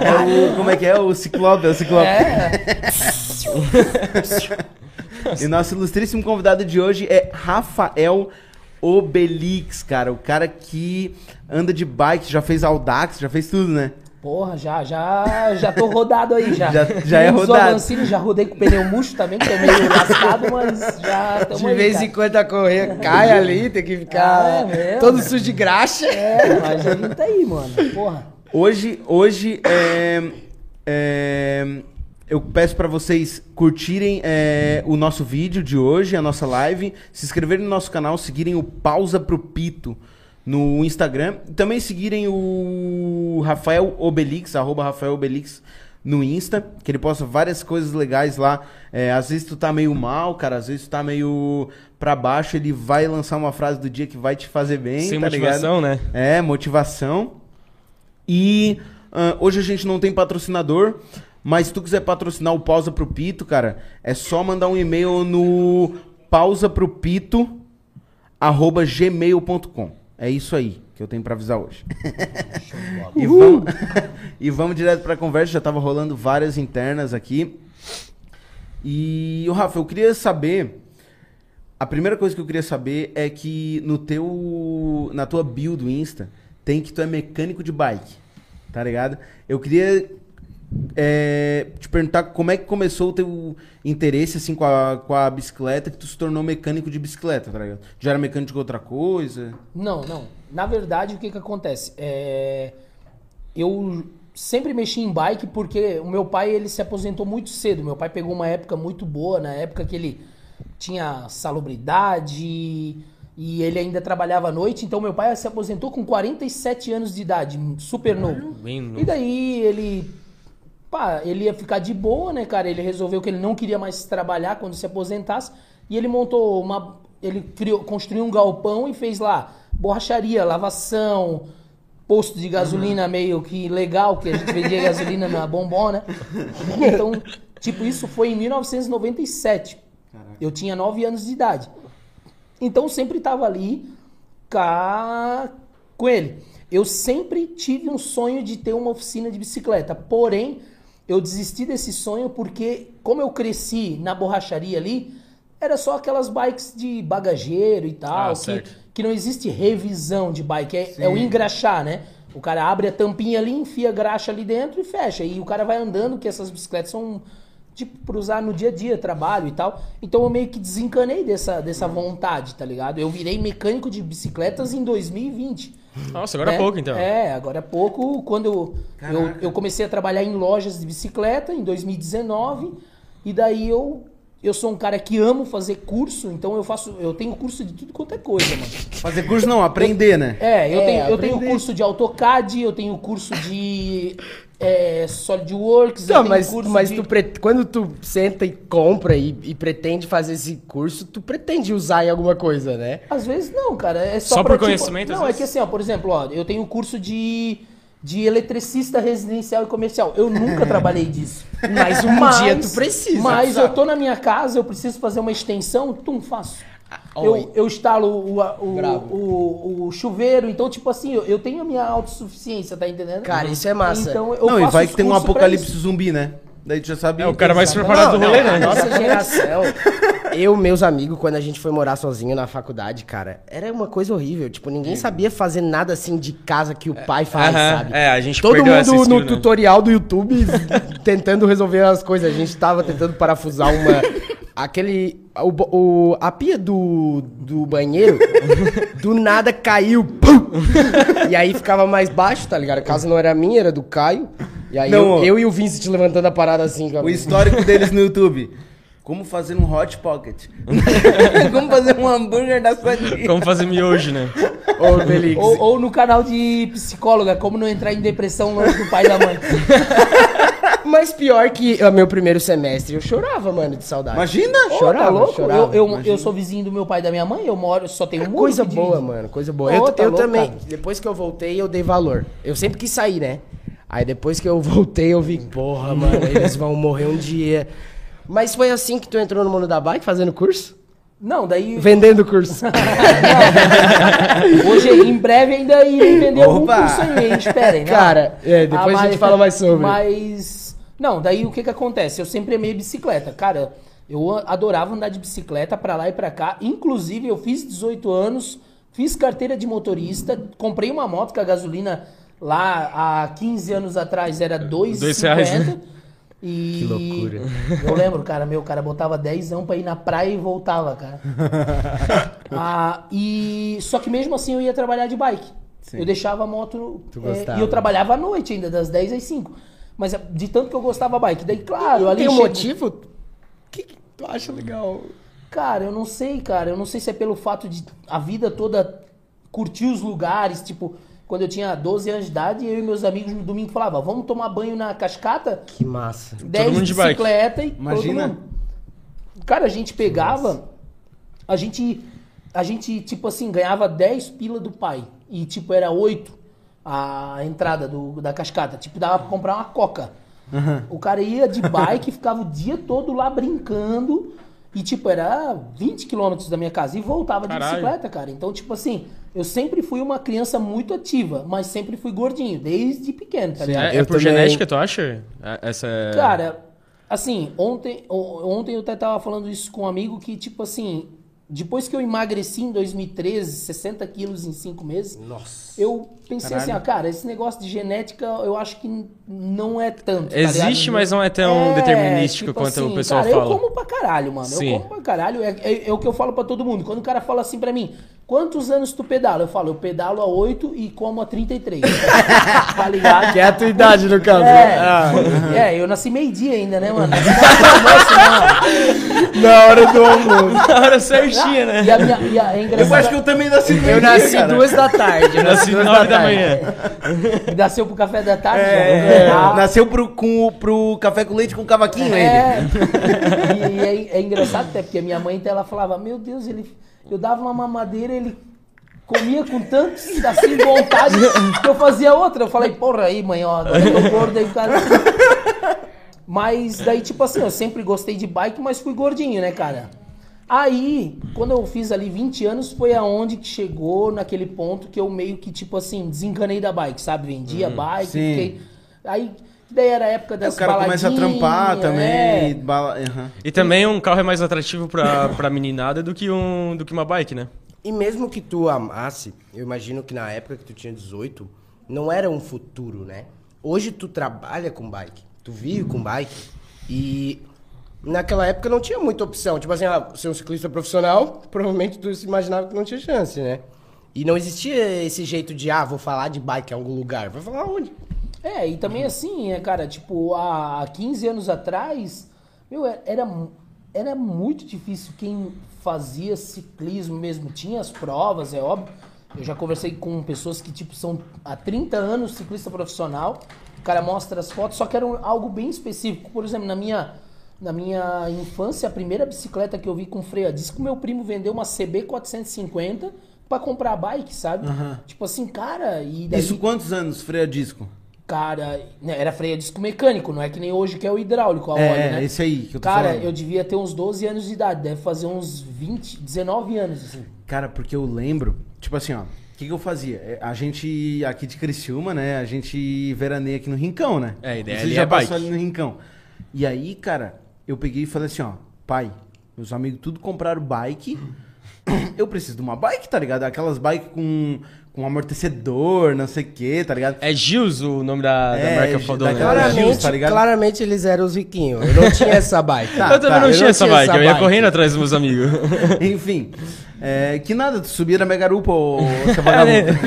É o, como é que é? O Ciclope, é o Ciclope. É. E nosso ilustríssimo convidado de hoje é Rafael Obelix, cara. O cara que anda de bike, já fez Audax, já fez tudo, né? Porra, já, já, já tô rodado aí já. Já- já é rodado. Avancini, já rodei com pneu murcho também, que tô meio lascado, mas já tamo De aí, vez cara. em quando a correia cai ali, tem que Ah, ficar é mesmo? todo sujo de graxa. É, mas a gente tá aí, mano. Porra. Hoje, hoje é, é, eu peço pra vocês curtirem é, o nosso vídeo de hoje, a nossa live, se inscreverem no nosso canal, seguirem o Pausa pro Pito no Instagram, e também seguirem o Rafael Obelix, arroba Rafael Obelix no Insta, que ele posta várias coisas legais lá. É, às vezes tu tá meio mal, cara, às vezes tu tá meio pra baixo, ele vai lançar uma frase do dia que vai te fazer bem, Sem tá ligado? motivação, né? É, motivação. E ah, hoje a gente não tem patrocinador, mas se tu quiser patrocinar o Pausa pro Pito, cara, é só mandar um e-mail no pausapropito arroba gmail.com. É isso aí que eu tenho pra avisar hoje. e, vamos, e vamos direto pra conversa, já tava rolando várias internas aqui. E, o Rafa, eu queria saber a primeira coisa que eu queria saber é que no teu. Na tua bio do Insta tem que tu é mecânico de bike. Tá ligado? Eu queria é, te perguntar como é que começou o teu interesse assim com a, com a bicicleta, que tu se tornou mecânico de bicicleta, tá ligado? Já era mecânico de outra coisa? Não, não. Na verdade, o que que acontece? É... Eu sempre mexi em bike porque o meu pai, ele se aposentou muito cedo. Meu pai pegou uma época muito boa, na época que ele tinha salubridade e ele ainda trabalhava à noite. Então, meu pai se aposentou com 47 anos de idade, super novo. Bem novo. E daí ele pá, ele ia ficar de boa, né, cara? Ele resolveu que ele não queria mais trabalhar quando se aposentasse e ele montou uma ele criou, construiu um galpão e fez lá borracharia, lavação, posto de gasolina meio que legal, que a gente vendia gasolina na bombom, né? Então, tipo, isso foi em 1997. Eu tinha 9 anos de idade. Então sempre tava ali cá com ele. Eu sempre tive um sonho de ter uma oficina de bicicleta, porém eu desisti desse sonho porque como eu cresci na borracharia ali, era só aquelas bikes de bagageiro e tal, Ah, que, que não existe revisão de bike, é, é o engraxar, né? O cara abre a tampinha ali, enfia a graxa ali dentro e fecha. E o cara vai andando, que essas bicicletas são tipo pra usar no dia a dia, trabalho e tal. Então eu meio que desencanei dessa, dessa vontade, tá ligado? Eu virei mecânico de bicicletas em 2020. Nossa, agora né? é pouco então. É, agora é pouco. Quando eu, eu, eu comecei a trabalhar em lojas de bicicleta em 2019. E daí eu, eu sou um cara que amo fazer curso, então eu faço. Eu tenho curso de tudo quanto é coisa, mano. Fazer curso não, aprender, né? É, eu, É, tenho, eu tenho curso de AutoCAD, eu tenho curso de é, SolidWorks, Não, mas, curso mas de... tu pre- quando tu senta e compra e, e pretende fazer esse curso, tu pretende usar em alguma coisa, né? Às vezes não, cara. É só, Só pra, por conhecimento, às Não, é vezes? que assim, ó, por exemplo, ó, eu tenho curso de, de eletricista residencial e comercial. Eu nunca trabalhei disso. Mas um dia tu precisa, Mas sabe? eu tô na minha casa, eu preciso fazer uma extensão, tum, faço. Eu, eu instalo o, o, o, o chuveiro, então, tipo assim, eu, eu tenho a minha autossuficiência, tá entendendo? Cara, isso é massa. Então, eu não, e vai que tem um apocalipse zumbi, né? Daí tu já sabe. É o cara mais preparado do rolê, A né? nossa geração, eu, meus amigos, quando a gente foi morar sozinho na faculdade, cara, era uma coisa horrível. Tipo, ninguém sabia fazer nada assim de casa que o pai faz, aham, sabe? é, a gente Todo mundo skill, no né? tutorial do YouTube tentando resolver as coisas. A gente tava tentando parafusar uma. Aquele. O, o- a pia do, do banheiro, do nada caiu. pum! E aí ficava mais baixo, tá ligado? A casa não era minha, era do Caio. E aí Não, eu, eu e o Vincent levantando a parada assim. com a- O histórico deles no YouTube. Como fazer um hot pocket. Como fazer um hambúrguer da sua tia. Como fazer miojo, né? Ô, Felix. Ou, ou no canal de psicóloga, como não entrar em depressão longe do pai e da mãe. Mas pior que o meu primeiro semestre, eu chorava, mano, de saudade. Imagina! Ô, Chorava, tá louco? chorava, eu, eu, eu sou vizinho do meu pai e da minha mãe, eu moro, só tenho um muro Coisa boa, mano, coisa boa. Ô, eu tá eu louco, também, cara. depois que eu voltei, eu dei valor. Eu sempre quis sair, né? Aí depois que eu voltei, eu vi, porra, mano, eles vão morrer um dia. Mas foi assim que tu entrou no mundo da bike, fazendo curso? Não, daí. Vendendo curso. Hoje, em breve, ainda irei vender algum curso aí, hein? Esperem, né? Cara, é, depois a gente fala mais sobre. Mas. Não, daí o que que acontece? Eu sempre amei bicicleta. Cara, eu adorava andar de bicicleta pra lá e pra cá. Inclusive, eu fiz 18 anos, fiz carteira de motorista, comprei uma moto que a gasolina lá há 15 anos atrás era Dois reais, 2,50. né? E Que loucura. eu lembro, cara, meu, o cara botava 10 pra ir na praia e voltava, cara. Ah, e só que mesmo assim eu ia trabalhar de bike. Sim. Eu deixava a moto Tu é, e eu trabalhava à noite ainda, das 10 às 5. Mas é, de tanto que eu gostava bike. Daí, claro, ali Tem um chegou- motivo? O que, que tu acha legal? Cara, eu não sei, cara. Eu não sei se é pelo fato de a vida toda curtir os lugares. Tipo, quando eu tinha 12 anos de idade, eu e meus amigos no domingo falavam, vamos tomar banho na cascata? Que massa. 10 mundo de bike. bicicleta e Imagina. todo mundo. Cara, a gente pegava, a gente, a gente, tipo assim, ganhava 10 pila do pai. E, tipo, era 8 a entrada do, da cascata. Tipo, dava pra comprar uma coca. O cara ia de bike, ficava o dia todo lá brincando. E, tipo, era 20 quilômetros da minha casa e voltava de Caralho. bicicleta, cara. Então, tipo assim, eu sempre fui uma criança muito ativa, mas sempre fui gordinho, desde pequeno, tá ligado? É, é por também- genética, tu acha? É- Essa é... Cara, assim, ontem, ontem eu até tava falando isso com um amigo que, tipo assim, depois que eu emagreci em 2013, 60 quilos em 5 meses, Nossa. eu pensei Caralho. assim, ah, cara, esse negócio de genética eu acho que não é tanto. tá Existe, ligado? mas não é tão determinístico tipo quanto o assim, pessoal cara, fala. Eu como pra caralho, mano. Sim. Eu como pra caralho. É, é- é o que eu falo pra todo mundo. Quando o cara fala assim pra mim, quantos anos tu pedala? Eu falo, eu pedalo há 8 e como há 33. tá ligado? Que é a tua idade, no caso. É, Ah, é, eu nasci meio-dia ainda, né, mano? Nossa, na hora do almoço. Na hora certinha, né? E a minha, e a, é Eu acho que eu também nasci no Eu meio-dia, nasci cara. duas da tarde. Eu Nasci duas nove da tarde. manhã. Nasceu pro café da tarde. É, já. Ah, nasceu pro, com, pro café com leite com cavaquinho, ele. É, e, e é, é engraçado até, porque a minha mãe então, ela falava, meu Deus, ele, eu dava uma mamadeira, ele comia com tanto assim, vontade, que eu fazia outra. Eu falei, porra aí, mãe, ó, agora eu tô gordo aí, o cara. Mas daí, tipo assim, eu sempre gostei de bike, mas fui gordinho, né, cara? Aí, quando eu fiz ali 20 anos, foi aonde que chegou naquele ponto que eu meio que, tipo assim, desencanei da bike, sabe? Vendi a bike, sim. fiquei... Aí, daí era a época Aí das o cara começa a trampar baladinhas, também. é. e bala- aham. E também um carro é mais atrativo pra, pra meninada do que, um, do que uma bike, né? E mesmo que tu amasse, eu imagino que na época que tu tinha 18, não era um futuro, né? Hoje tu trabalha com bike, tu vive com bike e naquela época não tinha muita opção. Tipo assim, ah, ser um ciclista profissional, provavelmente tu se imaginava que não tinha chance, né? E não existia esse jeito de, ah, vou falar de bike em algum lugar. Vai falar onde? É, e também assim, é, cara, tipo, há 15 anos atrás, meu, era, era muito difícil quem fazia ciclismo mesmo. Tinha as provas, é óbvio. Eu já conversei com pessoas que, tipo, são há 30 anos ciclista profissional. O cara mostra as fotos, só que era algo bem específico. Por exemplo, na minha, na minha infância, a primeira bicicleta que eu vi com freio a disco, meu primo vendeu uma CB 450 pra comprar a bike, sabe? Tipo assim, cara, e daí... Isso quantos anos, freio a disco? Cara, né, era freio a disco mecânico, não é que nem hoje que é o hidráulico, a É, óleo, é, né? esse aí que eu tô Cara, falando. eu devia ter uns 12 anos de idade, deve fazer uns 20, 19 anos, assim. Cara, porque eu lembro, tipo assim, ó, o que, que eu fazia? É, A gente aqui de Criciúma, né? A gente veraneia aqui no Rincão, né? É, a ideia Você ali já é passou bike. ali no Rincão. E aí, cara, eu peguei e falei assim, ó, pai, meus amigos tudo compraram bike. Eu preciso de uma bike, tá ligado? Aquelas bikes com, com amortecedor, não sei o que, tá ligado? É Gils o nome da, da É, marca fodona. né? Claramente, Claramente, tá ligado? claramente eles eram os riquinhos. Eu não tinha essa bike. Tá, eu também tá, não eu tinha não essa tinha bike, essa eu ia bike. correndo atrás dos meus amigos. Enfim, é, que nada, tu subia na minha garupa, ô vagabundo.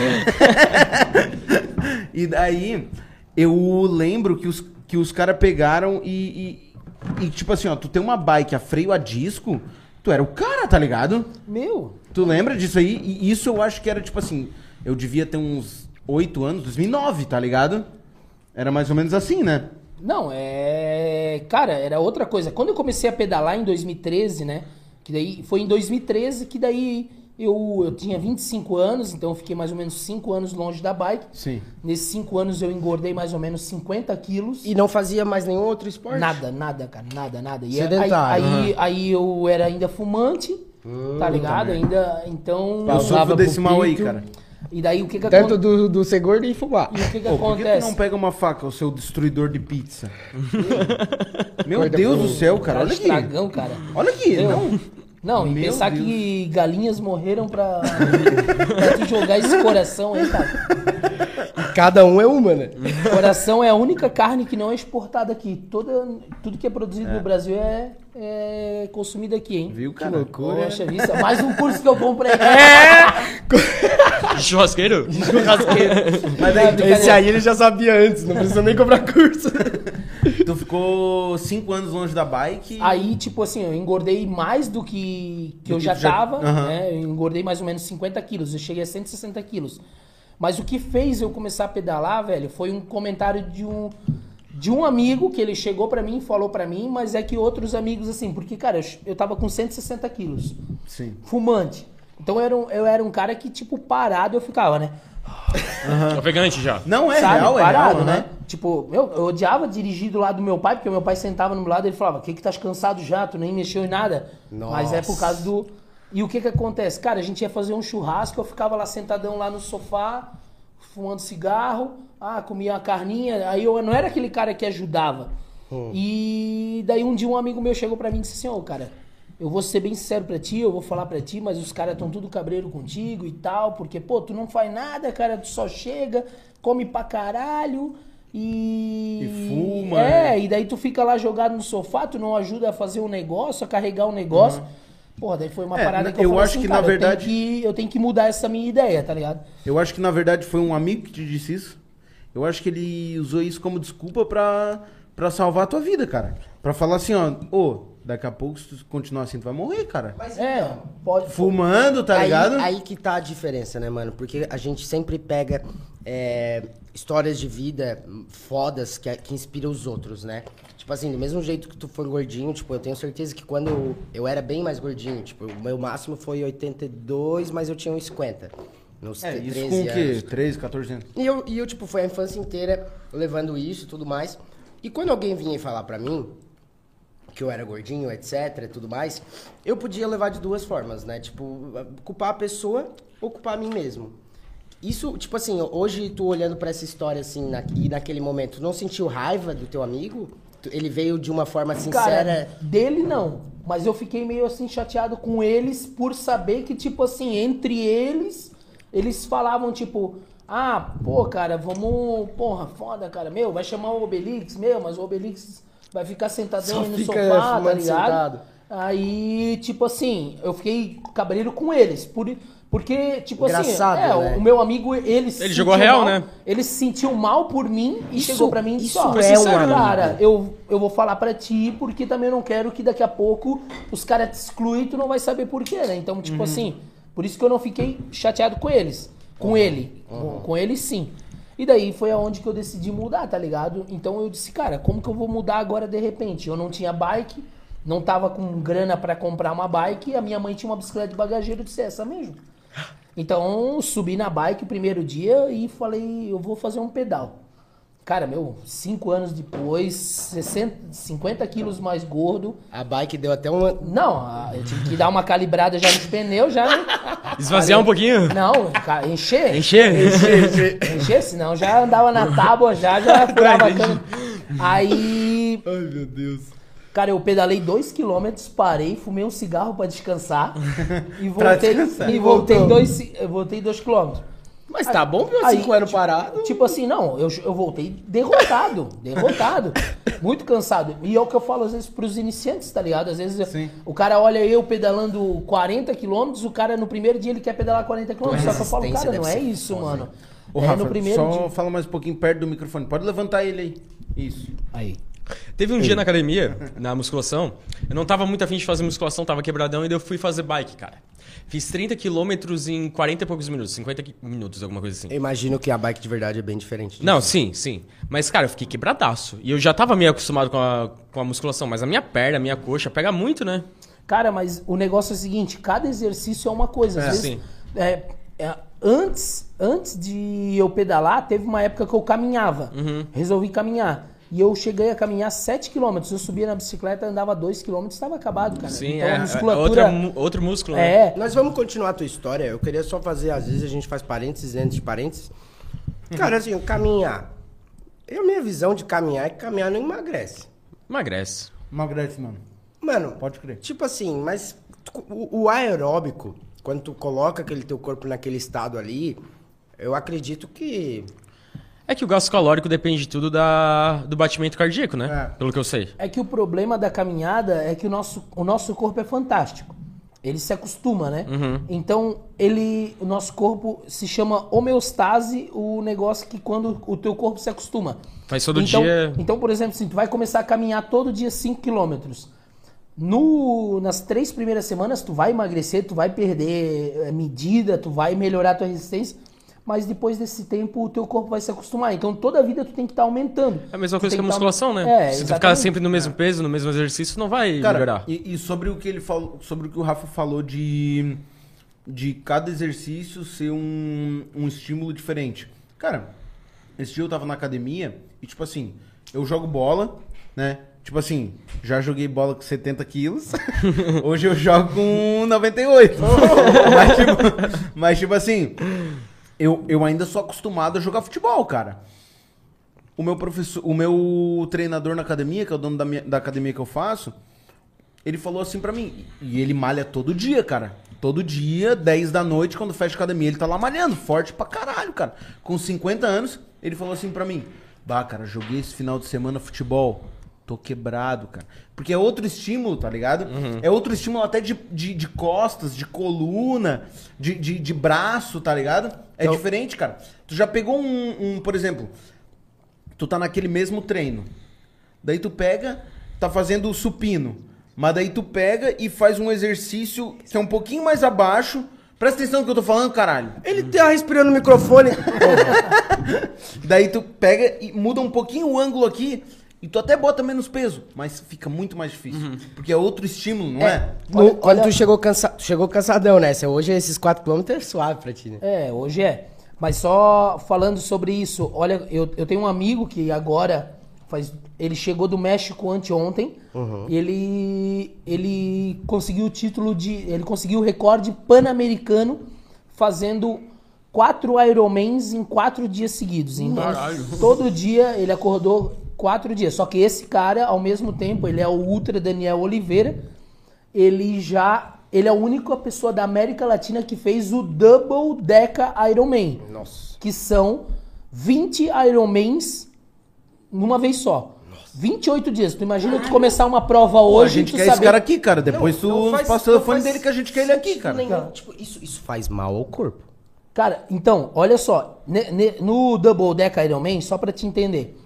e daí, eu lembro que os, que os caras pegaram e, e, e, tipo assim, ó, tu tem uma bike a freio a disco, tu era o cara, tá ligado? Meu, Tu lembra disso aí? E isso eu acho que era, tipo assim, eu devia ter uns 8 anos, 2009, tá ligado? Era mais ou menos assim, né? não, é... Cara, era outra coisa. Quando eu comecei a pedalar em 2013, né, que daí... Foi em 2013 que daí eu, eu tinha 25 anos, então eu fiquei mais ou menos 5 anos longe da bike. Sim. Nesses 5 anos eu engordei mais ou menos 50 quilos. E não fazia mais nenhum outro esporte? Nada, nada, cara, nada, nada. E Sedentário. aí, aí, aí eu era ainda fumante tá ligado? Ainda, então... Eu sofro desse pro mal aí, pinto. cara. E daí o que que Tanto acontece? do, do ser gordo e fumar. E o que que Pô, por que tu acontece? não pega uma faca, o seu destruidor de pizza? Meu Corta Deus do céu, cara, olha aqui. estragão, cara. Olha aqui, não. Não, e Meu pensar Deus. que galinhas morreram pra, pra tu jogar esse coração aí, cara. Cada um é uma, né? Coração é a única carne que não é exportada aqui. Toda, tudo que é produzido no Brasil é, é consumido aqui, hein? Viu, cara? Poxa, isso é mais um curso que eu comprei. Churrasqueiro? Mas daí tu, Esse aí ele já sabia antes, não precisa nem comprar curso. tu ficou cinco anos longe da bike. Aí, tipo assim, eu engordei mais do que, que Do eu que já tava, Aham. né? Eu engordei mais ou menos 50 quilos. Eu cheguei a 160 quilos. Mas o que fez eu começar a pedalar, velho, foi um comentário de um de um amigo que ele chegou pra mim e falou pra mim, mas é que outros amigos assim, porque cara, eu, eu tava com 160 quilos, Sim. fumante. Então eu era, um, eu era um cara que tipo parado eu ficava, né? Ofegante já. Não é Sabe? real, é parado, real, né? né? Tipo, eu, eu odiava dirigir do lado do meu pai, porque o meu pai sentava no meu lado e ele falava, o que que tá cansado já? Tu nem mexeu em nada. Mas é por Nossa. causa do... E o que que acontece? Cara, a gente ia fazer um churrasco, eu ficava lá sentadão lá no sofá, fumando cigarro, ah, comia uma carninha, aí eu não era aquele cara que ajudava. E daí um dia um amigo meu chegou pra mim e disse assim, ô cara, eu vou ser bem sincero pra ti, eu vou falar pra ti, mas os caras estão tudo cabreiro contigo e tal, porque, pô, tu não faz nada, cara, tu só chega, come pra caralho e... E fuma, É, né? e daí tu fica lá jogado no sofá, tu não ajuda a fazer um negócio, a carregar um negócio. Porra, daí foi uma É, parada na- que eu, eu falei acho assim, que, na cara, verdade- eu tenho que, eu tenho que mudar essa minha ideia, tá ligado? Eu acho que na verdade foi um amigo que te disse isso. Eu acho que ele usou isso como desculpa pra, pra salvar a tua vida, cara. Pra falar assim, ó, ô, daqui a pouco se tu continuar assim, tu vai morrer, cara. É, pode... Fumando, tá aí, ligado? Aí que tá a diferença, né, mano? Porque a gente sempre pega é, histórias de vida fodas que, que inspiram os outros, né? Tipo assim, do mesmo jeito que tu foi gordinho, tipo, eu tenho certeza que quando eu, eu era bem mais gordinho, tipo, o meu máximo foi 82, mas eu tinha uns 50. Nos É, isso 13 com o quê? anos. 13, 14 anos. E eu, e eu, tipo, foi a infância inteira levando isso e tudo mais. E quando alguém vinha falar pra mim que eu era gordinho, etc, e tudo mais, eu podia levar de duas formas, né? Tipo, culpar a pessoa ou culpar a mim mesmo. Isso, tipo assim, hoje tu olhando pra essa história assim, na, e naquele momento, não sentiu raiva do teu amigo? Ele veio de uma forma sincera. Cara, dele não. Mas eu fiquei meio assim chateado com eles por saber que, tipo assim, entre eles, eles falavam, tipo, ah, pô, cara, vamos. Porra, foda, cara. Meu, vai chamar o Obelix, meu, mas o Obelix vai ficar sentadão Só aí no fica sofá, tá ligado? sentado. Aí, tipo assim, eu fiquei cabreiro com eles. Por, porque, tipo Engraçado, assim, é, né? o meu amigo, ele se Ele jogou sentiu real, mal- né? Ele se sentiu mal por mim e Isso- chegou pra mim e disse, isso ó, é um cara, eu, eu vou falar pra ti porque também eu não quero que daqui a pouco os caras te excluem e tu não vai saber por quê, né? Então, tipo assim, por isso que eu não fiquei chateado com eles. Com ele. Com, com ele, sim. E daí foi aonde que eu decidi mudar, tá ligado? Então eu disse, cara, como que eu vou mudar agora de repente? Eu não tinha bike, não tava com grana pra comprar uma bike, e a minha mãe tinha uma bicicleta de bagageiro, eu disse, "É essa mesmo. Então, subi na bike o primeiro dia e falei, eu vou fazer um pedal. Cara, meu, cinco anos depois, 60, 50 quilos mais gordo. A bike deu até uma. Não, eu tive que dar uma calibrada já nos pneus, já. né? Esvaziar um pouquinho? Não, ca- encher. Encher? Encher, senão já andava na tábua, já, já furava a entendi. cana. Aí, Ai, meu Deus. cara, eu pedalei dois quilômetros, parei, fumei um cigarro pra descansar e Pra voltei, descansar. e E voltei voltou. dois, voltei dois quilômetros. Mas tá bom, meu, Aí, cinco anos tipo- parado. Tipo assim, não, eu, eu voltei derrotado, derrotado, muito cansado. E é o que eu falo às vezes pros iniciantes, tá ligado? Às vezes Sim. o cara olha eu pedalando 40 quilômetros, o cara no primeiro dia ele quer pedalar 40 quilômetros. Só que eu falo, cara, não é isso, foda, mano. Ô, é Rafa, no primeiro só dia. fala mais um pouquinho perto do microfone. Pode levantar ele aí. Isso. Aí. Teve um dia na academia, na musculação, eu não tava muito afim de fazer musculação, tava quebradão, e daí eu fui fazer bike, cara. Fiz 30 quilômetros em 40 e poucos minutos, 50 qui- minutos, alguma coisa assim. Eu imagino que a bike de verdade é bem diferente. disso. Não, sim, sim. Mas, cara, eu fiquei quebradaço. E eu já tava meio acostumado com a, com a musculação, mas a minha perna, a minha coxa, pega muito, né? Cara, mas o negócio é o seguinte, cada exercício é uma coisa. Às É, vezes, sim. é, é, antes, antes de eu pedalar, teve uma época que eu caminhava. Uhum. Resolvi caminhar. E eu cheguei a caminhar 7 km. Eu subia na bicicleta, andava 2 km, estava acabado, cara. Sim, então, é. a é musculatura... outra outro músculo, né? É, Nós vamos continuar a tua história. Eu queria só fazer, às vezes a gente faz parênteses antes de parênteses. Cara, assim, caminhar. Eu, minha visão de caminhar é que caminhar não emagrece. Emagrece. Emagrece, mano. Mano, Pode crer. tipo assim, mas tu- o, o aeróbico, quando tu coloca aquele teu corpo naquele estado ali, eu acredito que. É que o gasto calórico depende tudo da, do batimento cardíaco, né? É. Pelo que eu sei. É que o problema da caminhada é que o nosso, o nosso corpo é fantástico. Ele se acostuma, né? Então, ele, o nosso corpo se chama homeostase, o negócio que quando o teu corpo se acostuma. Mas todo então, dia- Então, por exemplo, assim, tu vai começar a caminhar todo dia 5 quilômetros. No, nas três primeiras semanas, tu vai emagrecer, tu vai perder eh, medida, tu vai melhorar a tua resistência, mas depois desse tempo o teu corpo vai se acostumar. Então, toda a vida tu tem que estar aumentando. É a mesma Tu coisa que a tá- musculação, né? É, Se tu ficar sempre no mesmo peso, no mesmo exercício, não vai Cara, melhorar. e, e sobre o que ele falou, sobre o que o Rafa falou de, de cada exercício ser um, um estímulo diferente. Cara, esse dia eu tava na academia e, tipo assim, eu jogo bola, né? Tipo assim, já joguei bola com 70 quilos, hoje eu jogo com 98. mas, tipo, mas, tipo assim, eu, eu ainda sou acostumado a jogar futebol, cara. O meu professor, o meu treinador na academia, que é o dono da, minha- da academia que eu faço, ele falou assim pra mim, e ele malha todo dia, cara. Todo dia, 10 da noite, quando fecha a academia, ele tá lá malhando, forte pra caralho, cara. Com 50 anos, ele falou assim pra mim: Bah, cara, joguei esse final de semana futebol. Tô quebrado, cara. Porque é outro estímulo, tá ligado? É outro estímulo até de, de, de costas, de coluna, de, de, de braço, tá ligado? É Então- diferente, cara. Tu já pegou um, um, por exemplo, tu tá naquele mesmo treino. Daí tu pega, tá fazendo o supino. Mas daí tu pega e faz um exercício que é um pouquinho mais abaixo. Presta atenção no que eu tô falando, caralho. Ele tá respirando no microfone. Daí tu pega e muda um pouquinho o ângulo aqui. E tu até bota menos peso, mas fica muito mais difícil. Porque é outro estímulo, não é? No- Olha- quando olha- tu chegou, cansa, tu chegou cansadão, né? Hoje esses 4km é suave pra ti, né? É, hoje é. Mas só falando sobre isso, olha, eu, eu tenho um amigo que agora faz. Ele chegou do México anteontem. E ele, ele conseguiu o título de. Ele conseguiu o recorde pan-americano fazendo quatro Ironmans em quatro dias seguidos. Então, todo dia ele acordou quatro dias. Só que esse cara, ao mesmo tempo, ele é o Ultra Daniel Oliveira ele já. Ele é a única pessoa da América Latina que fez o Double Deca Ironman. Nossa. Que são 20 Ironmans numa vez só. 28 dias. Tu imagina tu começar uma prova Pô, a hoje gente tu quer esse saber- cara aqui, cara. Depois Não, não tu faz- passa o não telefone faz dele que a gente quer ele aqui, sentido cara. nenhum. Tipo, isso, isso faz mal ao corpo. Cara, então, olha só. ne- ne- no Double Deck Ironman, só pra te entender,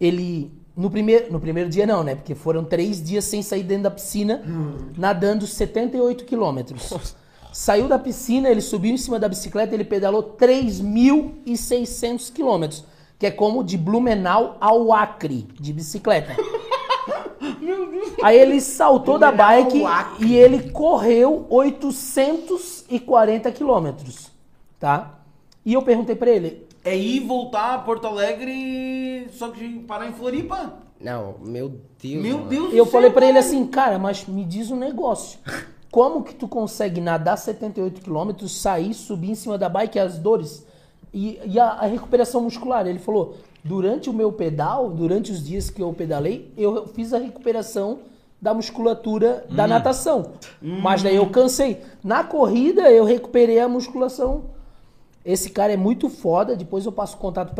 ele. No primeiro, no primeiro dia não, né? Porque foram três dias sem sair dentro da piscina, nadando 78 quilômetros. Saiu da piscina, ele subiu em cima da bicicleta, ele pedalou 3.600 quilômetros. Que é como de Blumenau ao Acre, de bicicleta. Aí ele saltou da Blumenau bike ao Acre. e ele correu 840 quilômetros, tá? E eu perguntei pra ele, É ir e voltar a Porto Alegre, só que parar em Floripa. Não, meu Deus. Meu mano. Deus eu falei pra ele assim, cara, mas me diz um negócio. Como que tu consegue nadar 78 quilômetros, sair, subir em cima da bike, as dores e, e a, a recuperação muscular? Ele falou, durante o meu pedal, durante os dias que eu pedalei, eu fiz a recuperação da musculatura da natação. Mas daí eu cansei. Na corrida, eu recuperei a musculação. Esse cara é muito foda. Depois eu passo o contato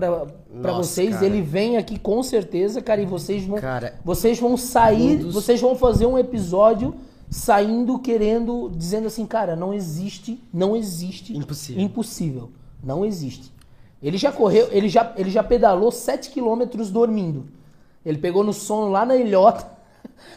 Nossa, vocês. cara. Ele vem aqui com certeza, cara, e vocês vão, Cara, vocês vão sair, dos- vocês vão fazer um episódio saindo querendo, dizendo assim, cara, não existe, não existe. Impossível. Impossível. Não existe. Ele já correu, ele já, ele já pedalou 7 quilômetros dormindo. Ele pegou no sono lá na ilhota.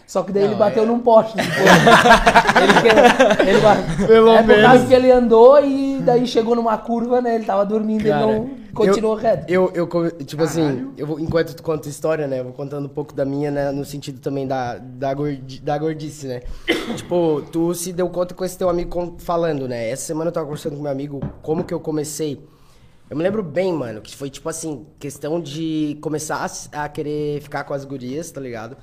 Só que daí ele Não, bateu é- num poste. depois. ele, ele ba- Pelo é por menos. causa que ele andou e daí chegou numa curva, né? Ele tava dormindo Cara, e não continuou eu, reto. Eu, eu, tipo assim, eu vou, enquanto tu conta a história, né? Eu vou contando um pouco da minha, né? No sentido também da, da, gordi, da gordice, né? tipo, tu se deu conta com esse teu amigo falando, né? Essa semana eu tava conversando com meu amigo como que eu comecei. Eu me lembro bem, mano, que foi tipo assim, questão de começar a, a querer ficar com as gurias, tá ligado?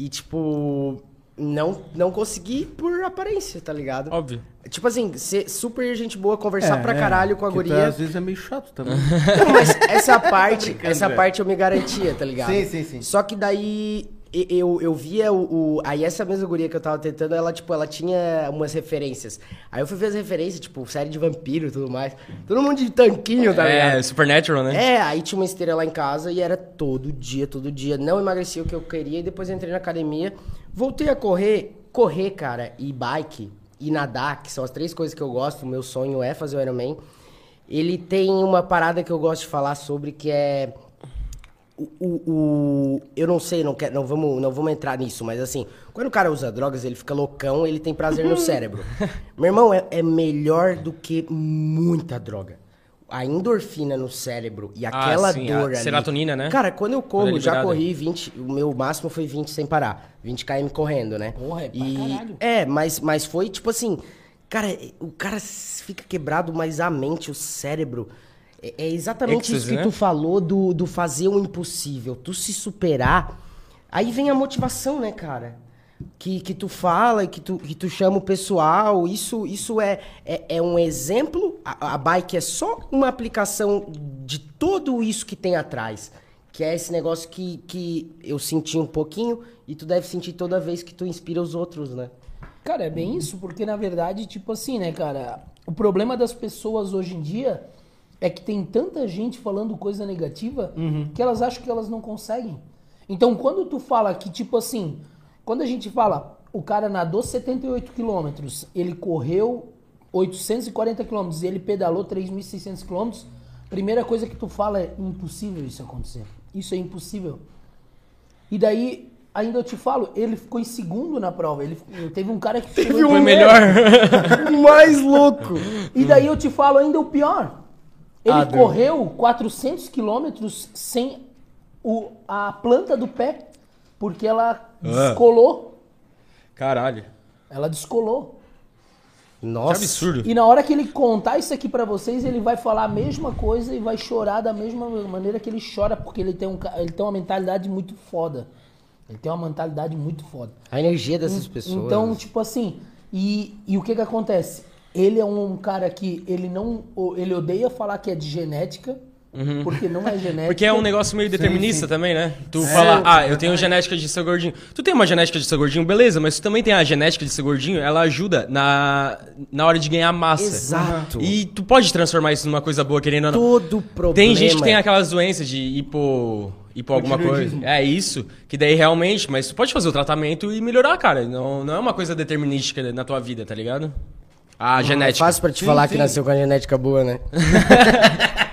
E tipo, não, não conseguir por aparência, tá ligado? Óbvio. Tipo assim, ser super gente boa, conversar É, pra é, caralho com a tu, guria. às vezes é meio chato também. Não, mas essa parte, essa parte eu me garantia, tá ligado? Sim, sim, sim. Só que daí eu, eu via o, o- Aí essa mesma guria que eu tava tentando, ela, tipo, ela tinha umas referências. Aí eu fui ver as referências, tipo, série de vampiro e tudo mais. Todo mundo de tanquinho, tá É, ligado? Supernatural, né? É, aí tinha uma esteira lá em casa e era todo dia, todo dia. Não emagrecia o que eu queria e depois entrei na academia. Voltei a correr. Correr, cara, e bike e nadar, que são as três coisas que eu gosto. O meu sonho é fazer o Ironman. Ele tem uma parada que eu gosto de falar sobre que é. O, o- o- eu não sei, não, quero, não, vamos, não vamos entrar nisso, mas assim, quando o cara usa drogas, ele fica loucão, ele tem prazer no cérebro. Meu irmão, é, é melhor do que muita droga. A endorfina no cérebro e aquela Ah, sim, a dor ali. serotonina, né? Cara, quando eu Quando é corro, já corri 20, o meu máximo foi 20 sem parar. 20 km correndo, né? Porra, é e, caralho. É, mas, mas foi tipo assim, cara, o cara fica quebrado, mas a mente, o cérebro. É, é exatamente isso que né? tu falou do, do fazer o impossível, tu se superar. Aí vem a motivação, né, cara? Que, que tu fala e que tu, que tu chama o pessoal. Isso, isso é, é, é um exemplo. A, a bike é só uma aplicação de tudo isso que tem atrás. Que é esse negócio que, que eu senti um pouquinho e tu deve sentir toda vez que tu inspira os outros, né? Cara, é bem isso, porque na verdade, tipo assim, né, cara? O problema das pessoas hoje em dia é que tem tanta gente falando coisa negativa que elas acham que elas não conseguem. Então, quando tu fala que, tipo assim, quando a gente fala, o cara nadou 78 quilômetros, ele correu 840 quilômetros e ele pedalou 3.600 quilômetros, primeira coisa que tu fala é impossível isso acontecer. Isso é impossível. E daí, ainda eu te falo, ele ficou em segundo na prova. Ele, teve um cara que Foi primeiro. melhor. Mais louco! E daí eu te falo ainda o pior. Ele Ah, correu 400 quilômetros sem o, a planta do pé, porque ela descolou. Caralho. Ela descolou. Que Nossa. absurdo. E na hora que ele contar isso aqui pra vocês, ele vai falar a mesma coisa e vai chorar da mesma maneira que ele chora, porque ele tem, um, ele tem uma mentalidade muito foda. Ele tem uma mentalidade muito foda. A energia dessas pessoas. Então, tipo assim, e, e o que que acontece? Ele é um cara que ele não, ele odeia falar que é de genética, porque não é genética. Porque é um negócio meio determinista também, né? Tu fala, ah, eu tenho genética de ser gordinho. Tu tem uma genética de ser gordinho, beleza, mas tu também tem a genética de ser gordinho, ela ajuda na, na hora de ganhar massa. Exato. E tu pode transformar isso numa coisa boa, querendo ou não. Todo problema. Tem gente que tem aquelas doenças de hipo. hipo alguma coisa. É isso. Que daí realmente, mas tu pode fazer o tratamento e melhorar, cara. Não, não é uma coisa determinística na tua vida, tá ligado? A É genética. fácil pra te falar que nasceu com a genética boa, né?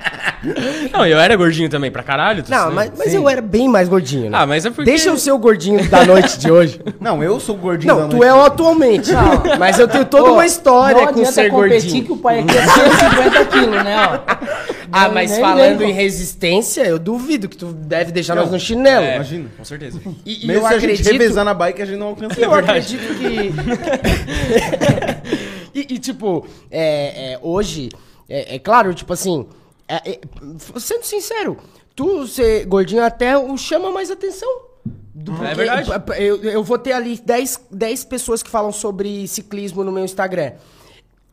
Não, eu era gordinho também, pra caralho. tu Não, sabe? mas, mas eu era bem mais gordinho, né? Ah, mas é porque. Deixa eu ser o gordinho da noite de hoje. Não, eu sou o gordinho Não, da tu noite. é o atualmente. Mas eu tenho toda Ô, uma história não com adianta ser competir gordinho. que o pai aqui é 150 quilos, né? Ó. Ah, Nem- mas nem falando vem, em resistência, eu duvido que tu deve deixar Não, nós no chinelo. É, Imagina. Com certeza. E, e Mesmo eu se a gente acredito... revezar na bike, a gente não alcança. Eu acredito que. E, e, tipo, é, é, hoje, é, é claro, tipo assim, é, é, sendo sincero, tu ser gordinho até o chama mais atenção. Do- É verdade. Eu, eu vou ter ali 10, 10 pessoas que falam sobre ciclismo no meu Instagram.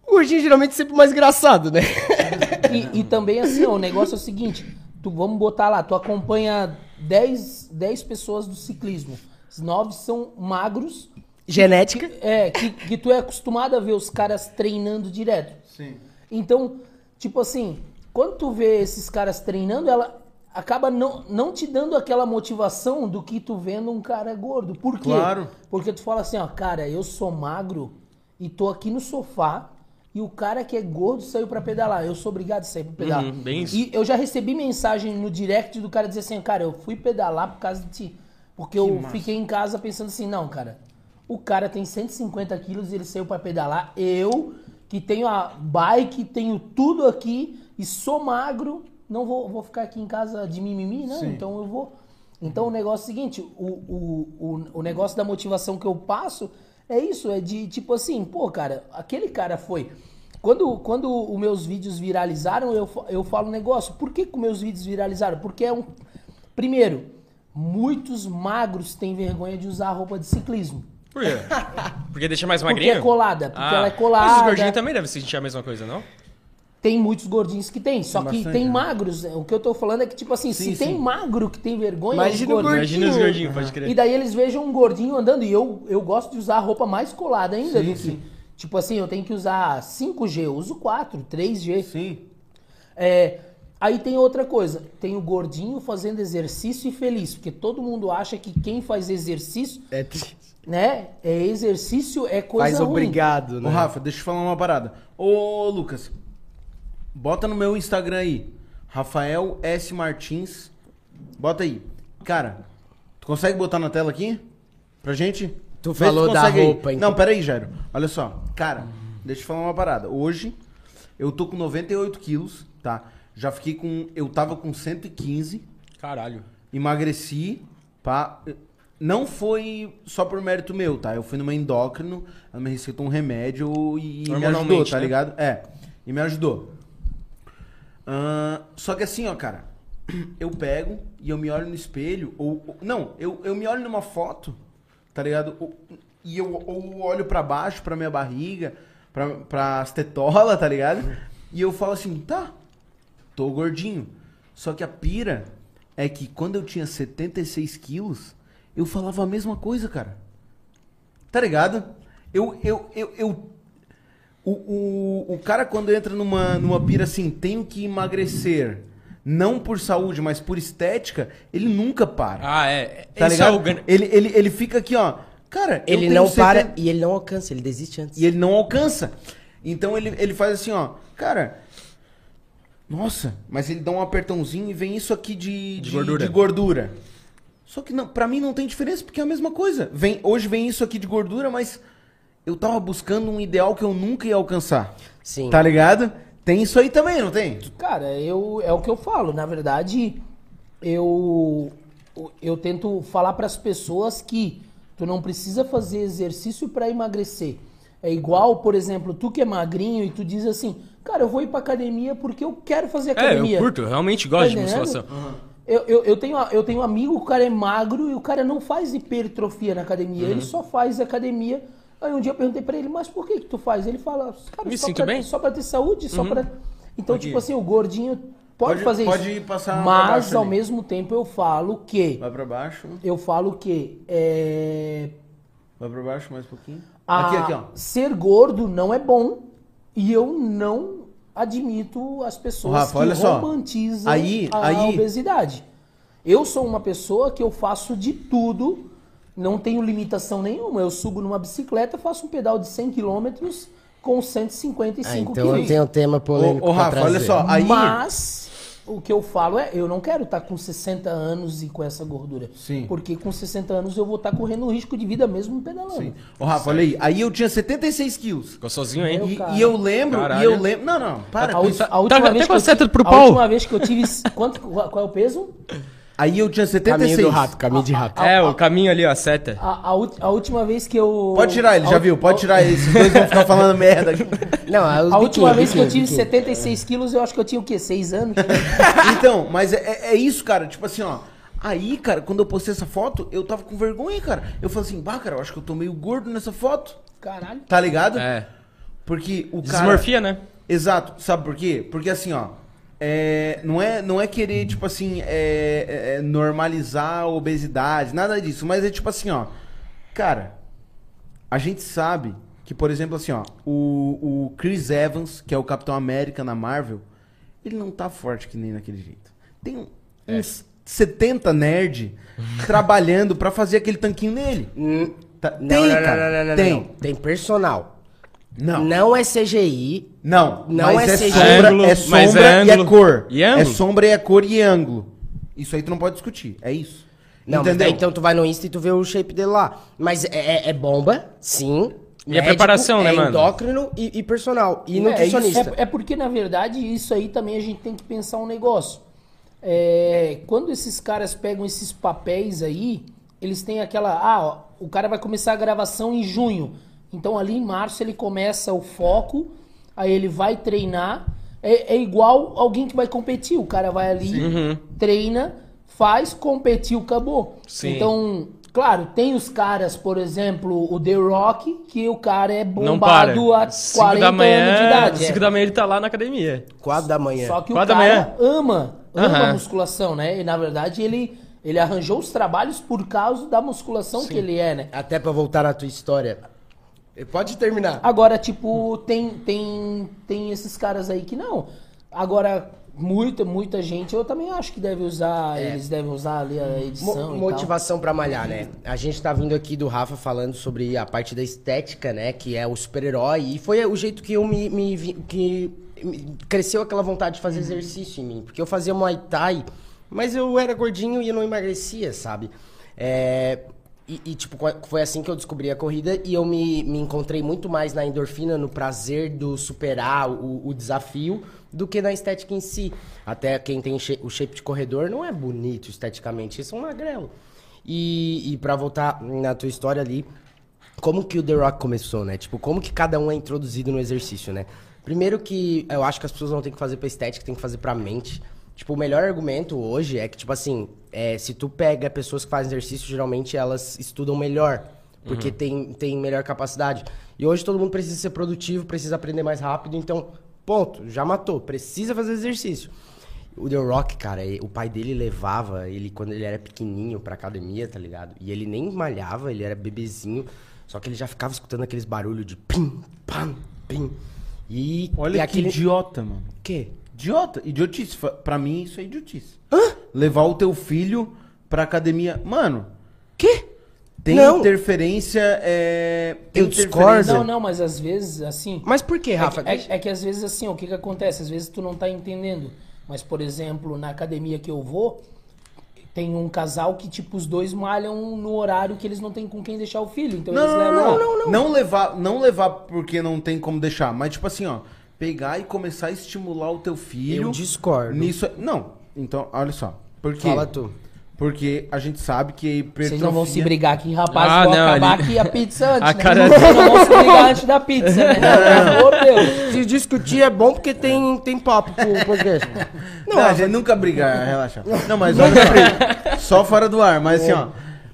O gordinho geralmente é sempre mais engraçado, né? E, e também assim, ó, o negócio é o seguinte, tu vamos botar lá, tu acompanha 10, 10 pessoas do ciclismo. Os nove são magros, Genética. é, que, que tu é acostumado a ver os caras treinando direto. Sim. Então, tipo assim, quando tu vê esses caras treinando, ela acaba não, não te dando aquela motivação do que tu vendo um cara gordo. Por quê? Claro. Porque tu fala assim, ó, cara, eu sou magro e tô aqui no sofá e o cara que é gordo saiu pra pedalar. Eu sou obrigado a sair pra pedalar. Uhum, bem isso. E eu já recebi mensagem no direct do cara dizer assim, cara, eu fui pedalar por causa de ti. Porque eu fiquei em casa pensando assim, não, cara, o cara tem 150 quilos e ele saiu pra pedalar. Eu, que tenho a bike, tenho tudo aqui e sou magro, não vou, vou ficar aqui em casa de mimimi, não. Então eu vou. Então o negócio é o seguinte, o, o, o, o negócio da motivação que eu passo é isso, é de tipo assim, pô, cara, aquele cara foi Quando, quando os meus vídeos viralizaram, eu, eu falo um negócio. Por que, que os meus vídeos viralizaram? Porque é um. Primeiro, muitos magros têm vergonha de usar roupa de ciclismo. Por quê? Porque deixa mais Porque magrinho? é colada. Porque Ah, ela é Mas colada. os gordinhos também devem sentir a mesma coisa, não? Tem muitos gordinhos que tem. Só Tem que bastante, tem né? magros. O que eu tô falando é que, tipo assim, Sim, se tem sim. magro que tem vergonha. Imagina os o gordinhos- Imagina os gordinhos, pode crer. E daí eles vejam um gordinho andando. E eu, eu gosto de usar a roupa mais colada ainda Sim, do que. sim. Tipo assim, eu tenho que usar 5G, eu uso 4, 3G. Sim. É, aí tem outra coisa, tem o gordinho fazendo exercício e feliz, porque todo mundo acha que quem faz exercício, É triste. Né, é exercício é coisa Faz ruim. obrigado, Ô, né? Rafa, deixa eu te falar uma parada. Ô, Lucas, bota no meu Instagram aí. Rafael S. Martins. Bota aí. Cara, tu consegue botar na tela aqui? Pra gente? Tu Vê falou da consegue aí. roupa, então. Não, pera aí, Jairo. Olha só. Cara, deixa eu te falar uma parada. Hoje, eu tô com 98 quilos, tá? Já fiquei com... Eu tava com 115 Caralho. emagreci, pá. Não foi só por mérito meu, tá? Eu fui numa endócrino, ela me receitou um remédio e me ajudou, tá né? ligado? É, e me ajudou. Ahn, só que assim, ó, cara, eu pego e eu me olho no espelho, ou. ou- não, eu, eu me olho numa foto, tá ligado? Ou- e eu ou olho pra baixo, pra minha barriga, pra, pras tetolas, tá ligado? E eu falo assim, tá, tô gordinho. Só que a pira é que quando eu tinha 76 quilos, eu falava a mesma coisa, cara. Tá ligado? Eu, eu, eu, eu o, o, o cara quando entra numa, numa pira assim, tenho que emagrecer, não por saúde, mas por estética, ele nunca para. Ah, é. tá Esse é ligado? o gan- ele, ele, ele fica aqui, ó. Cara, Ele não para 70 e ele não alcança, ele desiste antes. e ele não alcança. Então ele, ele faz assim, ó. Cara, nossa, mas ele dá um apertãozinho e vem isso aqui de, de, gordura. de gordura. Só que não, pra mim não tem diferença, porque é a mesma coisa. Vem, hoje vem isso aqui de gordura, mas eu tava buscando um ideal que eu nunca ia alcançar. Sim. Tá ligado? Tem isso aí também, não tem? Cara, eu, é o que eu falo. Na verdade, eu, eu tento falar para as pessoas que tu não precisa fazer exercício para emagrecer. É igual, por exemplo, tu que é magrinho e tu diz assim, cara, eu vou ir pra academia porque eu quero fazer É, academia. eu curto, eu realmente gosto de Tá entendendo? musculação. Eu, eu, eu, tenho, eu tenho um amigo, o cara é magro e o cara não faz hipertrofia na academia, Uhum. ele só faz academia. Aí um dia eu perguntei pra ele, mas por que que tu faz? Ele fala, cara, Me só, sinto pra, bem. Uhum. só pra ter saúde, só pra... Então, Aqui. tipo assim, o gordinho pode, Pode- fazer pode isso. passar mas, baixo ao ali. mesmo tempo, eu falo que... Vai pra baixo. Eu falo que... É, Vai pra baixo mais um pouquinho. a- Aqui, aqui, ó. Ser gordo não é bom e eu não admito as pessoas Rafa, que olha romantizam Aí- a aí- obesidade. Eu sou uma pessoa que eu faço de tudo, não tenho limitação nenhuma. Eu subo numa bicicleta, faço um pedal de 100 km com 155 Ah, então eu quilos. tenho um tema polêmico Ô, ô, Rafa, olha trazer. só. Aí- Mas o que eu falo é, eu não quero estar com 60 anos e com essa gordura. Sim. Porque com 60 anos eu vou estar correndo risco de vida mesmo pedalando. Sim. Ô, Rafa, olha aí. Aí eu tinha 76 quilos. Ficou sozinho, hein? E, e eu lembro, Caralho. e eu lembro. Não, não, para. A, a última Tá- vez tá que eu pro a pau. última vez que eu tive. Quanto, qual qual é o peso? Aí eu tinha 76. Caminho do rato, caminho de rato. É, o caminho ali, ó, a seta. A, a, ult- a última vez que eu. Pode tirar ele, a já ult- viu? Pode tirar ele. Esses dois vão ficar falando merda aqui. Não, é os A última biquinhos, vez que eu biquinhos, tive biquinhos. 76 quilos, eu acho que eu tinha o quê? 6 anos? Então, mas é, é- é isso, cara. Tipo assim, ó. Aí, cara, quando eu postei essa foto, eu tava com vergonha, cara. Eu falei assim, bah, cara, eu acho que eu tô meio gordo nessa foto. Caralho. Tá ligado? É. Porque o cara. Desmorfia, né? Exato. Sabe por quê? Porque assim, ó. É, não, é, não é querer, tipo assim, é, é- é normalizar a obesidade, nada disso. Mas é tipo assim, ó. Cara, a gente sabe que, por exemplo, assim, ó. O, o Chris Evans, que é o Capitão América na Marvel, ele não tá forte que nem naquele jeito. Tem É. uns 70 nerd trabalhando pra fazer aquele tanquinho nele. Hum, Tá- não, tem, não, não, cara. não, não, não, tem. não. Tem personal. Não. Não é CGI. Não, Não mas é é, CGI. sombra, Ângulo, é mas sombra é e é cor. E ângulo? É sombra e é cor e ângulo. Isso aí tu não pode discutir. É isso. Não, Entendeu? daí, então tu vai no Insta e tu vê o shape dele lá. Mas é, é- é bomba, sim. E a preparação, né, é mano? endócrino e, e personal. E É, nutricionista. É, é porque, na verdade, isso aí também a gente tem que pensar um negócio. É, quando esses caras pegam esses papéis aí, eles têm aquela. Ah, ó, o cara vai começar a gravação em junho. Então ali em março ele começa o foco. aí ele vai treinar. É, é igual alguém que vai competir. O cara vai ali, treina, faz, competiu, acabou. Sim. Então, claro, tem os caras, por exemplo, o The Rock, que o cara é Não para. bombado há 5 40 da manhã, anos de idade. 5 é. da manhã ele tá lá na academia. Quatro da manhã. Só que o Quatro da cara ama, ama a musculação, né? E na verdade ele, ele arranjou os trabalhos por causa da musculação que ele é, né? Até pra voltar na tua história. Pode terminar. Agora, tipo, tem, tem, tem esses caras aí que não. Agora, muita, muita gente, eu também acho que deve usar, eles devem usar ali a Mo- edição e motivação pra malhar, né? A gente tá vindo aqui do Rafa falando sobre a parte da estética, né? Que é o super-herói. E foi o jeito que eu me. me que cresceu aquela vontade de fazer exercício em mim. Porque eu fazia Muay Thai, mas eu era gordinho e eu não emagrecia, sabe? É. E, e, tipo, foi assim que eu descobri a corrida e eu me, me encontrei muito mais na endorfina, no prazer do superar o, o desafio, do que na estética em si. Até quem tem o shape de corredor não é bonito esteticamente, isso é um magrelo. E, e para voltar na tua história ali, como que o The Rock começou, né? Tipo, como que cada um é introduzido no exercício, né? Primeiro que eu acho que as pessoas não têm que fazer pra estética, tem que fazer pra mente. Tipo, o melhor argumento hoje é que, tipo assim, é, se tu pega pessoas que fazem exercício, geralmente elas estudam melhor. Porque tem, tem melhor capacidade. E hoje todo mundo precisa ser produtivo, precisa aprender mais rápido, então, ponto, já matou. Precisa fazer exercício. O The Rock, cara, o pai dele levava ele quando ele era pequenininho pra academia, tá ligado? E ele nem malhava, ele era bebezinho, só que ele já ficava escutando aqueles barulhos de pim, pam, pim. E, Olha e que aquele... idiota, mano. quê? Idiota, idiotice. Pra mim, isso é idiotice. Levar o teu filho pra academia. Mano, Quê? tem Não. interferência. É... tem Eu discordo. interferência- Não, não, mas às vezes, assim... Mas por quê, É Rafa? que, é- é que às vezes assim, o que que acontece? Às vezes tu não tá entendendo. Mas, por exemplo, na academia que eu vou, tem um casal que, tipo, os dois malham no horário que eles não têm com quem deixar o filho. Então Não, eles não, levam não, lá. não, não, não levar, não levar porque não tem como deixar, mas tipo assim, ó, pegar e começar a estimular o teu filho. Eu discordo. Nisso, não. Então, olha só. Por quê? Fala tu. Porque a gente sabe que hipertrofia... Vocês não vão se brigar aqui, rapaz. Ah, vou não, acabar ali- aqui a pizza antes, A né? cara Vocês não vão se brigar antes da pizza, né? Pelo amor de Deus. Se discutir é bom porque tem, tem papo pro podcast. Não, a gente nunca briga, relaxa. Não, mas olha só, só fora do ar, mas assim, ó,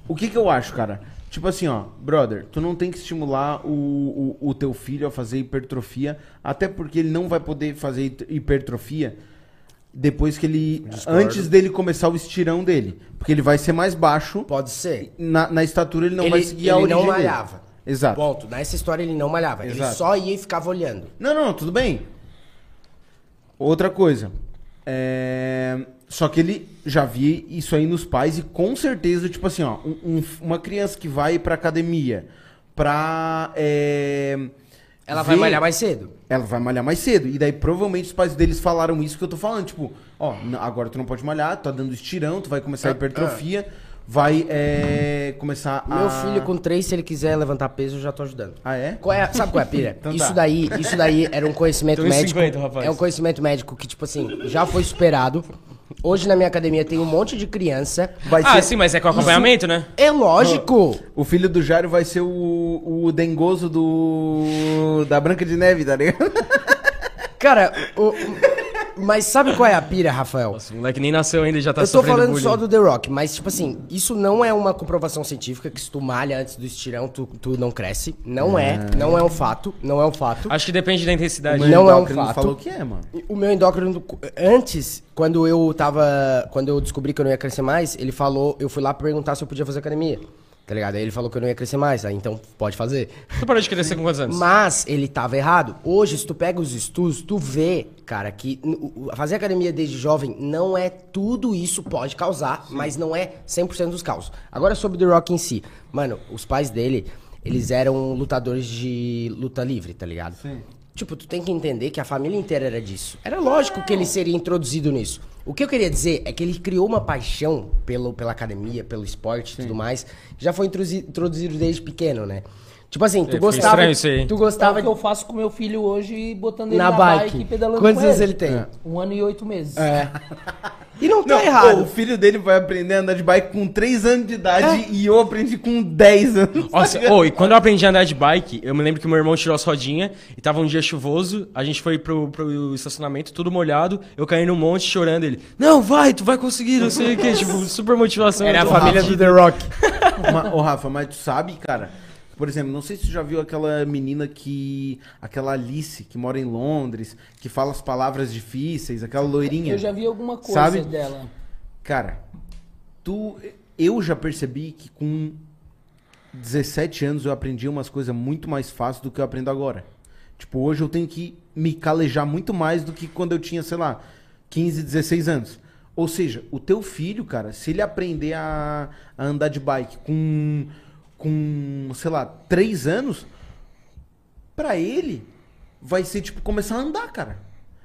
o que que eu acho, cara? Tipo assim, ó, brother, tu não tem que estimular o, o, o teu filho a fazer hipertrofia, até porque ele não vai poder fazer hipertrofia depois que ele. Antes dele começar o estirão dele. Porque ele vai ser mais baixo. Pode ser. Na, na estatura ele não ele vai seguir a ele origem não dele. malhava. Exato. Ponto. Nessa história ele não malhava. Ele Exato. só ia e ficava olhando. Não, não, tudo bem. Outra coisa. É... Só que ele já via isso aí nos pais e com certeza, tipo assim, ó, um- um- uma criança que vai pra academia pra. é, Ela vai ver- malhar mais cedo. Ela vai malhar mais cedo. E daí provavelmente os pais deles falaram isso que eu tô falando. Tipo, ó, agora tu não pode malhar, tu tá dando estirão, tu vai começar a hipertrofia, vai é, começar a. Meu filho com três, se ele quiser levantar peso, eu já tô ajudando. Ah, é? Qual é, sabe qual é a pira? Então isso, tá. daí, isso daí era um conhecimento médico. 50, rapaz. É um conhecimento médico que, tipo assim, já foi superado. Hoje na minha academia tem um monte de criança. Vai Ah, ser- sim, mas é com acompanhamento, né? É lógico! O filho do Jairo vai ser o, o dengoso do. da Branca de Neve, tá ligado? Cara, o- mas sabe qual é a pira, Rafael? Nossa, o moleque nem nasceu ainda e já tá eu tô sofrendo falando bullying. só do The Rock, mas, tipo assim, isso não é uma comprovação científica que se tu malha antes do estirão, tu, tu não cresce. Não é, não é um fato, não é um fato. Acho que depende da intensidade. Não é um fato. falou que é, mano. O meu endócrino, antes, quando eu tava. Quando eu descobri que eu não ia crescer mais, ele falou, eu fui lá perguntar se eu podia fazer academia. Tá ligado? Aí ele falou que eu não ia crescer mais, aí então pode fazer. Tu parou de crescer com quantos anos? Mas ele tava errado. Hoje, se tu pega os estudos, tu vê, cara, que fazer academia desde jovem não é tudo isso pode causar, mas não é 100% dos causos. Agora sobre The Rock em si. Mano, os pais dele, eles eram lutadores de luta livre, tá ligado? Tipo, tu tem que entender que a família inteira era disso. Era lógico que ele seria introduzido nisso. O que eu queria dizer é que ele criou uma paixão pelo, pela academia, pelo esporte e tudo mais, que já foi introduzi- introduzido desde pequeno, né? Tipo assim, tu É, gostava. isso aí. Tu É o gostava que eu faço com meu filho hoje, botando ele na na, bike. e pedalando Quantos com anos ele. ele tem? É. Um ano e oito meses. É. E não tá Não, errado. pô, o filho dele vai aprender a andar de bike com 3 anos de idade e eu aprendi com 10 anos. Nossa, ô, e quando eu aprendi a andar de bike, eu me lembro que meu irmão tirou as rodinhas e tava um dia chuvoso, a gente foi pro, pro estacionamento, tudo molhado, eu caí num monte chorando, ele, não, vai, tu vai conseguir, não sei o que, tipo, super motivação. Era a família rápido. do The Rock. Ô, Rafa, mas tu sabe, cara? Por exemplo, não sei se tu já viu aquela menina que. Aquela Alice que mora em Londres, que fala as palavras difíceis, aquela loirinha. Eu já vi alguma coisa Sabe? dela. Cara, tu. Eu já percebi que com 17 anos eu aprendi umas coisas muito mais fáceis do que eu aprendo agora. Tipo, hoje eu tenho que me calejar muito mais do que quando eu tinha, sei lá, 15, 16 anos. Ou seja, o teu filho, cara, se ele aprender a, a andar de bike com, com, sei lá, 3 anos, pra ele vai ser tipo começar a andar, cara.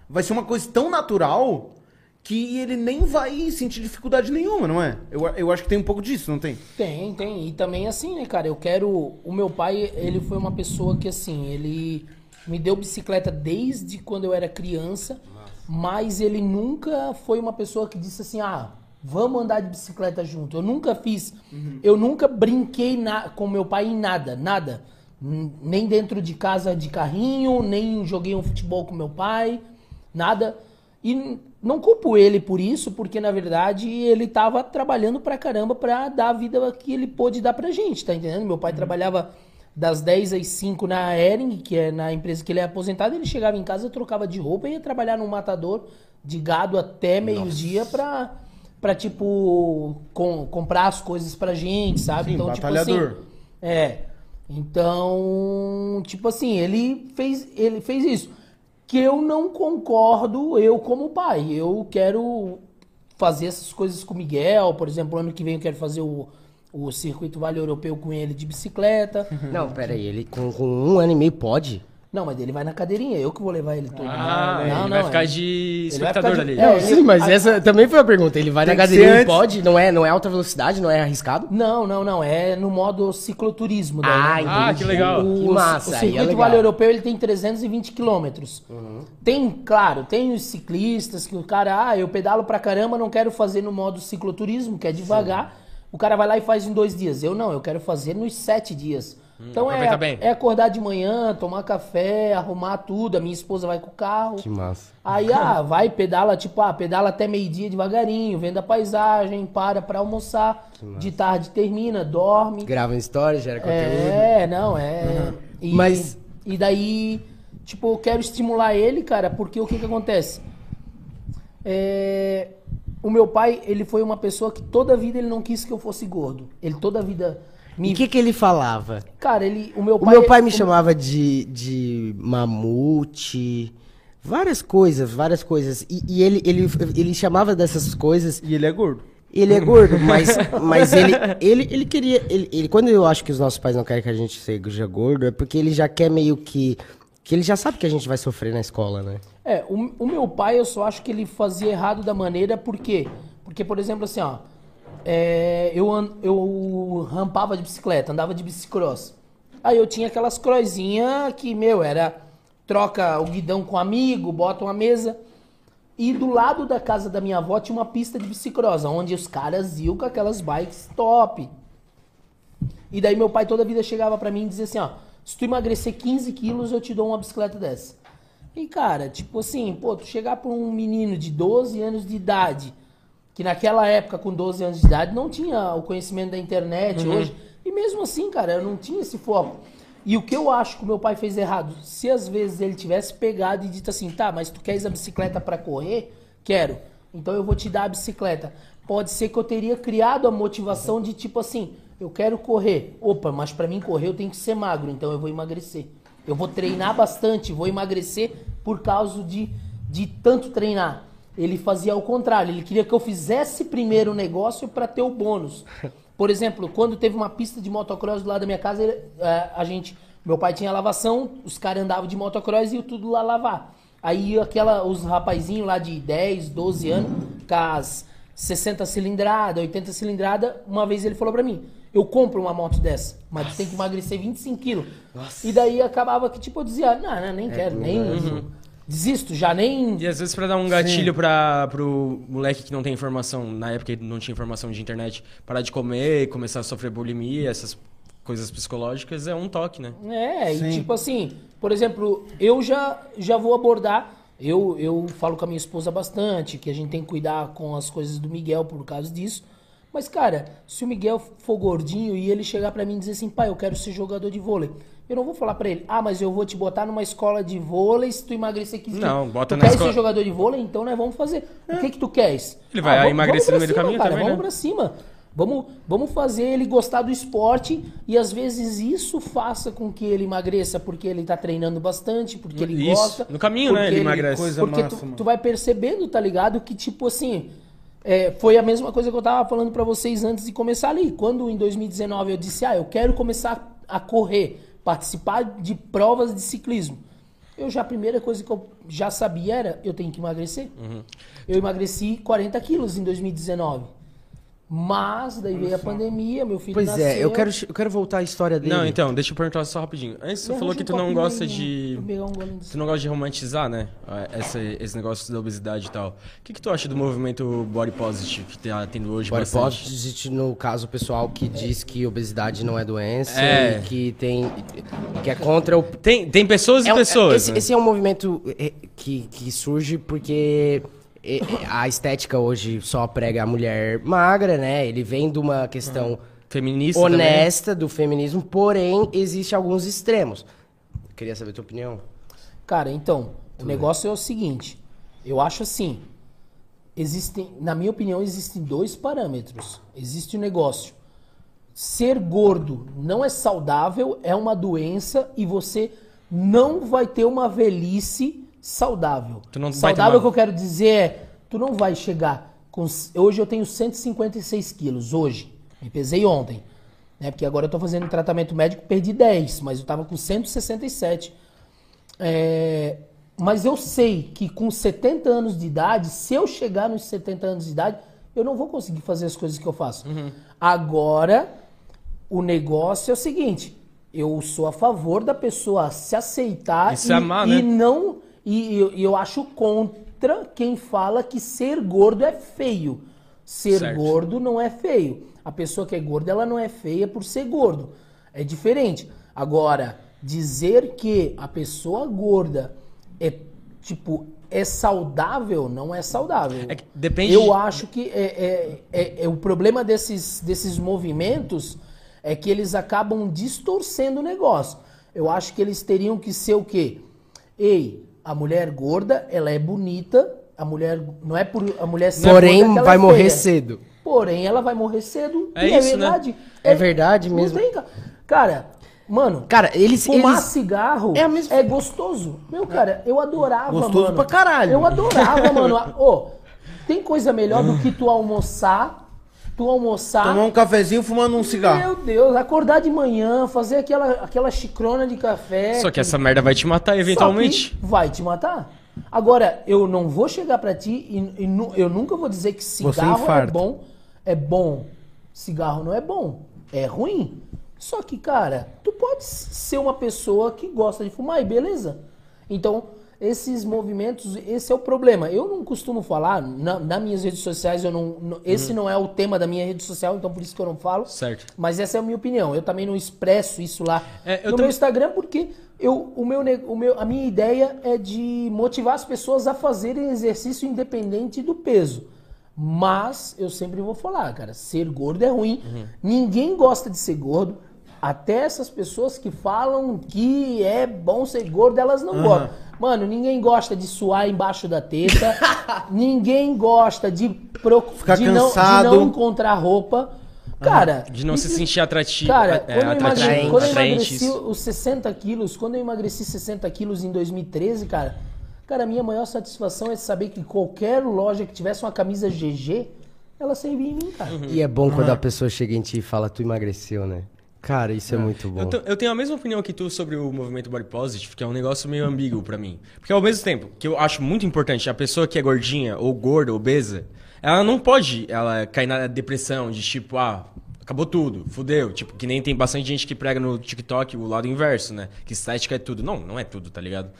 Vai ser uma coisa tão natural que ele nem vai sentir dificuldade nenhuma, não é? Eu, eu acho que tem um pouco disso, não tem? Tem, tem. E também assim, né, cara? Eu quero. O meu pai, ele foi uma pessoa que, assim, ele me deu bicicleta desde quando eu era criança, mas ele nunca foi uma pessoa que disse assim: ah, vamos andar de bicicleta junto. Eu nunca fiz. Eu nunca brinquei na, com meu pai em nada, nada. Nem dentro de casa de carrinho, nem joguei um futebol com meu pai, nada. E não culpo ele por isso, porque na verdade ele tava trabalhando pra caramba pra dar a vida que ele pôde dar pra gente, tá entendendo? Meu pai trabalhava das 10 às 5 na Ering, que é na empresa que ele é aposentado, ele chegava em casa, trocava de roupa e ia trabalhar num matador de gado até meio-dia pra, pra, tipo, com- comprar as coisas pra gente, sabe? Sim, tipo batalhador. assim, é. Então, tipo assim, ele fez, ele fez isso. Que eu não concordo, eu como pai. Eu quero fazer essas coisas com o Miguel. Por exemplo, ano que vem eu quero fazer o, o circuito Vale Europeu com ele de bicicleta. Não, pera aí, ele com, com um ano e meio pode? Não, mas ele vai na cadeirinha, eu que vou levar ele todo. Ah, não, ele não, vai ficar é. de Ele vai espectador ficar de- ali. É, Não, sim, mas essa também foi a pergunta. Ele vai Tem na que cadeirinha e pode? Não é, não é alta velocidade, não é arriscado? Não, não, não. É no modo cicloturismo. daí, Ah, né? entendi. Ah, que legal. Que O, massa, o é circuito legal. Vale Europeu ele tem 320 quilômetros. Tem, claro, tem os ciclistas que o cara, ah, eu pedalo pra caramba, não quero fazer no modo cicloturismo, que é devagar. O cara vai lá e faz em dois dias. Eu não, eu quero fazer nos sete dias. Então é, bem. é acordar de manhã, tomar café, arrumar tudo. A minha esposa vai com o carro. Que massa. Aí, ah, vai, pedala, tipo, ah, pedala até meio-dia devagarinho, vendo a paisagem, para pra almoçar. De tarde termina, dorme. Grava em story, gera conteúdo. É, não, é. E, Mas- E daí, tipo, eu quero estimular ele, cara, porque o que que acontece? É, o meu pai, ele foi uma pessoa que toda a vida ele não quis que eu fosse gordo. Ele toda a vida me. E o que, que ele falava? Cara, ele. O meu O pai. meu pai me o- chamava de, de mamute, várias coisas, várias coisas. E, e ele, ele, ele chamava dessas coisas. E ele é gordo. Ele é gordo, mas, mas ele, ele, ele queria. Ele, ele- quando eu acho que os nossos pais não querem que a gente seja gordo, é porque ele já quer meio que. Que ele já sabe que a gente vai sofrer na escola, né? É, o, o meu pai, eu só acho que ele fazia errado da maneira, por quê? Porque, por exemplo, assim, ó, é, eu, eu rampava de bicicleta, andava de bicicross. Aí eu tinha aquelas croizinhas que, meu, era troca o guidão com um amigo, bota uma mesa. E do lado da casa da minha avó tinha uma pista de bicicross, onde os caras iam com aquelas bikes top. E daí meu pai toda a vida chegava pra mim e dizia assim, ó, se tu emagrecer 15 quilos, eu te dou uma bicicleta dessa. E cara, tipo assim, pô, tu chegar pra um menino de 12 anos de idade, que naquela época com 12 anos de idade não tinha o conhecimento da internet hoje, e mesmo assim, cara, eu não tinha esse foco. E o que eu acho que o meu pai fez errado, se às vezes ele tivesse pegado e dito assim, tá, mas tu queres a bicicleta pra correr? Quero. Então eu vou te dar a bicicleta. Pode ser que eu teria criado a motivação de tipo assim, eu quero correr. Opa, mas pra mim correr eu tenho que ser magro, então eu vou emagrecer. Eu vou treinar bastante, vou emagrecer por causa de, de tanto treinar. Ele fazia ao contrário, ele queria que eu fizesse primeiro o negócio para ter o bônus. Por exemplo, quando teve uma pista de motocross do lado da minha casa, ele- eh, a gente, meu pai tinha lavação, os caras andavam de motocross e iam tudo lá lavar. Aí aquela, os rapazinhos lá de 10, 12 anos, com as, 60 cilindrada, 80 cilindrada, uma vez ele falou pra mim, eu compro uma moto dessa, mas tu tem que emagrecer 25 quilos. E daí acabava que, tipo, eu dizia, não, não nem quero, nem... Desisto, já nem... E às vezes pra dar um gatilho pra, pro moleque que não tem informação, na época ele não tinha informação de internet, parar de comer, começar a sofrer bulimia, essas coisas psicológicas, é um toque, né? É, Sim. e tipo assim, por exemplo, eu já, já vou abordar. Eu, eu falo com a minha esposa bastante, que a gente tem que cuidar com as coisas do Miguel por causa disso. Mas, cara, se o Miguel for gordinho e ele chegar pra mim e dizer assim, pai, eu quero ser jogador de vôlei. Eu não vou falar pra ele, ah, mas eu vou te botar numa escola de vôlei se tu emagrecer 15 Não, bota tu na queres escola- ser jogador de vôlei? Então nós vamos fazer. O que que tu queres? Ele vai vamos- emagrecer vamos no meio do caminho cara, também, Vamos né? pra cima. Vamos, vamos fazer ele gostar do esporte e às vezes isso faça com que ele emagreça porque ele tá treinando bastante, porque ele Isso. gosta. No caminho, né, ele emagrece. Coisa porque massa, tu, tu vai percebendo, tá ligado? Que tipo assim, é, foi a mesma coisa que eu tava falando pra vocês antes de começar ali. Quando em 2019 eu disse, ah, eu quero começar a correr, participar de provas de ciclismo. Eu já, a primeira coisa que eu já sabia era, eu tenho que emagrecer. Uhum. Eu emagreci 40 quilos em 2019. Mas daí veio a pandemia, meu filho Pois nasceu. é, eu quero, eu quero voltar à história dele. Não, então, deixa eu perguntar só rapidinho. Antes você falou que tu não gosta de... um. Tu não gosta de romantizar, né? Essa, esse negócio da obesidade e tal. O que, que tu acha do movimento body positive que tá tendo hoje Body bastante? positive, no caso, o pessoal que diz que obesidade não é doença É. e que tem. que é contra o. Tem, tem pessoas e É um- pessoas, esse, né? esse é um movimento é, que, que surge porque é, é, a estética hoje só prega a mulher magra, né? Ele vem de uma questão Feminista também. honesta do feminismo, porém, existe alguns extremos. Queria saber a tua opinião. Cara, então, o negócio é o seguinte. Eu acho assim. Existem, na minha opinião, existem dois parâmetros. Existe o negócio. Ser gordo não é saudável, é uma doença e você não vai ter uma velhice saudável. Saudável que eu quero dizer é, tu não vai chegar com. Hoje eu tenho 156 quilos, hoje. Me pesei ontem. Né? Porque agora eu tô fazendo tratamento médico, perdi 10, mas eu tava com 167. É, mas eu sei que com 70 anos de idade, se eu chegar nos 70 anos de idade, eu não vou conseguir fazer as coisas que eu faço. Uhum. Agora, o negócio é o seguinte: eu sou a favor da pessoa se aceitar E se amar, né? e não. E, eu- eu acho contra quem fala que ser gordo é feio. Ser Certo. gordo não é feio. A pessoa que é gorda, ela não é feia por ser gordo. É diferente. Agora, dizer que a pessoa gorda é, tipo, é saudável, não é saudável. É depende Eu acho que é, é- é- é o problema desses, desses movimentos é que eles acabam distorcendo o negócio. Eu acho que eles teriam que ser o quê? Ei, a mulher gorda, ela é bonita, a mulher não é por a mulher ser Porém, gorda vai é morrer feia. cedo. Porém, ela vai morrer cedo. É e isso, é né? verdade. É verdade mesmo. tem, cara. Cara, mano, Cara, eles. Fumar eles... cigarro É é, a mesma- gostoso. Meu, cara, eu adorava, Gostoso mano. pra caralho. Eu adorava, mano. Ô, tem coisa melhor do que tu almoçar, tu almoçar... Tomar um cafezinho fumando um cigarro. Meu Deus, acordar de manhã, fazer aquela, aquela chicrona de café... Só que essa merda vai te matar eventualmente. Só que vai te matar. Agora, eu não vou chegar pra ti e, e nu- eu nunca vou dizer que cigarro é bom. É bom. Cigarro não é bom. É ruim. Só que, cara, tu pode ser uma pessoa que gosta de fumar e beleza. Então, esses movimentos, esse é o problema. Eu não costumo falar, na, nas minhas redes sociais, eu não, não- esse não é o tema da minha rede social, então por isso que eu não falo. Certo. Mas essa é a minha opinião. Eu também não expresso isso lá É, no também- meu Instagram porque eu, o meu, o meu, a minha ideia é de motivar as pessoas a fazerem exercício independente do peso. Mas eu sempre vou falar, cara, ser gordo é ruim. Ninguém gosta de ser gordo. Até essas pessoas que falam que é bom ser gordo, elas não gostam. Mano, ninguém gosta de suar embaixo da teta. ninguém gosta de, proc- Ficar de, não, de cansado. não encontrar roupa. Cara, De não se sentir atrativo. Cara, é, quando, eu emagre- atraente, quando eu emagreci os 60 quilos, quando eu emagreci 60 quilos em 2013, cara, cara, a minha maior satisfação é saber que qualquer loja que tivesse uma camisa GG, ela servia em mim, cara. E é bom quando a pessoa chega em ti e fala, tu emagreceu, né? Cara, isso é, muito bom. Eu, te- eu tenho a mesma opinião que tu sobre o movimento body positive, que é um negócio meio ambíguo pra mim. Porque ao mesmo tempo que eu acho muito importante a pessoa que é gordinha ou gorda, obesa, ela não pode ela cair na depressão de tipo, ah, acabou tudo, fudeu. Tipo, que nem tem bastante gente que prega no TikTok o lado inverso, né? Que estética é tudo. Não, não é tudo, tá ligado?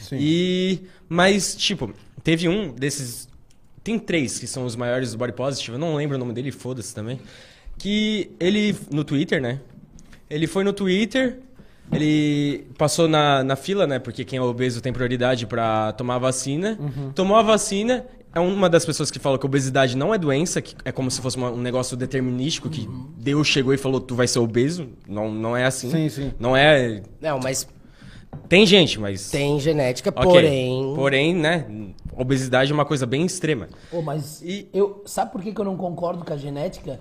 Sim. E. Mas, tipo, teve um desses. Tem três que são os maiores do Body Positive, eu não lembro o nome dele, foda-se também. Que ele, no Twitter, né? Ele foi no Twitter, ele passou na, na fila, né? Porque quem é obeso tem prioridade pra tomar a vacina. Tomou a vacina. É uma das pessoas que fala que obesidade não é doença, que é como se fosse uma- um negócio determinístico, que Deus chegou e falou, tu vai ser obeso. Não, não é assim. Sim, sim. Não é. Não, mas Tem gente, mas. tem genética, Ok. porém. Porém, né? Obesidade é uma coisa bem extrema. Ô, mas E- eu, sabe por que, que eu não concordo com a genética?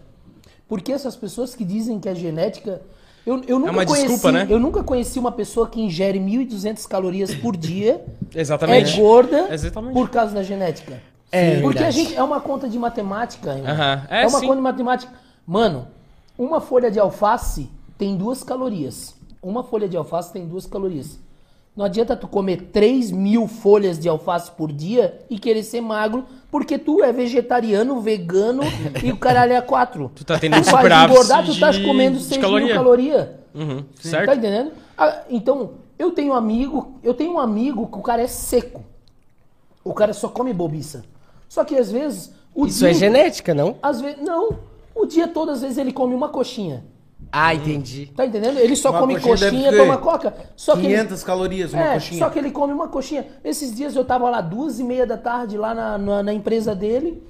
Porque essas pessoas que dizem que a genética. Eu, eu nunca É uma conheci, desculpa, né? Eu nunca conheci uma pessoa que ingere 1.200 calorias por dia. Exatamente. É gorda Exatamente. por causa da genética. É Porque a verdade. gente é uma conta de matemática. irmão. Aham. É, É, uma sim. conta de matemática. Mano, uma folha de alface tem duas calorias. Uma folha de alface tem duas calorias. Não adianta tu comer 3 mil folhas de alface por dia e querer ser magro, porque tu é vegetariano, vegano e o caralho é quatro. Tu tá tendo Tu vai engordar, tu estás comendo de 6 mil caloria. calorias. Uhum, Tá certo? entendendo? Ah, então, eu tenho um amigo, eu tenho um amigo que o cara é seco. O cara só come bobiça. Só que às vezes. O Isso dia, é genética, não? Às vezes. Não. O dia todo, às vezes, ele come uma coxinha. Ah, entendi. Tá entendendo? Ele só Uma come coxinha coxinha, deve ter toma coca. Só que ele- 500 calorias uma é, coxinha. só que ele come uma coxinha. Esses dias eu tava lá duas e meia da tarde lá na, na, na empresa dele.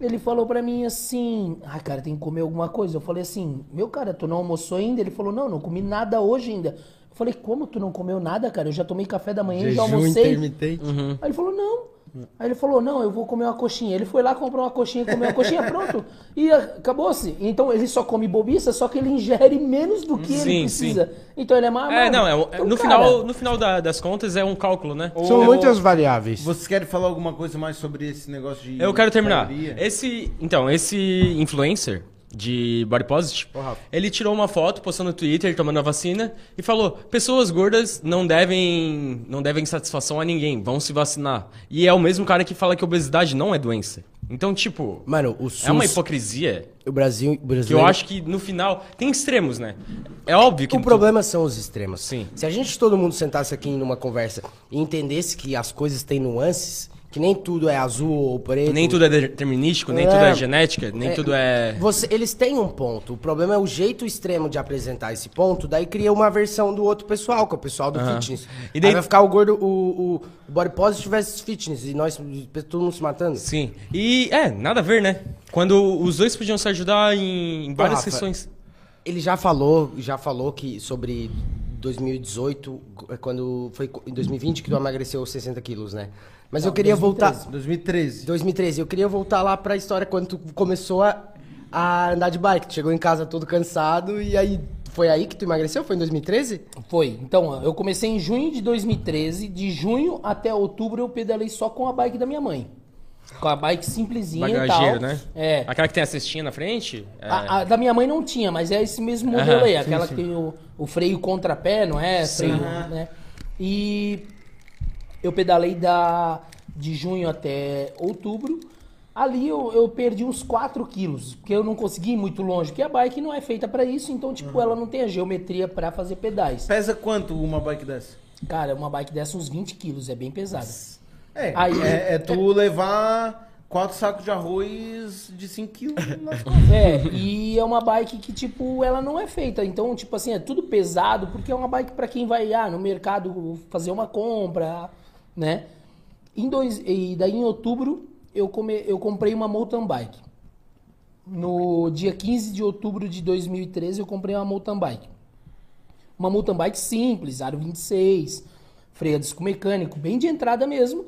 Ele falou pra mim assim, ai cara, tem que comer alguma coisa. Eu falei assim, meu cara, tu não almoçou ainda? Ele falou, não, não comi nada hoje ainda. Eu falei, como tu não comeu nada, cara? Eu já tomei café da manhã, já Jejum almocei. intermitente. Aí ele falou, não. Aí ele falou, não, eu vou comer uma coxinha. Ele foi lá, comprou uma coxinha, comeu uma coxinha, pronto. E acabou-se. Então ele só come bobiça, só que ele ingere menos do que ele Sim, precisa. Então ele é mais É, não, é, Então, no, cara, final, no final da- das contas é um cálculo, né? São Ô, muitas variáveis. Vocês querem falar alguma coisa mais sobre esse negócio de. Eu quero terminar. caloria? Esse, então, esse influencer de Body Positive, ele tirou uma foto, postou no Twitter, tomando a vacina, e falou: pessoas gordas não devem, não devem satisfação a ninguém, vão se vacinar. E é o mesmo cara que fala que obesidade não é doença. Então, tipo, Mano, o SUS, é uma hipocrisia o Brasil, o que brasileiro... eu acho que no final tem extremos, né? É óbvio que O problema são os extremos. Sim. Se a gente todo mundo sentasse aqui numa conversa e entendesse que as coisas têm nuances, que nem tudo é azul ou preto. nem tudo é determinístico, nem É. tudo é genética, nem É, tudo é Você, eles têm um ponto. O problema é o jeito extremo de apresentar esse ponto, daí cria uma versão do outro pessoal, que é o pessoal do fitness. E daí- Aí vai ficar o gordo, o, o body positive versus fitness, e nós, todo mundo se matando. Sim. E é, nada a ver, né? Quando os dois podiam se ajudar em, em várias Rafa, questões. Ele já falou, já falou que sobre 2018, quando foi em 2020 que tu emagreceu 60 quilos, né? Mas eu queria voltar. 2013. 2013, eu queria voltar lá pra história quando tu começou a, a andar de bike. Tu chegou em casa todo cansado e aí foi aí que tu emagreceu? Foi em 2013? Foi. Então, eu comecei em junho de 2013. De junho até outubro eu pedalei só com a bike da minha mãe. Com a bike simplesinha e tal. né? É. Aquela que tem a cestinha na frente? É. A, a da minha mãe não tinha, mas é esse mesmo modelo Aham, aí. Aquela que tem o, o freio contrapé, não é? Freio, né? E eu pedalei da, de junho até outubro. Ali eu, eu perdi uns 4 quilos, porque eu não consegui ir muito longe, porque a bike não é feita pra isso, então, tipo, ela não tem a geometria pra fazer pedais. Pesa quanto uma bike dessa? Cara, uma bike dessa uns 20 quilos, é bem pesada. É, Aí- é, é tu levar quatro sacos de arroz de 5 quilos nas costas. É, e é uma bike que, tipo, ela não é feita. Então, tipo assim, é tudo pesado, porque é uma bike pra quem vai ah, no mercado fazer uma compra, né? Em dois, e daí em outubro eu, come, eu comprei uma mountain bike. No dia 15 de outubro de 2013 eu comprei uma mountain bike. Uma mountain bike simples, aro 26, freio disco mecânico, bem de entrada mesmo.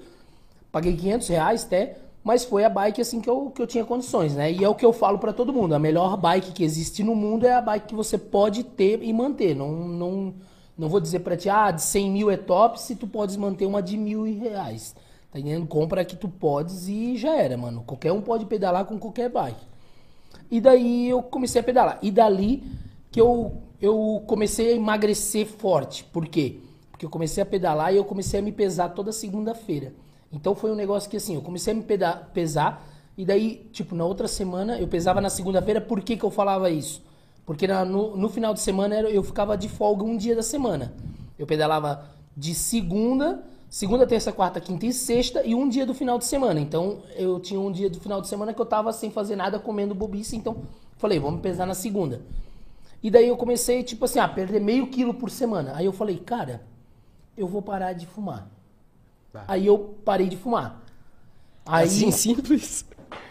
Paguei 500 reais até, mas foi a bike assim que eu, que eu tinha condições, né? E é o que eu falo pra todo mundo, a melhor bike que existe no mundo é a bike que você pode ter e manter. Não, não, não vou dizer pra ti, ah, de 100 mil é top, se tu podes manter uma de mil reais. Tá entendendo? Compra que tu podes e já era, mano. Qualquer um pode pedalar com qualquer bike. E daí eu comecei a pedalar. E dali que eu, eu comecei a emagrecer forte. Por quê? Porque eu comecei a pedalar e eu comecei a me pesar toda segunda-feira. Então foi um negócio que assim, eu comecei a me pesar E daí, tipo, na outra semana, eu pesava na segunda-feira, por que, que eu falava isso? Porque na- no, no final de semana eu ficava de folga um dia da semana. Eu pedalava de segunda, segunda, terça, quarta, quinta e sexta e um dia do final de semana. Então eu tinha um dia do final de semana que eu tava sem fazer nada, comendo bobice. Então falei, vamos pesar na segunda. E daí eu comecei, tipo assim, a perder meio quilo por semana. Aí eu falei, cara, eu vou parar de fumar. Aí eu parei de fumar. Aí, Assim simples.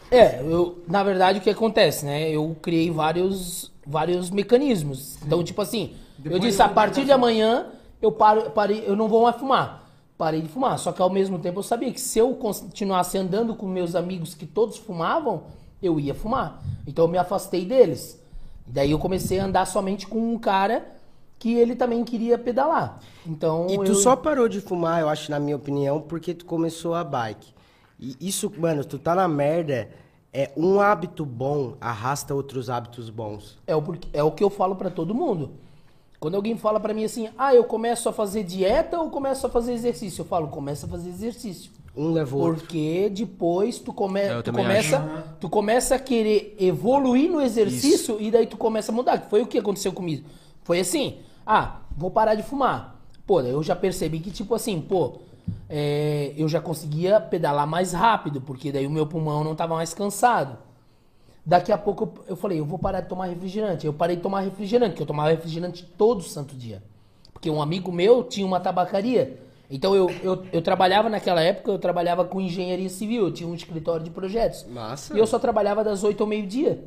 é, eu, na verdade o que acontece, né? Eu criei vários, vários mecanismos. Então, tipo assim, eu disse, a partir de amanhã eu paro, parei, eu não vou mais fumar. Parei de fumar. Só que ao mesmo tempo eu sabia que se eu continuasse andando com meus amigos que todos fumavam, eu ia fumar. Então eu me afastei deles. Daí eu comecei a andar somente com um cara que ele também queria pedalar. Então E tu eu... só parou de fumar, eu acho, na minha opinião, porque tu começou a bike. E isso, mano, tu tá na merda, é um hábito bom arrasta outros hábitos bons. É o, é o que eu falo pra todo mundo. Quando alguém fala pra mim assim, ah, eu começo a fazer dieta ou começo a fazer exercício? Eu falo, começa a fazer exercício. Um levou o outro. Porque depois tu, come, eu tu, começa, tu começa a querer evoluir no exercício e daí tu começa a mudar. Que foi o que aconteceu comigo. Foi assim, ah, vou parar de fumar. Pô, daí eu já percebi que, tipo assim, pô, é, eu já conseguia pedalar mais rápido, porque daí o meu pulmão não tava mais cansado. Daqui a pouco eu, eu falei, eu vou parar de tomar refrigerante. Eu parei de tomar refrigerante, porque eu tomava refrigerante todo santo dia. Porque um amigo meu tinha uma tabacaria. Então eu, eu, eu trabalhava naquela época, eu trabalhava com engenharia civil, eu tinha um escritório de projetos. Massa. E eu só trabalhava das 8 ao meio-dia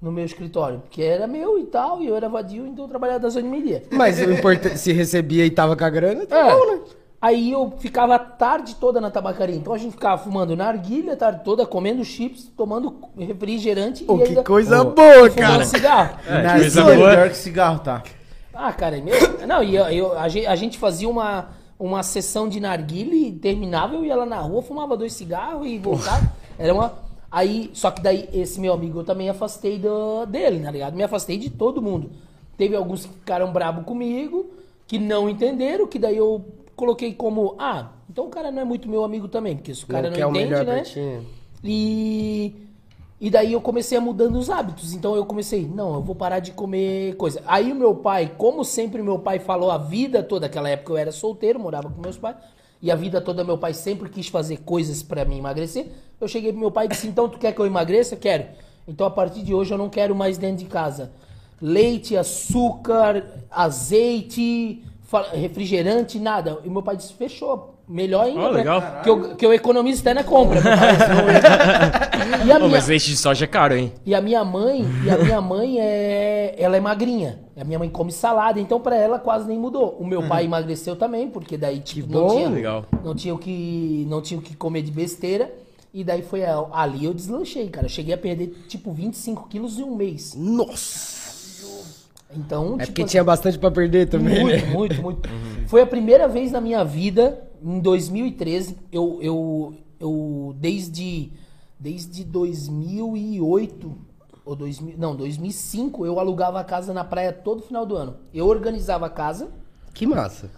no meu escritório. Porque era meu e tal, e eu era vadio, então eu trabalhava das 8 ao meio-dia. Mas o importante, se recebia e tava com a grana, tá É. bom, né? Aí eu ficava a tarde toda na tabacaria. Então a gente ficava fumando narguilha a tarde toda, comendo chips, tomando refrigerante Pô, e que ainda coisa Pô, boa, fumando cara. cigarro. É, Na coisa boa. melhor que cigarro, tá? Ah, cara, é meu. Não, e eu, eu- a, gente, a gente fazia uma, uma sessão de narguilha e terminava, eu ia lá na rua, fumava dois cigarros e voltava. Era uma. Aí, só que daí, esse meu amigo eu também afastei do, dele, tá ligado? Me afastei de todo mundo. Teve alguns que ficaram brabo comigo, que não entenderam, que daí eu coloquei como, ah, então o cara não é muito meu amigo também, porque se o cara não, quer o entende, né? E, e daí eu comecei a mudando os hábitos. Então eu comecei, não, eu vou parar de comer coisa. Aí o meu pai, como sempre meu pai falou a vida toda, aquela época eu era solteiro, morava com meus pais, e a vida toda meu pai sempre quis fazer coisas pra me emagrecer. Eu cheguei pro meu pai e disse, então tu quer que eu emagreça? Quero. Então a partir de hoje eu não quero mais dentro de casa leite, açúcar, azeite, refrigerante, nada. E meu pai disse, fechou. Melhor ainda, né? legal. Que eu, que eu economizo até na compra. eu- e, minha, mas leite de soja é caro, hein? e a minha mãe, e a minha mãe é, ela é magrinha. A minha mãe come salada, então pra ela quase nem mudou. O meu pai emagreceu também, porque daí tipo, não bom. tinha, Legal. não tinha o que não tinha o que comer de besteira. E daí foi ali eu deslanchei, cara. Eu cheguei a perder tipo 25 quilos em um mês. Nossa! Então, É tipo, porque tinha bastante pra perder também, muito, né? muito, muito. Foi a primeira vez na minha vida, em 2013, eu, eu, eu desde, desde 2008, ou 2000, não, 2005, eu alugava a casa na praia todo final do ano. Eu organizava a casa, Que massa.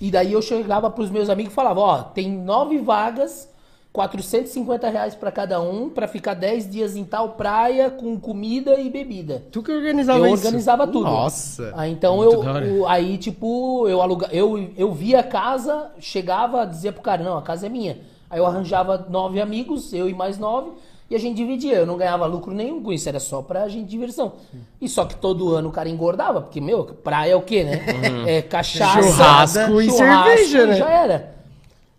e daí eu chegava pros meus amigos e falava, ó, tem nove vagas, 450 reais pra cada um, pra ficar 10 dias em tal praia, com comida e bebida. Tu que organizava Eu isso? organizava tudo. Nossa. Aí então Muito eu, o- aí tipo, eu aluga, eu eu via a casa, chegava, dizia pro cara, não, a casa é minha. Aí eu arranjava nove amigos, eu e mais nove, e a gente dividia. Eu não ganhava lucro nenhum com isso, era só pra gente diversão. E só que todo ano o cara engordava, porque meu, praia é o quê, né? É cachaça, Churrasco e cerveja, e né? Já era.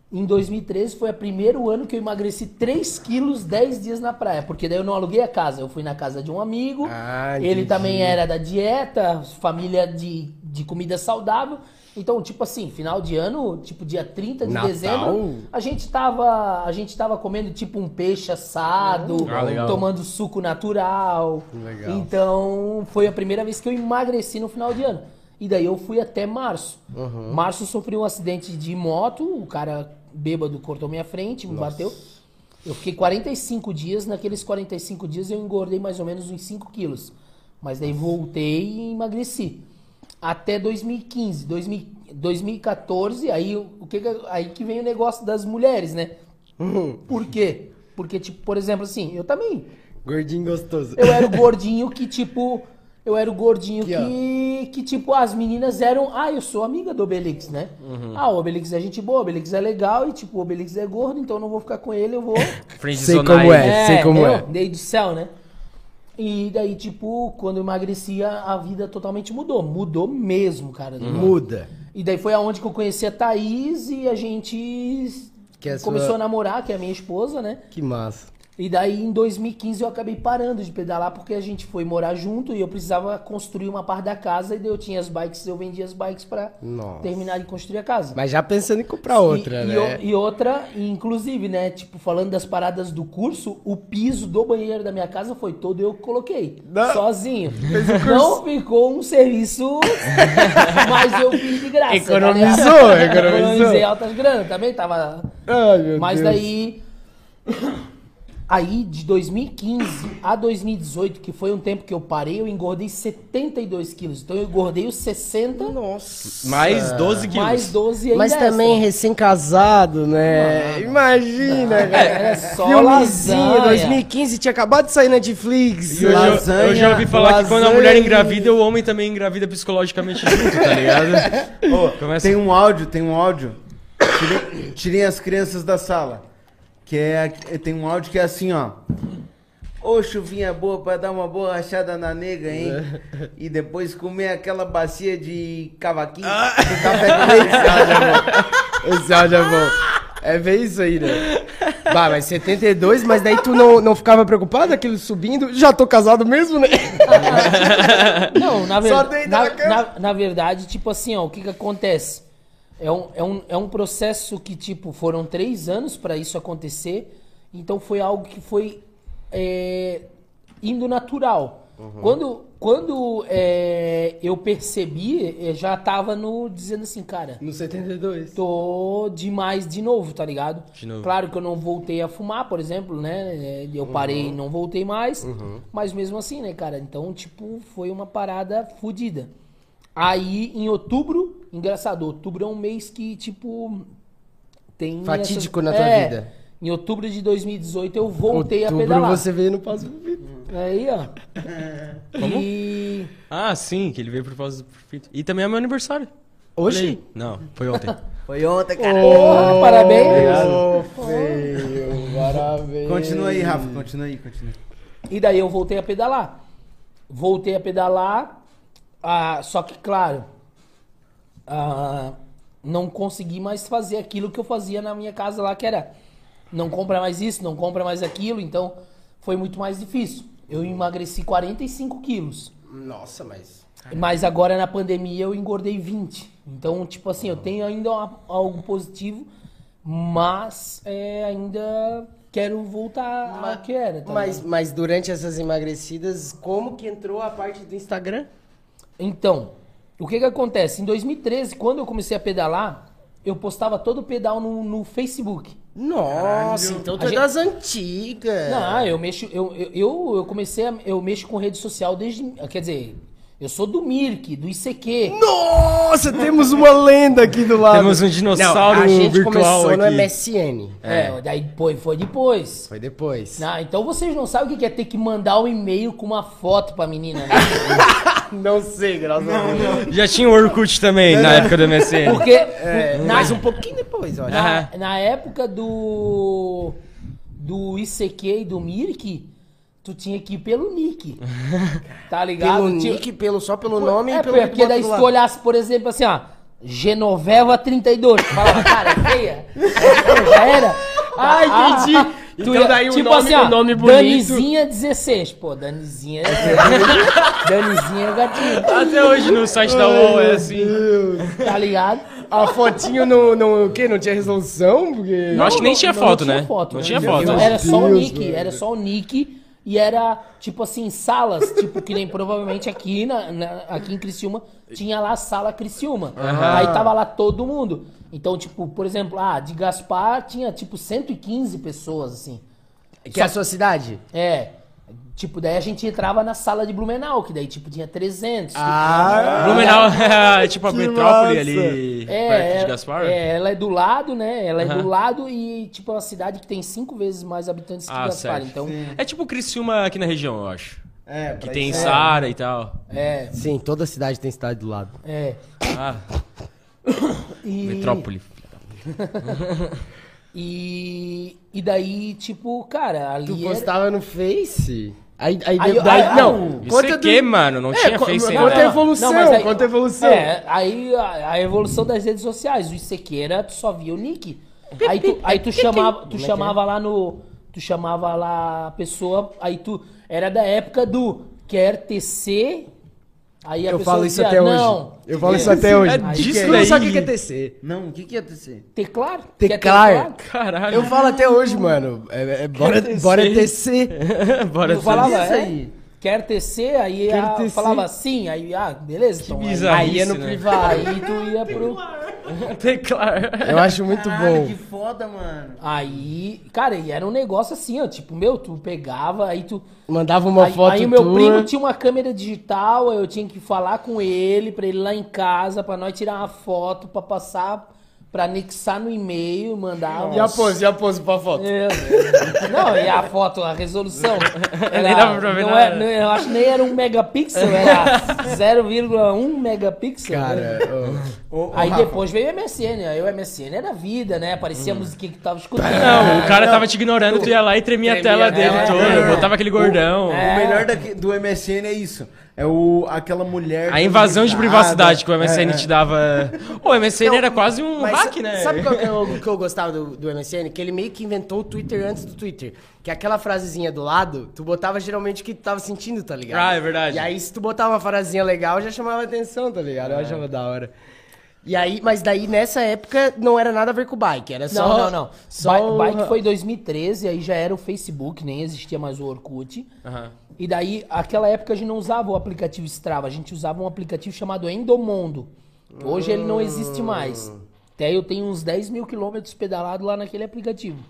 Em 2013 foi o primeiro ano que eu emagreci 3 quilos 10 dias na praia, porque daí eu não aluguei a casa, eu fui na casa de um amigo, Ah, ele também era da dieta, família de, de comida saudável, então tipo assim, final de ano, tipo dia 30 de Natal? dezembro, a gente tava, a gente tava comendo tipo um peixe assado, Ah, tomando suco natural, Legal. então foi a primeira vez que eu emagreci no final de ano. E daí eu fui até março. Uhum. Março eu sofri um acidente de moto, o cara bêbado cortou minha frente, me bateu. Eu fiquei 45 dias, naqueles 45 dias eu engordei mais ou menos uns 5 quilos. Mas daí voltei e emagreci. Até 2015, 2000 2014, aí o que- aí que vem o negócio das mulheres, né? Uhum. Por quê? Porque, tipo, por exemplo, assim, eu também. Gordinho gostoso. Eu era o gordinho que, tipo. Eu era o gordinho ó. que, que, tipo, as meninas eram. Ah, eu sou amiga do Obelix, né? Uhum. Ah, o Obelix é gente boa, o Obelix é legal e, tipo, o Obelix é gordo, então eu não vou ficar com ele, eu vou. Friendzonai. como é. sei como é. Desde o céu, né? E daí, tipo, quando eu emagrecia, a vida totalmente mudou. Mudou mesmo, cara. Muda. E daí foi aonde que eu conheci a Thaís e a gente Que é começou sua- a namorar, que é a minha esposa, né? Que massa. E daí em 2015 eu acabei parando de pedalar porque a gente foi morar junto e eu precisava construir uma parte da casa e daí eu tinha as bikes, eu vendia as bikes pra Nossa. terminar de construir a casa. Mas já pensando em comprar outra, e, e né? o- E, outra, e inclusive, né, tipo, falando das paradas do curso, o piso do banheiro da minha casa foi todo eu que coloquei, Não. sozinho. Não ficou um serviço, mas eu fiz de graça. tá Economizou, ligado? economizou. Economizei altas granas, também tava... Ai, meu Mas Deus. daí. Aí, de 2015 a 2018, que foi um tempo que eu parei, eu engordei 72 quilos. Então eu engordei os 60 Nossa. Mais 12 quilos. mais 12 ainda Mas extra. também recém-casado, né? Imagina, cara. Era só Filmezinho, lasanha. 2015, tinha acabado de sair Netflix. E eu, já, Lasanha, eu já ouvi falar que quando a lasanha. mulher engravida, o homem também engravida psicologicamente junto, tá ligado? Ô, Começa- Tem um áudio, tem um áudio. Tirem, tirem as crianças da sala. Que é. Tem um áudio que é assim, ó. Ô, chuvinha boa pra dar uma boa rachada na nega, hein? E depois comer aquela bacia de cavaquinho com café com leite. Esse áudio é bom. É bem isso aí, né? Bah, mas 72, mas daí tu não, não ficava preocupado, aquilo subindo? Já tô casado mesmo, né? Não, na, ver- na, na- na verdade, tipo assim, ó, o que que acontece? É um, é um, é um processo que, tipo, foram três anos pra isso acontecer. Então foi algo que foi é, indo natural. Uhum. Quando, quando é, eu percebi, eu já tava no, dizendo assim, cara, No 72. tô demais de novo, tá ligado? De novo. Claro que eu não voltei a fumar, por exemplo, né? É, Eu parei e não voltei mais. Mas mesmo assim, né, cara? Então, tipo, foi uma parada fodida. Aí, em outubro, engraçado, outubro é um mês que, tipo, tem. Fatídico essas- na tua É, vida. Em outubro de 2018 eu voltei Outubro a pedalar. você veio no passo do vídeo. Aí, ó. E. Ah, sim, que ele veio por causa do perfeito. E também é meu aniversário. Aí. Não, foi ontem. Foi ontem, cara. Porra, parabéns! Ô, feio, parabéns. Continua aí, Rafa. Continua aí, continua. E daí eu voltei a pedalar. Voltei a pedalar, ah, só que, claro, ah, não consegui mais fazer aquilo que eu fazia na minha casa lá, que era não compra mais isso, não compra mais aquilo, então foi muito mais difícil. Eu emagreci 45 quilos. Nossa, mas... Mas agora na pandemia eu engordei 20. Então, tipo assim, eu tenho ainda uma- algo positivo, mas é, ainda quero voltar ao que era. tá Mas, mas durante essas emagrecidas, como que entrou a parte do Instagram? Então, o que que acontece? Em 2013, quando eu comecei a pedalar, eu postava todo o pedal no, no Facebook. Nossa, então tu é gente- das antigas. Não, eu mexo, eu, eu, eu, eu comecei a, eu mexo com rede social desde, quer dizer, eu sou do Mirk, do ICQ. Nossa, temos uma lenda aqui do lado. Temos um dinossauro Não, a gente virtual começou no aqui. MSN. É, daí depois, foi depois. Foi depois. Ah, então vocês não sabem o que que é ter que mandar um e-mail com uma foto pra menina, né? Não sei, graças a Deus. Já tinha o Orkut também, na época do MSN. Porque É, na, mas um pouquinho depois, olha. na, na época do do ICQ e do Mirk, tu tinha que ir pelo nick. Tá ligado? Pelo Tinha- nick, pelo, só pelo nome é, e pelo porque daí se tu olhasse, por exemplo, assim, ó, Genoveva 32, tu falava, cara, é feia? Já era? Ah, entendi. tu Então daí o tipo nome- assim, ó, o nome bonito. Danizinha 16. Pô, Danizinha é... Danizinha é gatinho, Até hoje no site da UOL é assim. tá ligado? A fotinho no, no o quê? Não tinha resolução? Porque... Eu acho que nem tinha foto, né? foto, Não né? tinha foto. Deus, Era só o Deus, nick, era só o nick e era tipo assim, salas, tipo que nem provavelmente aqui, na, na- aqui em Criciúma tinha lá a sala Criciúma. Aí tava lá todo mundo. Então, tipo, por exemplo, ah, de Gaspar tinha tipo 115 pessoas assim. Que é a sua cidade? É. Tipo, daí a gente entrava na sala de Blumenau, que daí, tipo, tinha 300. Ah, Blumenau é tipo a metrópole ali, É, perto de é, Gaspar. é, ela é do lado, né? Ela é do lado e, tipo, é uma cidade que tem cinco vezes mais habitantes que Ah, Gaspar. certo. Então, É tipo Criciúma aqui na região, eu acho. É, Que tem isso- Sara e tal. é, Sim, toda cidade tem cidade do lado. é. Ah, E, metrópole. E, e daí, tipo, cara, ali Tu era- postava no Face? Aí, aí, Aí daí- aí- não, Isso é que, mano? Não tinha co- Face conta ainda. a evolução, aí- conta a evolução. É, aí a, a evolução das redes sociais. O ICQ era, tu só via o nick. Aí tu, aí tu chamava, tu chamava lá no. Tu chamava lá a pessoa, aí tu. Era da época do quer tecer. Aí a Eu falo isso dizia, até não, hoje. Eu falo é, isso até hoje. É Tu disso não sabe o que é TC. Não, o que que ia acontecer? Teclar? Teclar. Quer Caralho. Eu falo até hoje, mano. É, é, bora, bora TC. Bora Eu falava, isso é, aí. quer tecer, aí a- tecer. falava sim, aí, ah, beleza. então, aí-. Aí ia no né? privado. Aí tu ia pro. Teclar. Eu acho muito Caralho, bom. que foda, mano. Aí, cara, e era um negócio assim, ó, tipo, meu, tu pegava, aí tu. Mandava uma aí, foto aí o meu tua. primo tinha uma câmera digital, aí eu tinha que falar com ele pra ele ir lá em casa, pra nós tirar uma foto, pra passar, pra anexar no e-mail, mandar. E a pose, e a pose pra foto? Meu Deus. Não, e a foto, a resolução. Era, Nem dava pra ver não nada. é- não- eu acho que nem era um megapixel, era 0,1 megapixel. Cara, ô. Ô, ô, Aí Rafa, depois veio o MSN, aí o MSN era vida, né? Aparecia a musiquinha que tu tava escutando. Não, o cara tava te ignorando, tu ia lá e tremia, a tela dele é, toda, é. botava aquele gordão. O melhor daqui- do MSN é isso. É o, aquela mulher. A invasão de privacidade que o MSN É, é. te dava. O MSN era quase um Mas hack, né? Sabe qual que é o que eu gostava do, do MSN? Que ele meio que inventou o Twitter antes do Twitter. Que aquela frasezinha do lado, tu botava geralmente o que tu tava sentindo, tá ligado? Ah, é verdade. E aí, se tu botava uma frasezinha legal, já chamava atenção, tá ligado? É. Eu achava da hora. E aí, mas daí nessa época não era nada a ver com bike, era só. Não, não, não. Só o- Bike foi em 2013, aí já era o Facebook, nem existia mais o Orkut. Aham. E daí, aquela época a gente não usava o aplicativo Strava, a gente usava um aplicativo chamado Endomondo. Hoje ele não existe mais. Até eu tenho uns 10 mil quilômetros pedalado lá naquele aplicativo.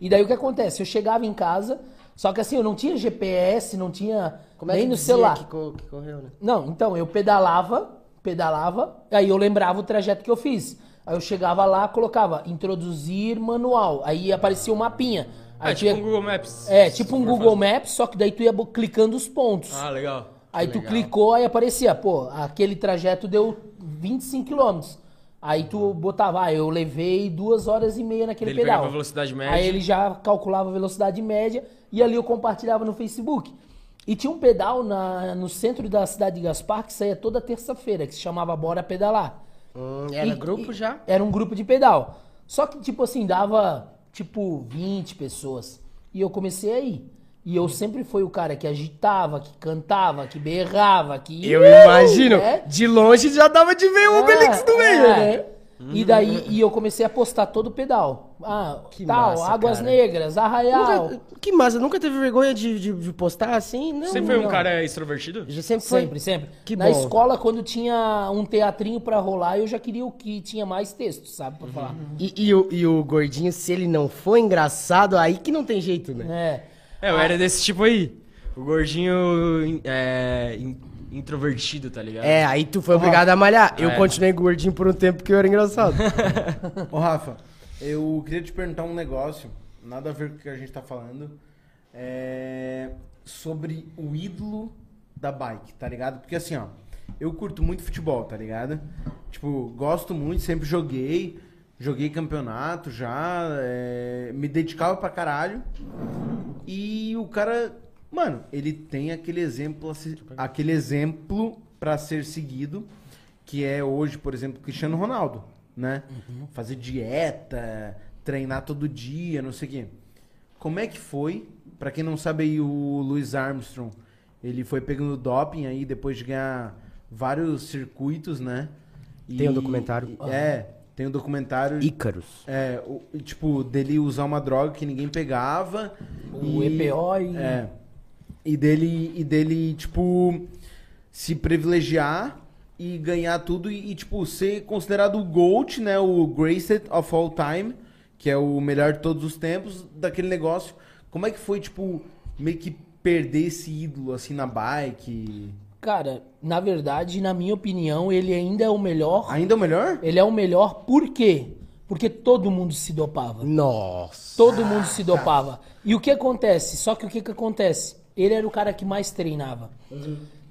E daí o que acontece? Eu chegava em casa, só que assim, eu não tinha GPS, não tinha Como é nem que no celular. Que, que correu, né? Não, então eu pedalava, pedalava, aí eu lembrava o trajeto que eu fiz. Aí eu chegava lá, colocava introduzir manual, aí aparecia o mapinha. Aí É tipo ia- um Google Maps. é, tipo um Google Maps, só que daí tu ia clicando os pontos. Ah, legal. aí tu clicou, aí aparecia, pô, aquele trajeto deu 25 quilômetros. Aí tu botava, ah, eu levei duas horas e meia naquele Ele pedal. a velocidade média. Aí ele já calculava a velocidade média e ali eu compartilhava no Facebook. E tinha um pedal na- no centro da cidade de Gaspar que saía toda terça-feira, que se chamava Bora Pedalar. Hum, era E- grupo já? Era um grupo de pedal. Só que, tipo assim, dava, tipo, 20 pessoas. E eu comecei aí. E eu sempre fui o cara que agitava, que cantava, que berrava, que... Eu imagino. É. De longe já dava de ver o Obelix no meio, é. né? E daí, e eu comecei a postar todo o pedal. Ah, Que tal, massa, Águas cara. Negras, Arraial. Nunca- que massa, nunca teve vergonha de, de, de postar assim? Não. Você foi um não. cara extrovertido? Já sempre foi. Sempre, sempre. Que Na bom. escola, quando tinha um teatrinho pra rolar, eu já queria o que tinha mais texto, sabe? Pra falar. E, e o, e o gordinho, se ele não for engraçado, aí que não tem jeito, né? É. É, eu era desse tipo aí. O gordinho é, introvertido, tá ligado? É, aí tu foi obrigado a malhar. Eu É. continuei gordinho por um tempo porque eu era engraçado. Ô, Rafa, eu queria te perguntar um negócio, nada a ver com o que a gente tá falando, é sobre o ídolo da bike, tá ligado? Porque assim, ó, eu curto muito futebol, tá ligado? Tipo, gosto muito, sempre joguei, joguei campeonato já, é, me dedicava pra caralho. E o cara, mano, ele tem aquele exemplo, aquele exemplo para ser seguido, que é hoje, por exemplo, Cristiano Ronaldo, né? Fazer dieta, treinar todo dia, não sei o quê. Como é que foi? Pra quem não sabe aí, o Louis Armstrong, ele foi pegando doping aí depois de ganhar vários circuitos, né? Tem um documentário. É, tem um documentário. Ícaros. É, o- tipo, dele usar uma droga que ninguém pegava. O EPO e- É. E dele, e dele, tipo, se privilegiar e ganhar tudo e, e, tipo, ser considerado o GOAT, né? O Greatest of All Time, que é o melhor de todos os tempos daquele negócio. Como é que foi, tipo, meio que perder esse ídolo assim na bike? Cara, na verdade, na minha opinião, ele ainda é o melhor. Ainda é o melhor? Ele é o melhor por quê? Porque todo mundo se dopava. Nossa. Todo mundo se dopava. E o que acontece? Só que o que que acontece? Ele era o cara que mais treinava.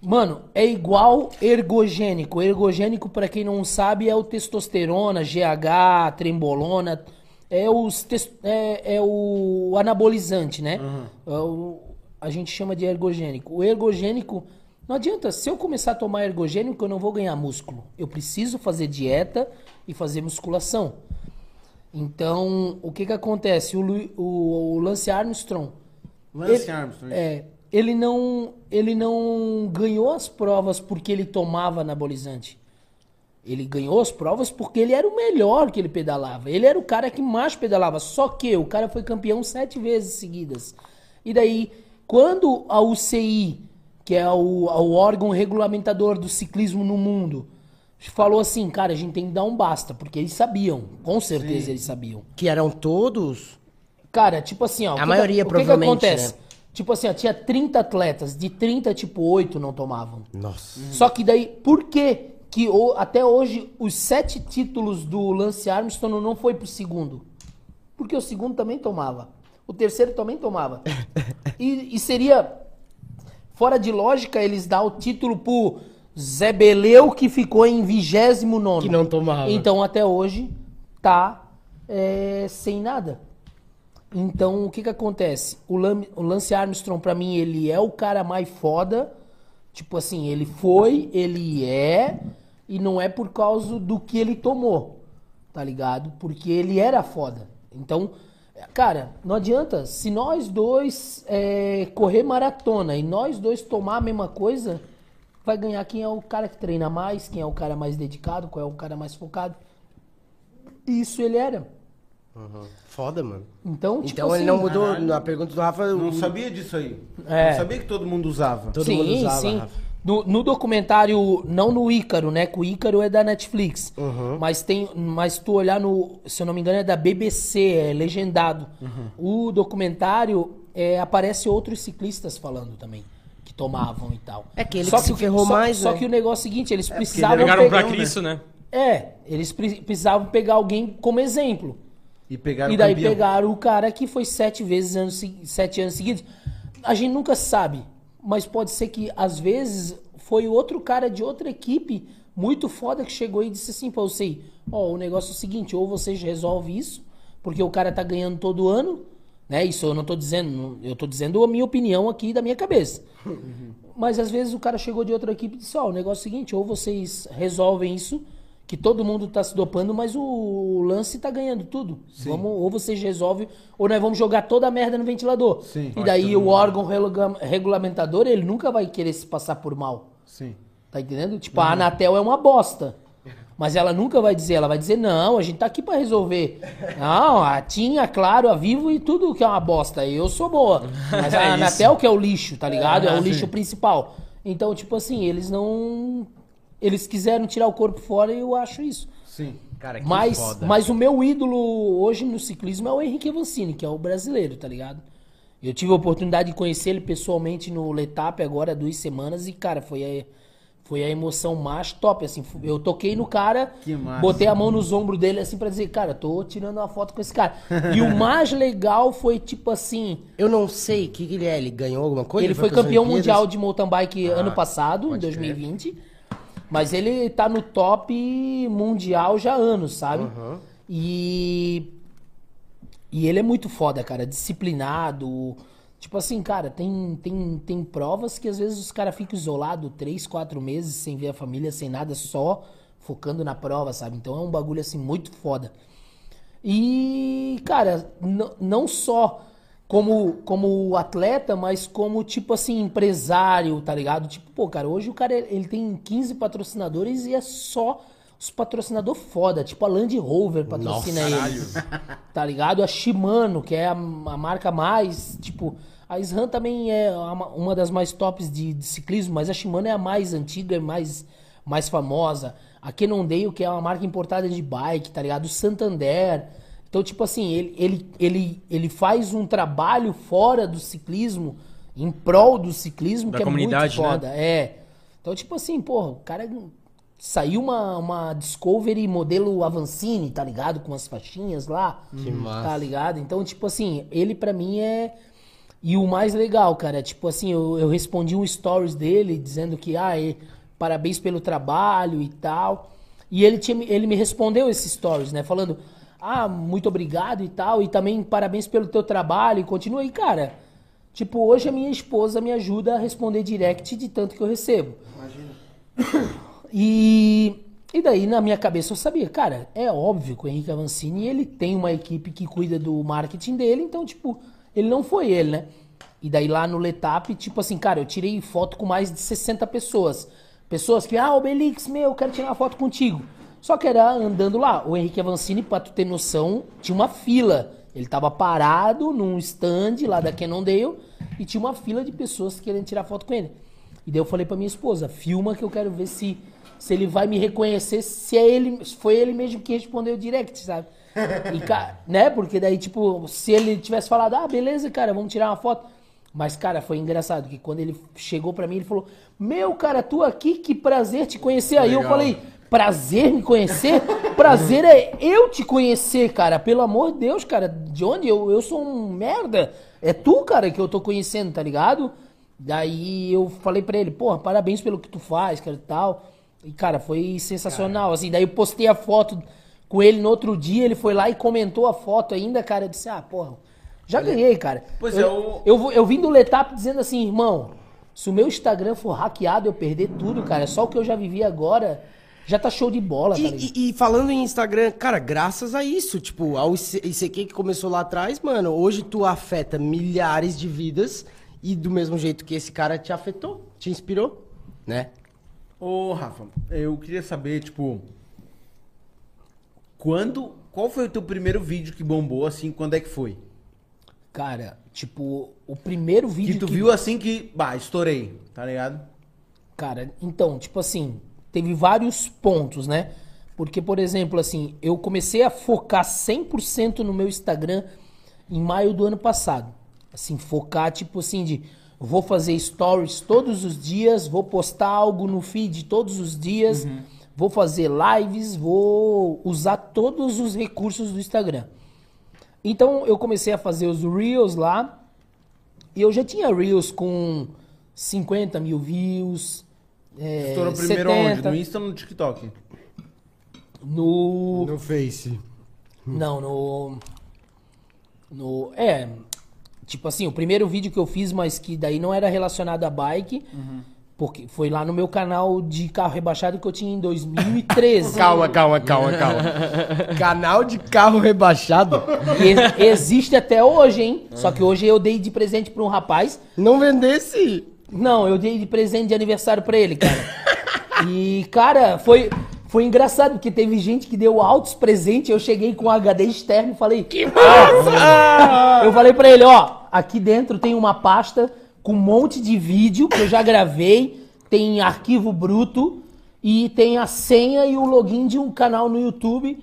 Mano, é igual ergogênico. Ergogênico, pra quem não sabe, é o testosterona, GH, trembolona. É, os é, é o anabolizante, né? É o- a gente chama de ergogênico. O ergogênico, não adianta. Se eu começar a tomar ergogênico, eu não vou ganhar músculo. Eu preciso fazer dieta e fazer musculação. Então, o que que acontece? O, Lu- o- o Lance Armstrong, Lance ele, Armstrong. É, ele não, ele não ganhou as provas porque ele tomava anabolizante. Ele ganhou as provas porque ele era o melhor que ele pedalava. Ele era o cara que mais pedalava. Só que o cara foi campeão sete vezes seguidas. E daí, quando a UCI, que é o, o órgão regulamentador do ciclismo no mundo, falou assim, cara, a gente tem que dar um basta, porque eles sabiam, com certeza eles sabiam. Que eram todos. Cara, tipo assim, ó. o que que- maioria, o que que provavelmente, acontece? né? Tipo assim, ó, tinha 30 atletas, de 30, tipo, 8 não tomavam. Nossa. Só que daí, por que que o- até hoje os sete títulos do Lance Armstrong não foi pro segundo? Porque o segundo também tomava. O terceiro também tomava. E, e seria fora de lógica eles dar o título pro Zé Beleu, que ficou em 29 Que não tomava. Então até hoje tá é, sem nada. Então o que que acontece? O, Lam- o Lance Armstrong pra mim ele é o cara mais foda. Tipo assim, ele foi, ele é e não é por causa do que ele tomou, tá ligado? Porque ele era foda. Então, cara, não adianta. Se nós dois é, correr maratona e nós dois tomar a mesma coisa, vai ganhar quem é o cara que treina mais, quem é o cara mais dedicado, qual é o cara mais focado. Isso ele era. Foda, mano. Então, tipo Então ele assim, não mudou. Na pergunta do Rafa. Não sabia disso aí. É. Não sabia que todo mundo usava. Todo sim, mundo usava, sim. Rafa. No, no documentário, não no Ícaro, né? Que o Ícaro é da Netflix. Uhum. Mas tem. Mas tu olhar no. Se eu não me engano, é da BBC, é legendado. Uhum. O documentário é, aparece outros ciclistas falando também. Que tomavam e tal. É que ele que se o ferrou só, mais, Só né? que o negócio é o seguinte, eles porque precisavam. Pegaram pegar- pra Cristo, né? É, eles pre- precisavam pegar alguém como exemplo. E pegaram E daí campeão. pegaram o cara que foi sete vezes anos, sete anos seguidos. A gente nunca sabe, mas pode ser que às vezes foi outro cara de outra equipe muito foda que chegou e disse assim pra você, ó, o negócio é o seguinte, ou vocês resolvem isso, porque o cara tá ganhando todo ano, né? Isso eu não tô dizendo, eu tô dizendo a minha opinião aqui da minha cabeça. Mas às vezes o cara chegou de outra equipe e disse, ó, o negócio é o seguinte, ou vocês resolvem isso, que todo mundo tá se dopando, mas o lance tá ganhando tudo. Vamos, ou vocês resolvem, ou nós vamos jogar toda a merda no ventilador. Sim. E daí o órgão regula- regulamentador, ele nunca vai querer se passar por mal. Sim. Tá entendendo? Tipo, a Anatel é uma bosta. Mas ela nunca vai dizer, ela vai dizer, não, a gente tá aqui pra resolver. Não, a TIM, a Claro, a Vivo e tudo que é uma bosta. Eu sou boa. Mas a É. Anatel que é o lixo, tá ligado? É, o lixo principal. Então, tipo assim, eles não. Eles quiseram tirar o corpo fora e eu acho isso. Sim. Cara, que Mas, foda. mas o meu ídolo hoje no ciclismo é o Henrique Avancini, que é o brasileiro, tá ligado? Eu tive a oportunidade de conhecer ele pessoalmente no Letap agora há duas semanas e, cara, foi a, foi a emoção mais top, assim. Eu toquei no cara, Que massa. botei a mão nos ombros dele, assim, pra dizer, cara, tô tirando uma foto com esse cara. E o mais legal foi, tipo assim, Eu não sei o que, que ele é. Ele ganhou alguma coisa? ele foi pras campeão mundial de mountain bike ano passado, em pode 2020. Mas ele tá no top mundial já há anos, sabe? E. E ele é muito foda, cara. Disciplinado. Tipo assim, cara, tem, tem, tem provas que às vezes os caras ficam isolados três, quatro meses sem ver a família, sem nada, só focando na prova, sabe? Então é um bagulho assim muito foda. E, cara, não só como, como atleta, mas como, tipo assim, empresário, tá ligado? Tipo, pô, cara, hoje o cara ele tem 15 patrocinadores e é só os patrocinador foda. Tipo, a Land Rover patrocina ele. Tá ligado? A Shimano, que é a, a marca mais, tipo... A SRAM também é uma, uma das mais tops de, de ciclismo, mas a Shimano é a mais antiga e mais, mais famosa. A Cannondale, que é uma marca importada de bike, tá ligado? O Santander. Então, tipo assim, ele, ele, ele, ele faz um trabalho fora do ciclismo em prol do ciclismo, Da que é muito né? foda. É. Então, tipo assim, porra, o cara saiu uma, uma Discovery modelo Avancini, tá ligado? Com as faixinhas lá. Que massa. Tá ligado? Então, tipo assim, ele pra mim é. E o mais legal, cara, tipo assim, eu, eu respondi um stories dele dizendo que, ah, e- parabéns pelo trabalho e tal. E ele, tinha, me- ele me respondeu esses stories, né? Falando, ah, muito obrigado e tal. E também parabéns pelo teu trabalho. E continua aí, cara. Tipo, hoje a minha esposa me ajuda a responder direct de tanto que eu recebo. E, e daí, na minha cabeça, eu sabia, cara, é óbvio que o Henrique Avancini, ele tem uma equipe que cuida do marketing dele, então, tipo, ele não foi ele, né? E daí lá no Letap, tipo assim, cara, eu tirei foto com mais de 60 pessoas. Pessoas que, ah, Obelix, meu, eu quero tirar uma foto contigo. Só que era andando lá. O Henrique Avancini, pra tu ter noção, tinha uma fila. Ele tava parado num stand lá da Cannondale e tinha uma fila de pessoas querendo tirar foto com ele. E daí eu falei pra minha esposa, filma que eu quero ver se, se ele vai me reconhecer, se é ele, se foi ele mesmo que respondeu o direct, sabe? E, né? Porque daí, tipo, se ele tivesse falado, ah, beleza, cara, vamos tirar uma foto. Mas, cara, foi engraçado que quando ele chegou pra mim, ele falou: Meu, cara, tu aqui, que prazer te conhecer. Aí eu falei: Prazer me conhecer? Prazer é eu te conhecer, cara. Pelo amor de Deus, cara. De onde? Eu, eu sou um merda. É tu, cara, que eu tô conhecendo, tá ligado? Daí eu falei pra ele: Porra, parabéns pelo que tu faz, cara, e tal. E, cara, foi sensacional. Assim, daí eu postei a foto com ele no outro dia. Ele foi lá e comentou a foto ainda, cara. Eu disse: Ah, porra. Já ganhei, cara. Pois eu, é, o- eu, eu vim do Letap dizendo assim, irmão, se o meu Instagram for hackeado, eu perder tudo, cara. Só o que eu já vivi agora já tá show de bola, tá? E, e- e falando em Instagram, cara, graças a isso, tipo, ao IC- ICQ que começou lá atrás, mano, hoje tu afeta milhares de vidas e do mesmo jeito que esse cara te afetou, te inspirou, né? Ô, Rafa, eu queria saber, tipo. Quando. Qual foi o teu primeiro vídeo que bombou, assim? Quando é que foi? Cara, tipo, o primeiro vídeo Que tu viu assim que. Bah, estourei, tá ligado? Cara, então, tipo assim, teve vários pontos, né? Porque, por exemplo, assim, eu comecei a focar 100% no meu Instagram em maio do ano passado. Assim, focar, tipo assim, de vou fazer stories todos os dias, vou postar algo no feed todos os dias, vou fazer lives, vou usar todos os recursos do Instagram. Então, eu comecei a fazer os Reels lá, e eu já tinha Reels com 50 mil views. É, Estourou primeiro 70, onde? No Insta ou no TikTok? No. No Face. Não, no. No. É. Tipo assim, o primeiro vídeo que eu fiz, mas que daí não era relacionado a bike, porque foi lá no meu canal de carro rebaixado que eu tinha em 2013. Calma, calma, calma, calma. Canal de carro rebaixado. E existe até hoje, hein? Só que hoje eu dei de presente pra um rapaz. Não vendesse. Não, eu dei de presente de aniversário pra ele, cara. E, cara, foi, foi engraçado, porque teve gente que deu altos presentes. Eu cheguei com um HD externo e falei. Que massa! Eu falei pra ele: ó, aqui dentro tem uma pasta com um monte de vídeo que eu já gravei, tem arquivo bruto e tem a senha e o login de um canal no YouTube.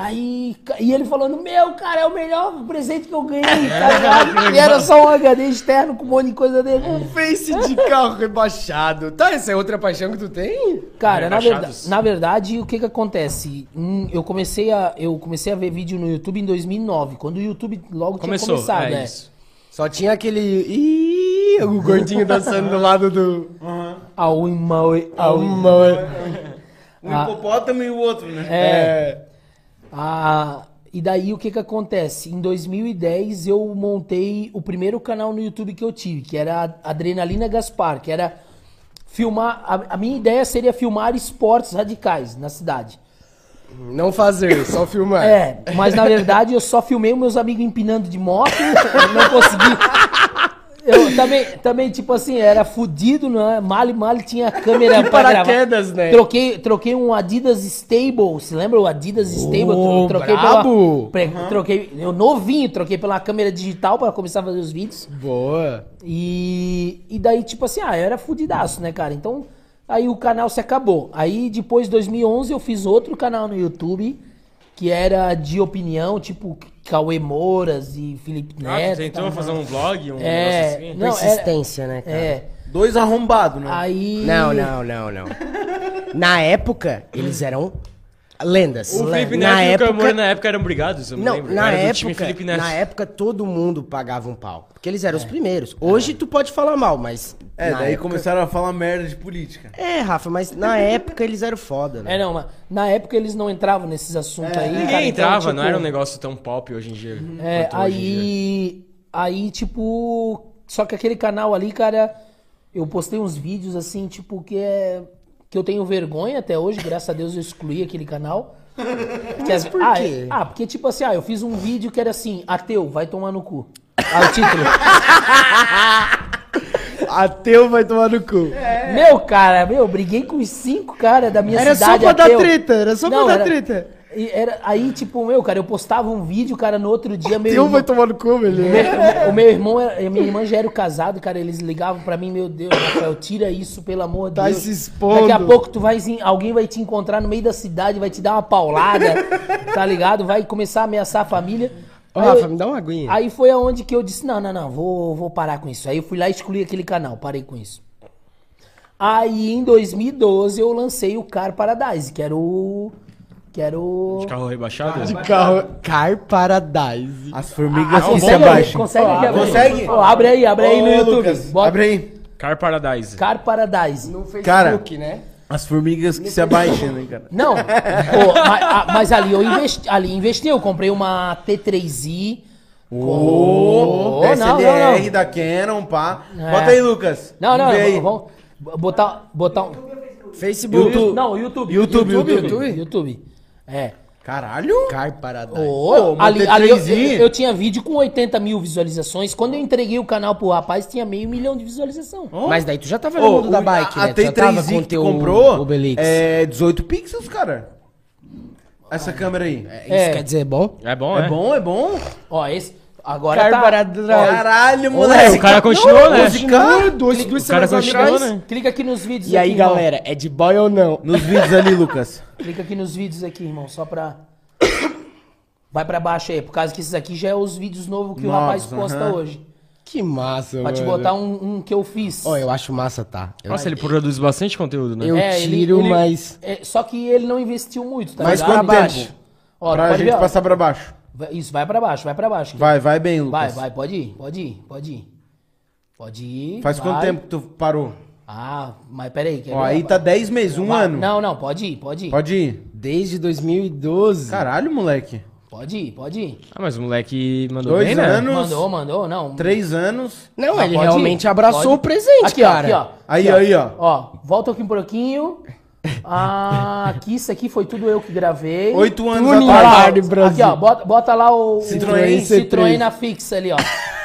Aí, e ele falando, meu, cara, é o melhor presente que eu ganhei, tá ligado? E era só um HD externo com um monte de coisa dele. Um Face de carro rebaixado. Tá, essa é outra paixão que tu tem? Cara, na, verdade, na verdade, o que que acontece? Hum, eu, comecei a, eu comecei a ver vídeo no YouTube em 2009, quando o YouTube logo Começou, tinha começado, é né? isso. Só tinha aquele. Ih, o gordinho dançando do lado do. Au, maui, au, Uma... Um hipopótamo e o outro, né? É. Ah, e daí o que que acontece? Em 2010 eu montei o primeiro canal no YouTube que eu tive, que era Adrenalina Gaspar, que era filmar. A, a minha ideia seria filmar esportes radicais na cidade. Não fazer, só filmar. É, mas na verdade eu só filmei meus amigos empinando de moto, não consegui. Eu também, também, tipo assim, era fudido, né? Mali, mali tinha câmera De pra gravar. paraquedas, né? Troquei, troquei um Adidas Stable, se lembra o Adidas Stable? Ô, troquei brabo! pela, pre- troquei, eu novinho, troquei pela câmera digital pra começar a fazer os vídeos. Boa. E, e daí, tipo assim, ah, eu era fudidaço, né, cara? Então, aí o canal se acabou. Aí, depois de 2011, eu fiz outro canal no YouTube, que era de opinião, tipo Cauê Moras e Felipe Ah, Neto. tu tentou tal. fazer um vlog, um É, negócio assim? não, era- Persistência, né, cara? É. Dois arrombados, né? Aí. Não, não, não, não. Na época, eles eram lendas. O Felipe na Neto e o época, Camor na época eram brigados, eu me Não, lembro. na Era do time época, na época todo mundo pagava um pau. Porque eles eram os primeiros. Hoje tu pode falar mal, mas. É, na daí época- começaram a falar merda de política. É, Rafa, mas na época eles eram foda, né? É, não, mas na época eles não entravam nesses assuntos aí. Ninguém cara, então, entrava, não tipo, era um negócio tão pop hoje em dia. É, quanto hoje em dia. aí. Aí, tipo. Só que aquele canal ali, cara. Eu postei uns vídeos assim, tipo, que é. Que eu tenho vergonha até hoje, graças a Deus eu excluí aquele canal. Que as- por ah, quê? é- ah, porque tipo assim, ah, eu fiz um vídeo que era assim, ateu, vai tomar no cu. Ah, o título. Ateu vai tomar no cu. Meu, cara, meu, eu briguei com os cinco caras da minha Era só cidade pra dar ateu. treta, era só pra Não, dar era- treta. E era, aí, tipo, meu, cara, eu postava um vídeo, cara, no outro dia, meu irmão, vai tomar no cu, meu- o meu irmão, era- a minha irmã já era casado, cara, eles ligavam pra mim, meu Deus, Rafael, tira isso, pelo amor de Tá Deus. se expondo. Daqui a pouco tu vai, alguém vai te encontrar no meio da cidade, vai te dar uma paulada, tá ligado? Vai começar a ameaçar a família. Ô, Aí Rafa, eu- me dá uma aguinha. Aí foi aonde que eu disse, não, não, não, vou, vou parar com isso. Aí eu fui lá e excluí aquele canal, parei com isso. Aí em 2012 eu lancei o Car Paradise, que era o... Que era o... De carro rebaixado? De carro. Car Paradise. As formigas que se abaixam. consegue, aqui abrir? consegue? Abre aí, abre aí no YouTube. Lucas, Bota Abre aí. Car Paradise. Car Paradise. No Facebook, Cara. né? As formigas que se abaixam, né, cara? Não, pô, mas, ah, mas ali eu investi, ali investi, eu comprei uma T3i. Ô, Oh, não, não, SLR não. da Canon, pá. É. Bota aí, Lucas. Não, não, aí. vamos botar, botar um... Facebook. YouTube. Não, YouTube. YouTube, YouTube. YouTube. YouTube. É. Caralho. Car Paradise. Ô, uma ali, ali eu, T3i. eu- eu tinha vídeo com 80 mil visualizações. Quando eu entreguei o canal pro rapaz, tinha meio milhão de visualização. Mas daí tu já tava no mundo da o- bike, a, né? a Tu já tava T3i com que tu teu comprou Obelix. é 18 pixels, cara. Essa câmera aí. Isso É. quer dizer bom? É bom, É é? bom, é bom. Ó, esse... Agora tá... Caralho, moleque. o cara continuou, né? Dois, duas O cara continuou, né? Clica aqui nos vídeos E aí, aqui, irmão. galera, é de boy ou não? Nos vídeos ali, Lucas. Clica aqui nos vídeos aqui, irmão, só pra... Vai pra baixo aí, por causa que esses aqui já é os vídeos novos que o Novos, rapaz posta aham. hoje. Que massa, Pra te mano. botar um, um que eu fiz. Ó, eu acho massa, tá? Eu, Nossa, ele produz bastante conteúdo, né? eu É, ele- tiro, ele- mas... É, só que ele não investiu muito, tá Mas ligado? quanto tempo? Ó, pra gente ver, ó. passar pra baixo. Vai- Isso, vai pra baixo, vai pra baixo. Vai, vai bem, Vai, Lucas. vai, pode ir, pode ir, pode ir. Pode ir. Faz quanto vai. tempo que tu parou? Ah, mas peraí. quer Ó, ver? aí tá 10 meses, um Vai- ano. Não, não, pode ir, pode ir. Pode ir. Desde 2012. Caralho, moleque. Pode ir, pode ir. Ah, mas o moleque mandou Dois bem, né? anos. Mandou, mandou, não. Três anos. Não, Ah, ele pode ir, realmente abraçou pode. o presente, aqui, cara. Ó, aqui, ó. Aí, Aqui, aí, ó. Ó, volta aqui um pouquinho. Ah, aqui, isso aqui foi tudo eu que gravei. Oito anos Tuning lá, atrás. Hard Brasil. Aqui, ó, bota, bota lá o Citroën o C3. Citroën na fixa ali, ó.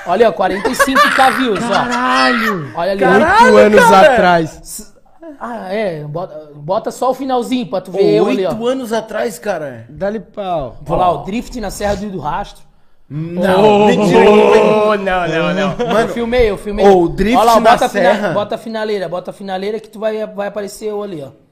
Olha, ó, 45k views, ó. Caralho! Olha ali, ó. Oito anos cara. atrás. Ah, é, bota, bota só o finalzinho pra tu ver eu ali, ó. Oito anos atrás, cara. Dá-lhe pau. Vou lá, o drift na Serra do, Rastro. Não, mentira. Oh, não, não, não. eu filmei, eu filmei. Ô, o drift lá, na bota a fina- serra. bota a finaleira, bota a finaleira que tu vai, vai aparecer eu ali, ó.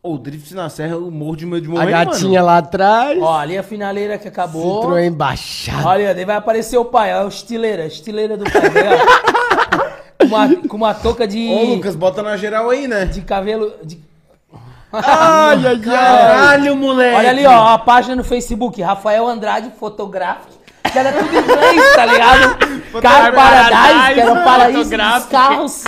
Ô, o drift na serra, eu morro de medo de A gatinha lá atrás. Ó, ali a finaleira que acabou. Citroën baixado. Olha, daí vai aparecer o pai, ó, o estileira, estileira do pai, né, ó. com, uma, com uma touca de, Ô, Lucas, bota na geral aí, né? de cabelo... de- Ai, ai. Caralho, moleque. Olha ali, ó, a página no Facebook, Rafael Andrade Photographic, que era tudo em inglês, tá ligado? Car Paradise, que era o paraíso dos carros.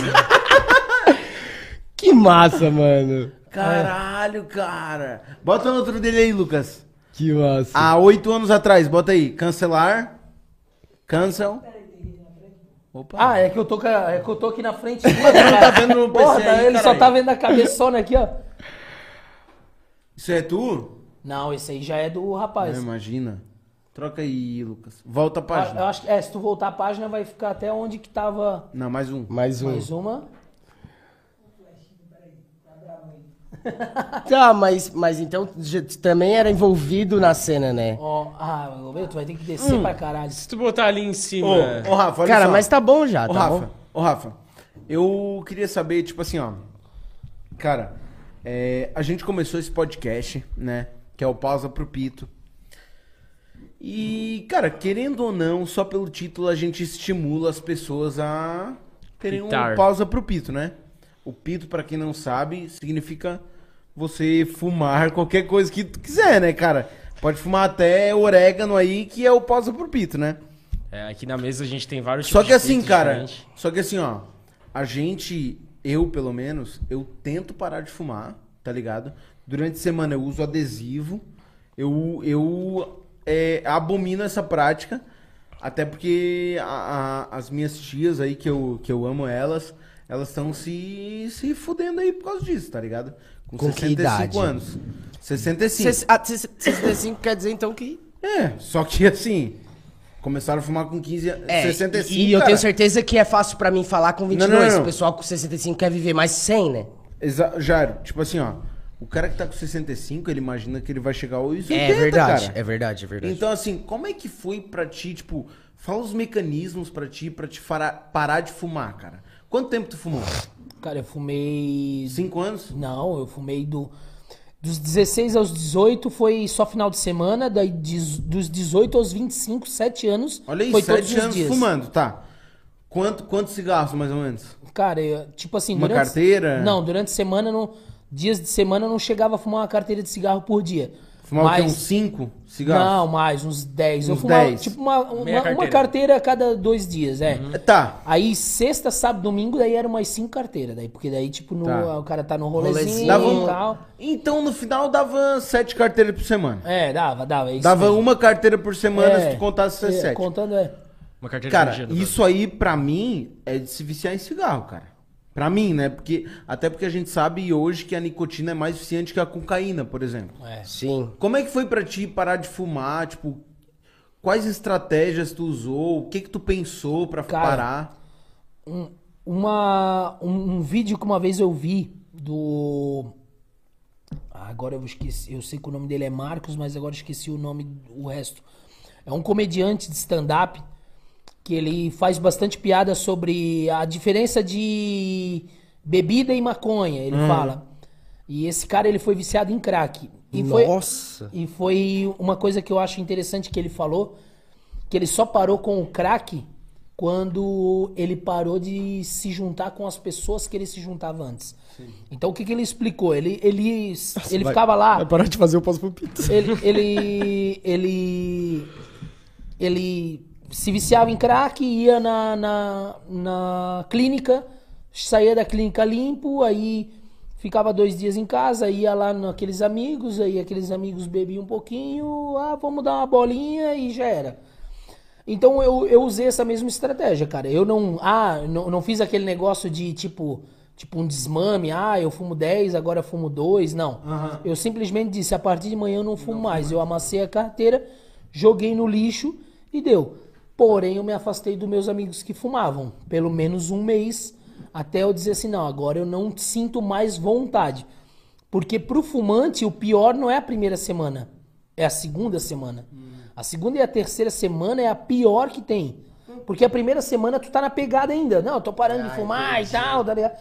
Que massa, mano. Caralho, cara. Bota no outro dele aí, Lucas. Que massa. Há oito anos atrás, bota aí. Cancelar. Cancel. Opa. Ah, é que eu tô, é que eu tô aqui na frente. tá vendo no PC Porra, aí, ele só caralho. tá vendo a cabeçona aqui, ó. Isso é tu? Não, esse aí já é do rapaz. Não, imagina. Troca aí, Lucas. Volta a Ah, Eu página. acho que, é, se tu voltar a página, vai ficar até onde que tava Não, mais um. Mais um. mais uma. Tá, mas, mas então também era envolvido na cena, né? Ó, ah, meu, tu vai ter que descer pra caralho. Se tu botar ali em cima... Ô, ô, Rafa, olha Cara, só. mas tá bom já, tá Rafa, bom? ô, Rafa. Eu queria saber, tipo assim, ó. Cara, é, a gente começou esse podcast, né? que é o Pausa pro Pito. E, cara, querendo ou não, só pelo título a gente estimula as pessoas a terem um Pitar. pausa pro pito, né? O pito, pra quem não sabe, significa você fumar qualquer coisa que tu quiser, né, cara? Pode fumar até orégano aí, que é o pausa pro pito, né? É, aqui na mesa a gente tem vários Só que de assim, cara, só que assim, ó, a gente, eu pelo menos, eu tento parar de fumar, tá ligado? Durante a semana eu uso adesivo, eu, eu é, abomino essa prática, até porque a- a- as minhas tias aí, que eu, que eu amo elas, elas estão se, se fudendo aí por causa disso, tá ligado? Com, Com que 65 idade? anos. 65. Ses- ah, ses- 65 quer dizer então que. É, só que assim, começaram a fumar com 15 anos. É, 65, e eu tenho certeza que é fácil pra mim falar com 22. Não, não, não. O pessoal com 65 quer viver mais 100, né? Exa Jairo, tipo assim, ó. O cara que tá com 65, ele imagina que ele vai chegar aos 80, É verdade, cara. é verdade, é verdade. Então, assim, como é que foi pra ti, tipo, fala os mecanismos pra ti, pra te parar de fumar, cara? Quanto tempo tu fumou? Cara, eu fumei. Cinco anos? Não, eu fumei do. Dos 16 aos 18 foi só final de semana, daí dos 18 aos 25, 7 anos. Olha aí, foi todos sete os anos dias. fumando, tá. Quanto, quantos cigarros, mais ou menos? Cara, eu- tipo assim. Uma durante- carteira? Não, durante semana, não, dias de semana eu não chegava a fumar uma carteira de cigarro por dia. Fumava? Mas- Uns cinco cigarros? Não, mais, uns 10. eu Uns fumava 10. tipo uma, uma, Meia uma carteira. carteira a cada dois dias, é. É, Tá. Aí sexta, sábado, domingo, daí eram mais cinco carteiras. Daí, porque daí, tipo, no, Tá. o cara tá no rolezinho, Rolezinho. Dava e um- tal. Então, no final, dava sete carteiras por semana. É, dava, dava. é isso Dava mesmo. uma carteira por semana É, se tu contasse é, sete. Contando, é. Uma carteira Cara, isso aí, pra mim, é de se viciar em cigarro, cara. Pra mim, né? Porque, até porque a gente sabe hoje que a nicotina é mais eficiente que a cocaína, por exemplo. É. Sim. Como é que foi pra ti parar de fumar? Tipo, quais estratégias tu usou? O que que tu pensou pra Cara, parar? Uma, um, um vídeo que uma vez eu vi do. Ah, Agora eu esqueci. Eu sei que o nome dele é Marcos, mas agora esqueci o nome, o resto. É um comediante de stand-up que ele faz bastante piada sobre a diferença de bebida e maconha. Ele fala. E esse cara ele foi viciado em crack. E foi, Nossa. e foi uma coisa que eu acho interessante que ele falou, que ele só parou com o crack quando ele parou de se juntar com as pessoas que ele se juntava antes. Então o que, que ele explicou? Ele, ele, ele vai- ficava lá. Vai parar de fazer o pós-pupito. Ele, ele, ele, ele se viciava em crack, ia na, na, na clínica, saía da clínica limpo, aí ficava dois dias em casa, ia lá naqueles amigos, aí aqueles amigos bebiam um pouquinho, ah, vamos dar uma bolinha e já era. Então eu, eu usei essa mesma estratégia, cara. Eu não, ah, não, não fiz aquele negócio de tipo, tipo um desmame, ah, eu fumo 10, agora fumo 2, não. Eu simplesmente disse, a partir de manhã eu não fumo mais. Eu amassei a carteira, joguei no lixo e deu. Porém, eu me afastei dos meus amigos que fumavam, pelo menos um mês, até eu dizer assim, não, agora eu não sinto mais vontade. Porque pro fumante, o pior não é a primeira semana, é a segunda semana. A segunda e a terceira semana é a pior que tem. Porque a primeira semana tu tá na pegada ainda. Não, eu tô parando de fumar e tal, tá ligado?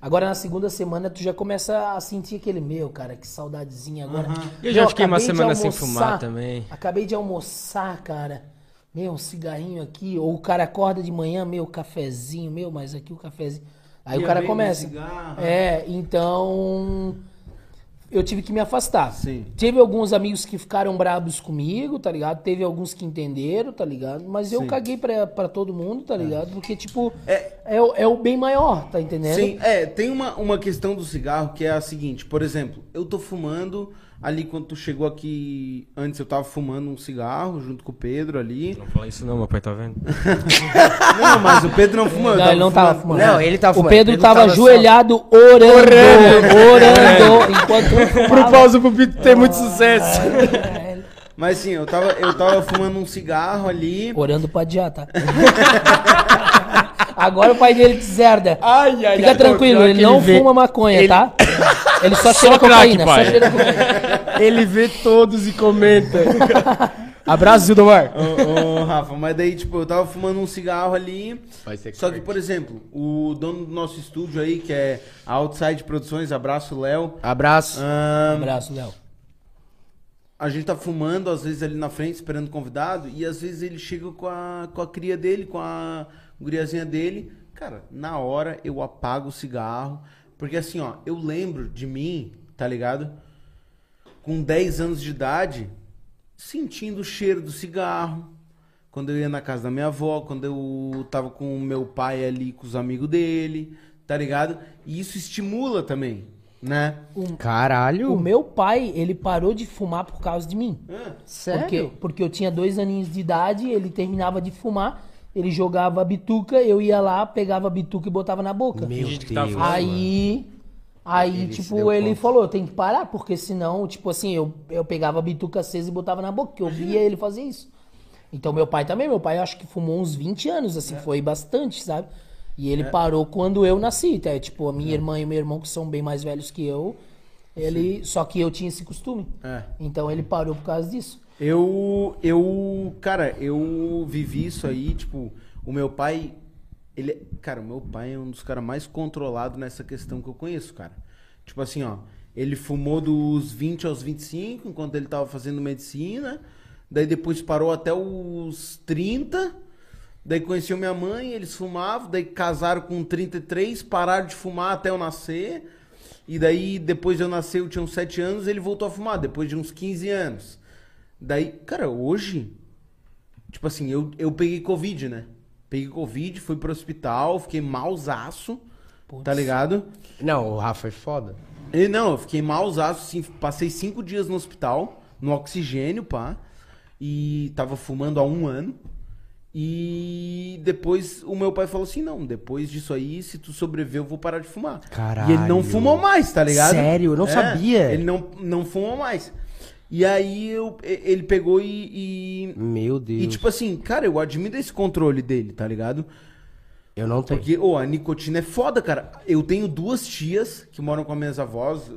Agora na segunda semana tu já começa a sentir aquele meu, cara, que saudadezinha agora. Eu já fiquei uma semana sem almoçar, fumar também. Acabei de almoçar, cara. Meu, um cigarrinho aqui. Ou o cara acorda de manhã, meu, cafezinho, meu, mas aqui o cafezinho. Aí Ia o cara começa. cigarro. É, então. Eu tive que me afastar. Sim. Teve alguns amigos que ficaram brabos comigo, tá ligado? Teve alguns que entenderam, tá ligado? Mas eu Sim. caguei pra, pra todo mundo, tá ligado? Porque, tipo, É- é, o- é o bem maior, tá entendendo? Sim, é, tem uma, uma questão do cigarro que é a seguinte, por exemplo, eu tô fumando, ali quando tu chegou aqui, antes eu tava fumando um cigarro junto com o Pedro ali. Não fala isso não, meu pai tá vendo. Não, mas o Pedro não fumou. eu Não, ele não tava fumando. Não, ele tava O fumando. Pedro Pedro tava tava só- ajoelhado orando, orando, enquanto Pro pausa pupito ter muito sucesso. Mas sim, eu tava, eu tava fumando um cigarro ali. Orando pra adiar, tá? Agora o pai dele deserda. Ai, ai, Fica ai, tranquilo, ele não ele vê- fuma maconha, ele- tá? Ele só, Só cheira crack, cocaína, pai. só cheira cocaína. Ele vê todos e comenta. Abraço, Zildomar. Ô, ô, Rafa, mas daí, tipo, eu tava fumando um cigarro ali. Vai ser Só que, por exemplo, o dono do nosso estúdio aí, que é a Outside Produções, abraço, Léo. Abraço. ahn, Abraço, Léo. a gente tá fumando, às vezes ali na frente, esperando o convidado, e às vezes ele chega com a, com a cria dele, com a guriazinha dele. Cara, na hora eu apago o cigarro. Porque assim, ó, eu lembro de mim, tá ligado? Com 10 anos de idade, sentindo o cheiro do cigarro. Quando eu ia na casa da minha avó, quando eu tava com o meu pai ali, com os amigos dele, tá ligado? E isso estimula também, né? Caralho. O meu pai, ele parou de fumar por causa de mim. Sério? Porque, porque eu tinha dois aninhos de idade, ele terminava de fumar, ele jogava a bituca, eu ia lá, pegava a bituca e botava na boca. Meu Fingindo que tava Deus. fumando. Aí, aí Ele tipo, ele conta. falou, tem que parar, porque senão, tipo assim, eu, eu pegava a bituca acesa e botava na boca, que eu via ele fazer isso. Então meu pai também, meu pai acho que fumou uns 20 anos, assim, foi bastante, sabe? E ele parou quando eu nasci, tá? Tipo, a minha irmã e o meu irmão, que são bem mais velhos que eu, ele. Só que eu tinha esse costume. É. Então ele parou por causa disso. Eu, eu, cara, eu vivi isso aí, tipo, o meu pai, ele, cara, o meu pai é um dos caras mais controlados nessa questão que eu conheço, cara. Tipo assim, ó, ele fumou dos 20 aos 25, enquanto ele tava fazendo medicina, daí depois parou até os 30, daí conheceu minha mãe, eles fumavam, daí casaram com 33, pararam de fumar até eu nascer, e daí depois de eu nascer, eu tinha uns 7 anos, ele voltou a fumar, depois de uns 15 anos. Daí, cara, hoje, tipo assim, eu, eu peguei Covid, né? Peguei Covid, fui pro hospital, fiquei malzaço, tá ligado? Não, o Rafa é foda. E não, eu fiquei malzaço, assim, passei cinco dias no hospital, no oxigênio, pá, e tava fumando há um ano. E depois o meu pai falou assim: não, depois disso aí, se tu sobreviver, eu vou parar de fumar. Caralho. E ele não fumou mais, tá ligado? Sério? Eu não sabia. Ele não, não fumou mais. E aí eu, ele pegou e. e Meu Deus. e tipo assim, cara, eu admiro esse controle dele, tá ligado? eu não tenho. Porque, ô, a nicotina é foda, cara. Eu tenho duas tias que moram com as minhas avós.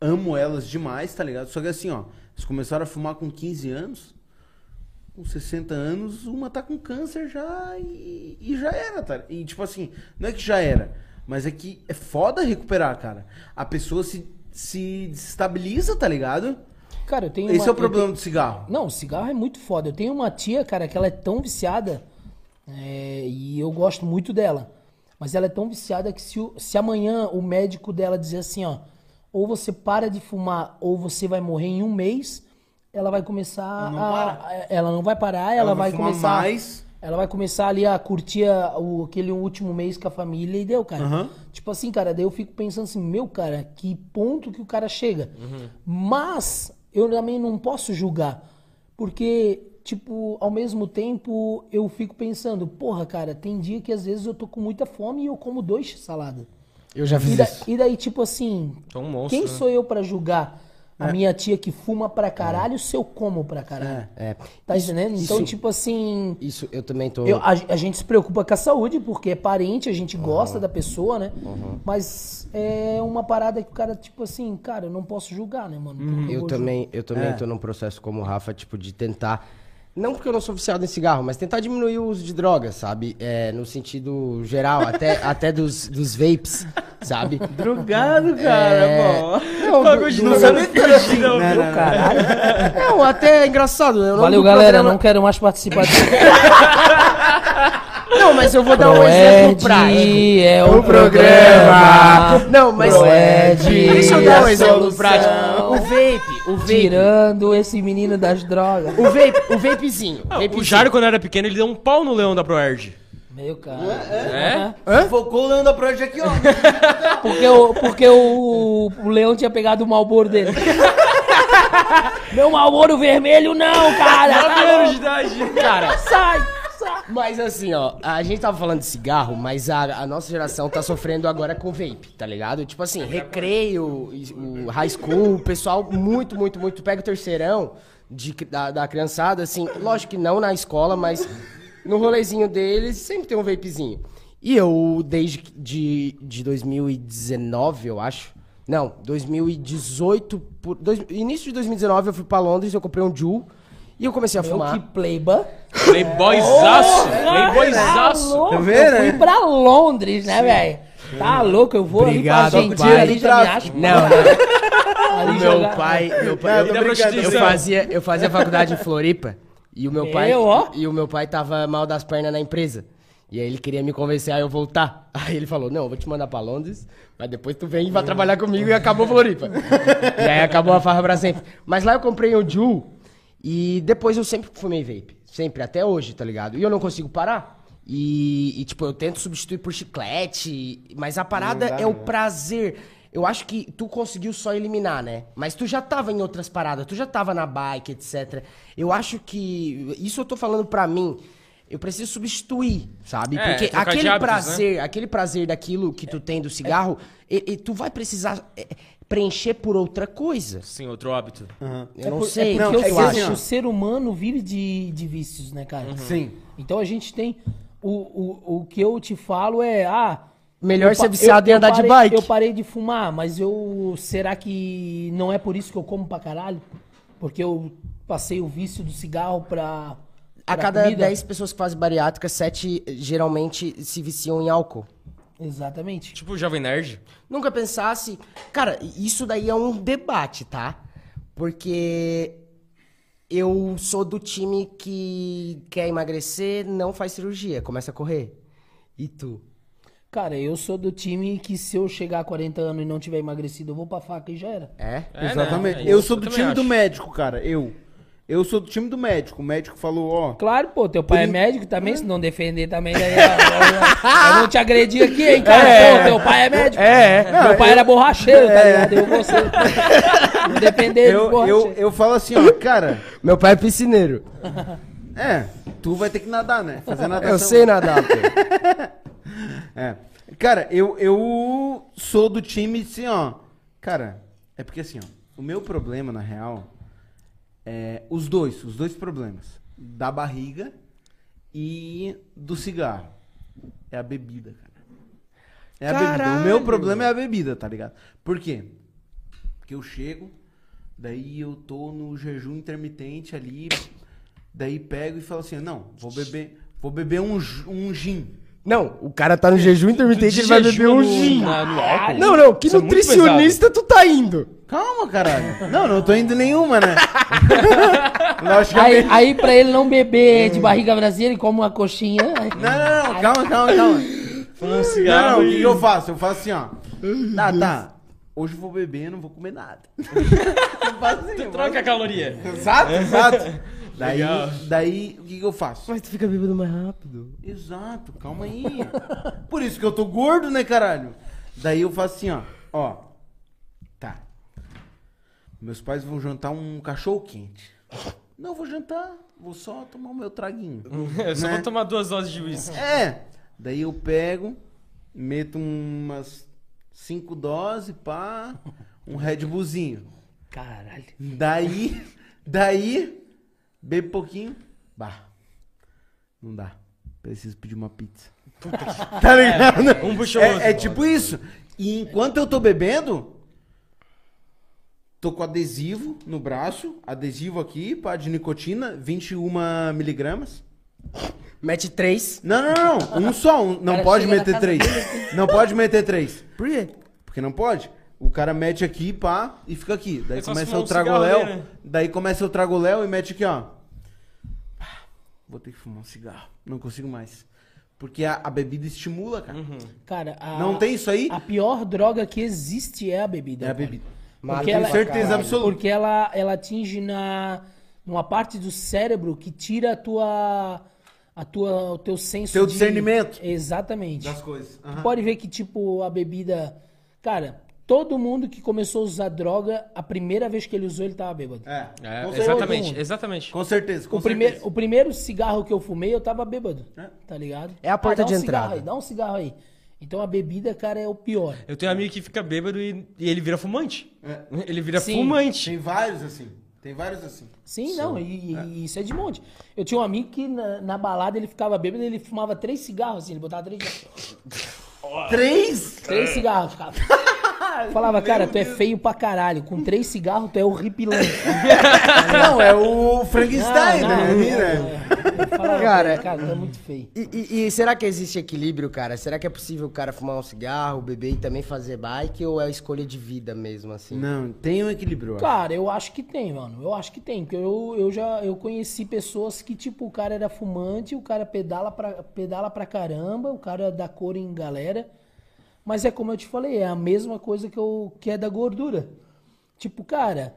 Amo elas demais, tá ligado? Só que assim, ó, eles começaram a fumar com 15 anos. Com 60 anos, uma tá com câncer já e, e já era, tá? E tipo assim, não é que já era, mas é que é foda recuperar, cara. A pessoa se, se desestabiliza, tá ligado? Cara, eu tenho Esse uma- é o problema tenho- do cigarro. Não, cigarro é muito foda. Eu tenho uma tia, cara, que ela é tão viciada, é, e eu gosto muito dela. Mas ela é tão viciada que se, se amanhã o médico dela dizer assim, ó, ou você para de fumar ou você vai morrer em um mês, ela vai começar Ela não a. Ela não vai parar, ela, vai, fumar começar. mais. Ela vai começar ali a curtir a- o, aquele último mês com a família e deu, cara. Aham. Tipo assim, cara, daí eu fico pensando assim, meu, cara, que ponto que o cara chega. Mas eu também não posso julgar. Porque, tipo, ao mesmo tempo eu fico pensando, porra, cara, tem dia que às vezes eu tô com muita fome e eu como dois saladas. Eu já E, fiz da- isso. e daí, tipo assim, Tô um monstro, quem né? sou eu pra julgar a minha tia que fuma pra caralho se eu como pra caralho? É. Tá entendendo? Então, isso- tipo assim. Isso eu também tô. Eu- a, a gente se preocupa com a saúde, porque é parente, a gente gosta da pessoa, né? Mas é uma parada que o cara, tipo assim, cara, eu não posso julgar, né, mano? Porque Eu também, eu também É. tô num processo como o Rafa, tipo, de tentar. Não porque eu não sou viciado em cigarro, mas tentar diminuir o uso de drogas, sabe? É, no sentido geral, até, até dos, dos vapes, sabe? Drogado, cara, É. pô. Não, Pagou do- de do- não sabe fingir, não. Não, não, não. Caralho. Não, até é engraçado. Eu não Valeu, galera. programa- Não quero mais participar disso. Não, mas eu vou dar um exemplo Proed prático. é o O programa. programa. Não, mas. Proed Deixa eu dar um é exemplo solução. prático. O vape, o vape. Tirando esse menino das drogas. O vape, o vapezinho. Ah, O vapezinho. Jairo, quando era pequeno, ele deu um pau no leão da Proerd. Meu cara. É? Focou o Leão da Project aqui, ó. Porque, o, porque o, o leão tinha pegado o malboro dele. Meu malboro vermelho não, cara. 9 anos de idade. Cara, Sai, Mas assim, ó, a gente tava falando de cigarro, mas a, a nossa geração tá sofrendo agora com vape, tá ligado? Tipo assim, recreio, o high school, o pessoal muito, muito, muito pega o terceirão de, da, da criançada, assim, lógico que não na escola, mas no rolezinho deles sempre tem um vapezinho. E eu, desde de, de 2019, eu acho, não, 2018, por, dois- início de 2019 eu fui pra Londres, eu comprei um Juul e eu comecei a Meu fumar. que playba. Playboyzaço. Tá Playboyzaço. louco. Tá vendo, Eu fui né? pra Londres, né, velho? Tá louco, eu vou Obrigado, ali pra pai. Argentina, ali já me acho. Não, não. Meu jogar- pai, meu Não, pai, eu tô eu, eu tô fazia, eu fazia faculdade em Floripa e o meu pai Eu, ó. e o meu pai tava mal das pernas na empresa. E aí ele queria me convencer a eu voltar. Aí ele falou: "Não, eu vou te mandar pra Londres, mas depois tu vem e vai trabalhar comigo e acabou Floripa". e aí acabou a farra pra sempre. Mas lá eu comprei um Ju e depois eu sempre fumei vape, sempre até hoje, tá ligado? E eu não consigo parar. E, e, tipo, eu tento substituir por chiclete, mas a parada dá, é o né? prazer. Eu acho que tu conseguiu só eliminar, né? Mas tu já tava em outras paradas, tu já tava na bike, etc. Eu acho que. Isso eu tô falando pra mim. Eu preciso substituir, sabe? É, Porque aquele hábitos, né? prazer, aquele prazer daquilo que tu tem do cigarro, e, e tu vai precisar é, preencher por outra coisa. Sim, outro hábito. Eu não por- sei. É Não, porque é o, que ser- assim, ó. o ser humano vive de, de vícios, né, cara? Uhum. Sim. Então a gente tem. O, o, o que eu te falo é. Ah, Melhor eu ser viciado eu- em eu andar de parei- bike. Eu parei de fumar, mas eu. Será que não é por isso que eu como pra caralho? Porque eu passei o vício do cigarro pra. A cada comida? 10 pessoas que fazem bariátrica, 7 geralmente se viciam em álcool. Exatamente. Tipo o Jovem Nerd. Nunca pensasse. Cara, isso daí é um debate, tá? Porque eu sou do time que quer emagrecer, não faz cirurgia, começa a correr. E tu? Cara, eu sou do time que se eu chegar a 40 anos e não tiver emagrecido, eu vou pra faca e já era. É? É, Exatamente. né? eu sou do também time do acho. médico, cara. Eu. Eu sou do time do médico. O médico falou, ó. Claro, pô, teu pai é in- médico também, se não defender também, daí eu, eu, eu não te agredi aqui, hein, cara. Pô, teu pai é médico. É, Meu pai era borracheiro, tá ligado? Eu. Não depender de Eu, eu, borracheiro. eu falo assim, ó, cara. Meu pai é piscineiro. É, tu vai ter que nadar, né? Fazer natação. Eu sei nadar, pô. É. Cara, eu, eu sou do time assim, ó. Cara, é porque assim, ó. O meu problema, na real, é os dois, os dois problemas. Da barriga e do cigarro. É a bebida, cara. É a bebida. O meu Caralho! problema é a bebida, tá ligado? Por quê? Porque eu chego, daí eu tô no jejum intermitente ali, daí pego e falo assim, não, vou beber, vou beber um, um gin. Não, o cara tá no jejum intermitente, ele vai beber um gin. Não, não, que Isso é muito nutricionista tu tá indo? Calma, caralho. Não, não tô indo nenhuma, né? Aí, Logicamente. aí, pra ele não beber de barriga brasileira, ele come uma coxinha. Não, não, não, calma, calma, calma. Não, não, o que, que eu faço? Eu faço assim, ó. Tá, tá. Hoje eu vou beber, não vou comer nada. Eu faço assim, eu Troca a caloria. Exato, exato. Daí, Legal. daí, o que, que eu faço? Mas tu fica bebendo mais rápido. Exato, calma aí. Por isso que eu tô gordo, né, caralho? Daí eu faço assim, ó. Ó. Tá. Meus pais vão jantar um cachorro quente. Não vou jantar, vou só tomar o meu traguinho. Eu só Né? vou tomar duas doses de uísque. É. Daí eu pego, meto umas cinco doses, pá, um Red Bullzinho. Caralho. Daí, daí, bebo pouquinho. Bah. Não dá. Preciso pedir uma pizza. tá ligado? um puxa o outro. É, é tipo isso. E enquanto eu tô bebendo, tô com adesivo no braço, adesivo aqui, pá, de nicotina, 21 miligramas. Mete três. Não, não, não. Um só. um- não cara pode meter três. dele Não pode meter três. Por quê? Porque não pode. O cara mete aqui, pá, e fica aqui. Daí É começa o um tragoléu. ali, né? Daí começa o tragoléu e mete aqui, ó. Vou ter que fumar um cigarro. Não consigo mais. Porque a, a bebida estimula, cara. Uhum. Cara, a, Não tem isso aí? A pior droga que existe é a bebida. É a cara. bebida. Mata Porque ela, certeza caralho. absoluta. Porque ela, ela atinge na numa parte do cérebro que tira a tua a tua o teu senso Teu de- discernimento. Exatamente. Das coisas. Tu Aham. pode ver que tipo a bebida, cara, todo mundo que começou a usar droga, a primeira vez que ele usou ele tava bêbado. É. É, com, exatamente, exatamente. Com certeza. Com O primeiro, certeza. o primeiro cigarro que eu fumei, eu tava bêbado. É. Tá ligado? É a porta dá de um cigarro entrada. aí, dá um cigarro aí. Então a bebida, cara, é o pior. Eu tenho um amigo que fica bêbado e, e ele vira fumante. É. Ele vira Sim. fumante. Tem vários assim. Tem vários assim. Sim, não, e, e isso é de monte. Eu tinha um amigo que na, na balada ele ficava bêbado ele fumava três cigarros, assim, ele botava três, Três? três cigarros, Falava, cara, tu é feio pra caralho. Com três cigarros, tu é horripilante. Não, é o Frankenstein, Não, né? não, né? Falava, Cara, cara, tu é muito feio. E, e- e será que existe equilíbrio, cara? Será que é possível o cara fumar um cigarro, beber e também fazer bike? Ou é escolha de vida mesmo, assim? Não, tem um equilíbrio. Cara, eu acho que tem, mano. Eu acho que tem. Porque eu, eu já eu conheci pessoas que, tipo, o cara era fumante, o cara pedala pra, pedala pra caramba, o cara dá cor em galera. Mas é como eu te falei, é a mesma coisa que, eu, que é da gordura. Tipo, cara,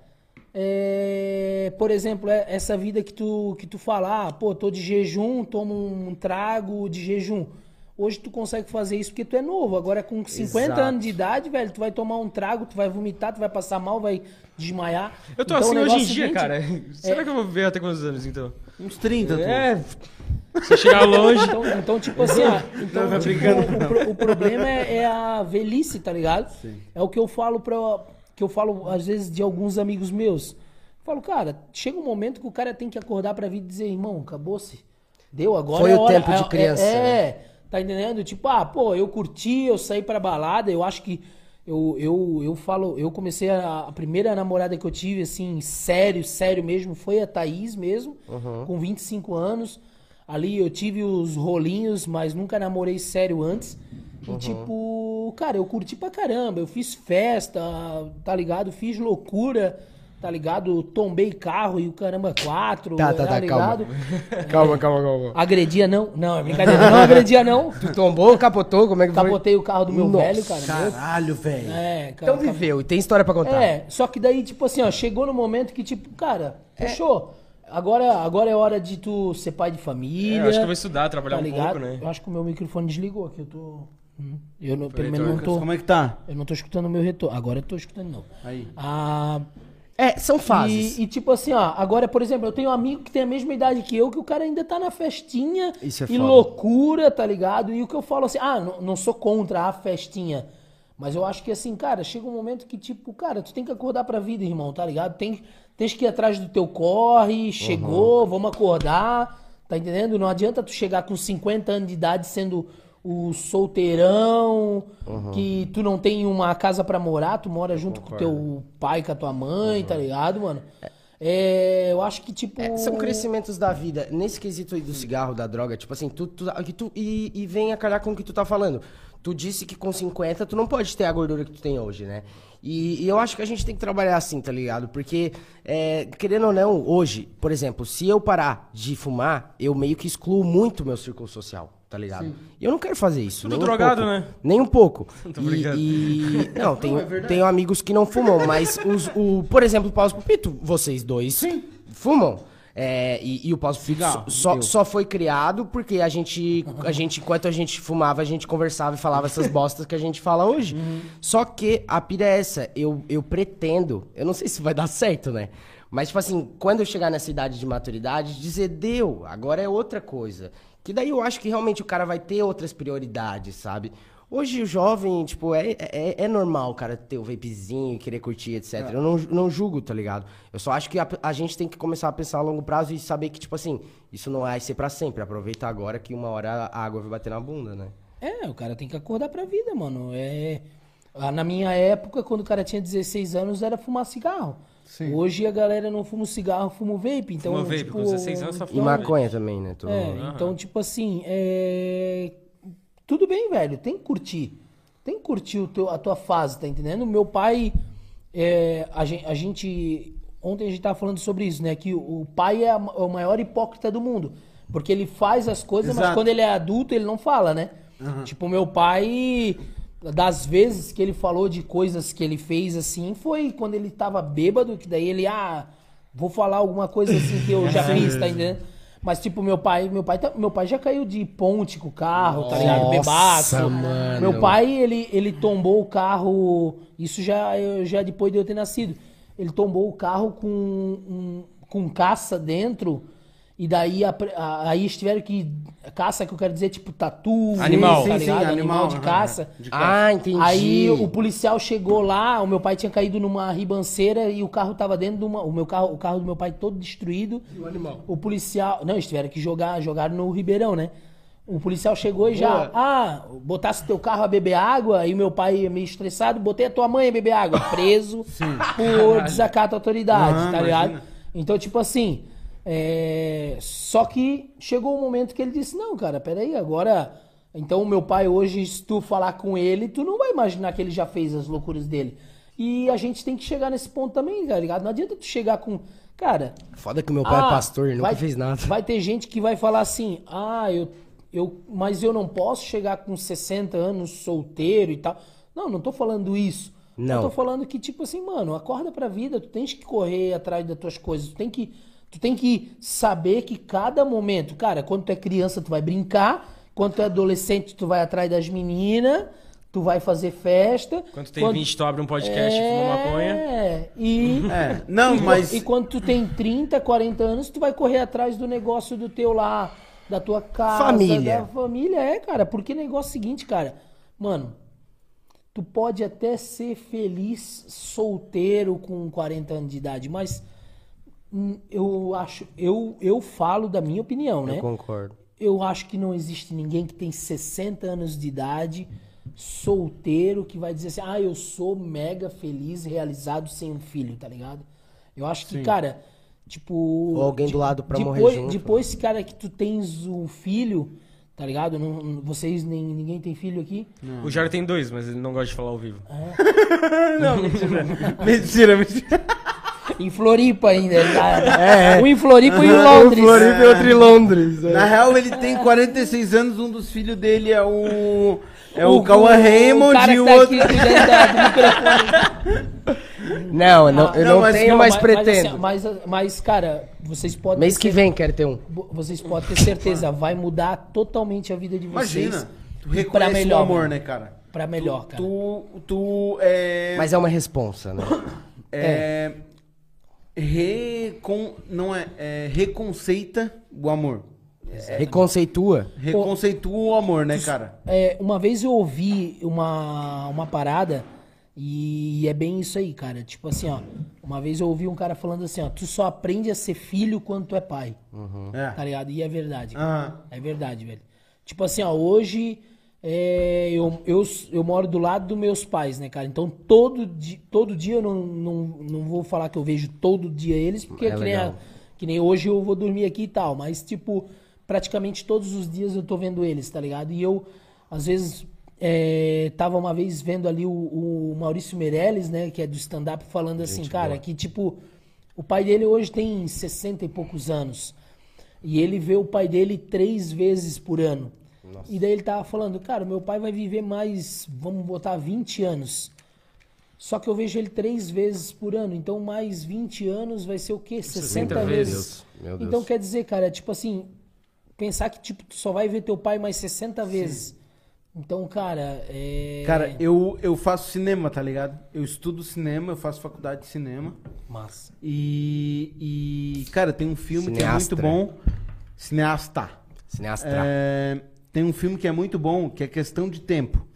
é, por exemplo, é essa vida que tu, que tu fala, ah, pô, tô de jejum, tomo um trago de jejum. Hoje tu consegue fazer isso porque tu é novo. Agora com 50 Exato. anos de idade, velho, tu vai tomar um trago, tu vai vomitar, tu vai passar mal, vai desmaiar. Eu tô Então, o assim hoje em é o dia, seguinte, cara. Será que eu vou ver até quantos anos, então? Uns 30, tu. É. Se chegar longe. Então, então, tipo assim, ó, então, Não, tipo, brincando, o, pro- o problema é, é a velhice, tá ligado? É o que eu falo para que eu falo às vezes de alguns amigos meus. Eu falo, cara, chega um momento que o cara tem que acordar pra vir e dizer, irmão, acabou-se. Deu agora. Foi é o hora- tempo de é- criança, É, né? é, tá entendendo? Tipo, ah, pô, eu curti, eu saí pra balada, eu acho que eu, eu, eu falo, eu comecei a, a primeira namorada que eu tive, assim, sério, sério mesmo, foi a Thaís mesmo, com 25 anos. Ali eu tive os rolinhos, mas nunca namorei sério antes. E tipo, cara, eu curti pra caramba. Eu fiz festa, tá ligado? Fiz loucura, tá ligado? Tombei carro e o caramba quatro, Tá, tá, tá, calma. ligado? Calma, calma, calma. Agredia não? Não, é brincadeira. Não agredia não. Tu tombou, capotou? Como é que foi? Capotei o carro do meu Nossa. velho, cara. Caralho, velho. É, cara. Então viveu e tem história pra contar. É, só que daí, tipo assim, ó, chegou no momento que, tipo, cara, fechou. Agora, agora é hora de tu ser pai de família. É, eu acho que eu vou estudar, trabalhar tá um ligado? pouco, né? Eu acho que o meu microfone desligou aqui, eu tô. Hum, Eu não, pelo menos não tô. Como é que tá? Eu não tô escutando o meu retorno. Agora eu tô escutando, não. Aí. Ah, É, são fases. e, e tipo assim, ó, agora, por exemplo, eu tenho um amigo que tem a mesma idade que eu, que o cara ainda tá na festinha Isso é e foda. loucura, tá ligado? E o que eu falo assim, ah, não, não sou contra a festinha. Mas eu acho que assim, cara, chega um momento que, tipo, cara, tu tem que acordar pra vida, irmão, tá ligado? Tem, tens que ir atrás do teu corre, chegou, vamos acordar, tá entendendo? Não adianta tu chegar com 50 anos de idade sendo o solteirão, que tu não tem uma casa pra morar, tu mora junto com teu pai, com a tua mãe, tá ligado, mano? É, eu acho que, tipo. É, são crescimentos da vida. Nesse quesito aí do cigarro, da droga, tipo assim, tu, tu, tu e, e vem a calhar com o que tu tá falando. Tu disse que com 50 tu não pode ter a gordura que tu tem hoje, né? E, e eu acho que a gente tem que trabalhar assim, tá ligado? Porque, é, querendo ou não, hoje, por exemplo, se eu parar de fumar, eu meio que excluo muito o meu círculo social, tá ligado? E eu não quero fazer isso. Tudo nem um drogado, pouco. né? Nem um pouco. Tô E- brincando. e, não, tenho, tenho amigos que não fumam, mas os, o, por exemplo, o Paulo Pupito, vocês dois fumam. É, e, e o Pupito Cigarro, só, só foi criado porque a gente, a gente, enquanto a gente fumava, a gente conversava e falava essas bostas que a gente fala hoje. Só que a pira é essa, eu, eu pretendo, eu não sei se vai dar certo, né? Mas, tipo assim, quando eu chegar nessa idade de maturidade, dizer, deu, agora é outra coisa. Que daí eu acho que realmente o cara vai ter outras prioridades, sabe? Hoje o jovem, tipo, é, é, é normal o cara ter o vapezinho, querer curtir, etc. Eu não, não julgo, tá ligado? Eu só acho que a, a gente tem que começar a pensar a longo prazo e saber que, tipo assim, isso não vai ser pra sempre. Aproveita agora que uma hora a água vai bater na bunda, né? É, o cara tem que acordar pra vida, mano. É... Na minha época, quando o cara tinha 16 anos, era fumar cigarro. Hoje a galera não fuma cigarro, fuma vape. Então, Fuma vape, tipo, com 16 anos só E Então, maconha também, né? Todo É, mundo. então, tipo assim, é... tudo bem, velho, tem que curtir. Tem que curtir o teu, a tua fase, tá entendendo? Meu pai, é, a, gente, a gente- Ontem a gente tava falando sobre isso, né? Que o, pai é, a- é o maior hipócrita do mundo. Porque ele faz as coisas, mas Exato. quando ele é adulto, ele não fala, né? Tipo, meu pai, das vezes que ele falou de coisas que ele fez assim, foi quando ele tava bêbado, que daí ele, ah, vou falar alguma coisa assim que eu já fiz, tá entendendo? Mas, tipo, meu pai, meu pai, tá- meu pai já caiu de ponte com o carro, tá ligado? Nossa, Bebaço. mano. Meu pai, ele, ele tombou o carro. Isso já, já depois de eu ter nascido. Ele tombou o carro com, um, com caça dentro. E daí a, a- aí eles tiveram que. Caça que eu quero dizer, tipo, tatu. Animal. tá Sim, sim, ligado? animal, animal de caça. de Ah, entendi. Aí o policial chegou lá, o meu pai tinha caído numa ribanceira e o carro tava dentro de uma. O, meu carro, o carro do meu pai todo destruído. E o animal? O policial. Não, eles tiveram que jogar, jogaram no Ribeirão, né? O policial chegou e já, Boa. ah, botasse teu carro a beber água, e meu pai meio estressado, botei a tua mãe a beber água, preso por desacato à autoridade, Ah, tá ligado? imagina. Então, tipo assim, é, só que chegou um momento que ele disse, não, cara, peraí, agora... Então, o meu pai hoje, se tu falar com ele, tu não vai imaginar que ele já fez as loucuras dele. E a gente tem que chegar nesse ponto também, tá ligado? Não adianta tu chegar com... Cara, Foda que meu pai é ah, pastor, ele nunca vai- fez nada. Vai ter gente que vai falar assim, ah, eu, eu, mas eu não posso chegar com 60 anos solteiro e tal. Não, não tô falando isso. Não. Eu tô falando que, tipo assim, mano, acorda pra vida, tu tens que correr atrás das tuas coisas, tu tem que, tu tem que saber que cada momento, cara, quando tu é criança, tu vai brincar, quando tu é adolescente, tu vai atrás das meninas, tu vai fazer festa. Quando tem 20, tu abre um podcast e fuma maconha. É, e... É, não, E, mas. e quando tu tem 30, 40 anos, tu vai correr atrás do negócio do teu lá, da tua casa, Família. da família, é, cara. Porque negócio é o seguinte, cara. Mano, tu pode até ser feliz solteiro com 40 anos de idade, mas eu acho, eu, eu falo da minha opinião, né? Eu concordo. Eu acho que não existe ninguém que tem 60 anos de idade, solteiro, que vai dizer assim: ah, eu sou mega feliz, realizado sem um filho, tá ligado? Eu acho que, cara, tipo. Ou alguém do de- lado pra morrer depois, junto. Depois, cara, que tu tens o filho, tá ligado? Não, não- vocês, nem, ninguém tem filho aqui. O Jairo tem dois, mas ele não gosta de falar ao vivo. Não, mentira. mentira, mentira. Em Floripa ainda. tá- É, é. Um em Floripa e um em Um Londres. Floripa e outro em Londres. é. Na real, ele tem 46 anos, um dos filhos dele é o. É o, O- Cauã o Raymond cara e que o tá outro. Não, eu não, eu não, não, mas tenho, Não, mas, assim, pretendo. Mas, mas, cara, vocês podem. Mês ter que vem quero ter um. Vocês podem ter certeza, vai mudar totalmente a vida de vocês. Imagina, tu pra reconhece melhor, o amor, mano. né, cara? Pra melhor, cara. Tu, tu é, Mas é uma responsa, né? é, recon, não é, é reconceita o amor. Reconceitua. Reconceitua o amor, né, cara? É, uma vez eu ouvi uma, uma parada e é bem isso aí, cara. Tipo assim, ó. Uma vez eu ouvi um cara falando assim, ó. Tu só aprende a ser filho quando tu é pai. É. Tá ligado? E é verdade. Aham. É verdade, velho. Tipo assim, ó, hoje é, eu, eu, eu moro do lado dos meus pais, né, cara? Então todo, di, todo dia eu não, não, não vou falar que eu vejo todo dia eles, porque É que, nem a- que nem hoje eu vou dormir aqui e tal. Mas, tipo, praticamente todos os dias eu tô vendo eles, tá ligado? E eu, às vezes, é, tava uma vez vendo ali o, o Maurício Meirelles, né, que é do stand-up, falando assim, cara, que tipo, o pai dele hoje tem 60 e poucos anos. E ele vê o pai dele três vezes por ano. E daí ele tava falando, cara, meu pai vai viver mais, vamos botar 20 anos. Só que eu vejo ele três vezes por ano. Então, mais 20 anos vai ser o quê? 60 60 vezes. vezes. Meu Deus. Então, quer dizer, cara, tipo assim, pensar que tipo, tu só vai ver teu pai mais 60 vezes. Então, cara, é. Cara, eu, eu faço cinema, tá ligado? Eu estudo cinema, eu faço faculdade de cinema. Massa. E, e cara, tem um filme Cineastra. que é muito bom. Cineasta. Cineastra. É, tem um filme que é muito bom, que é questão de tempo.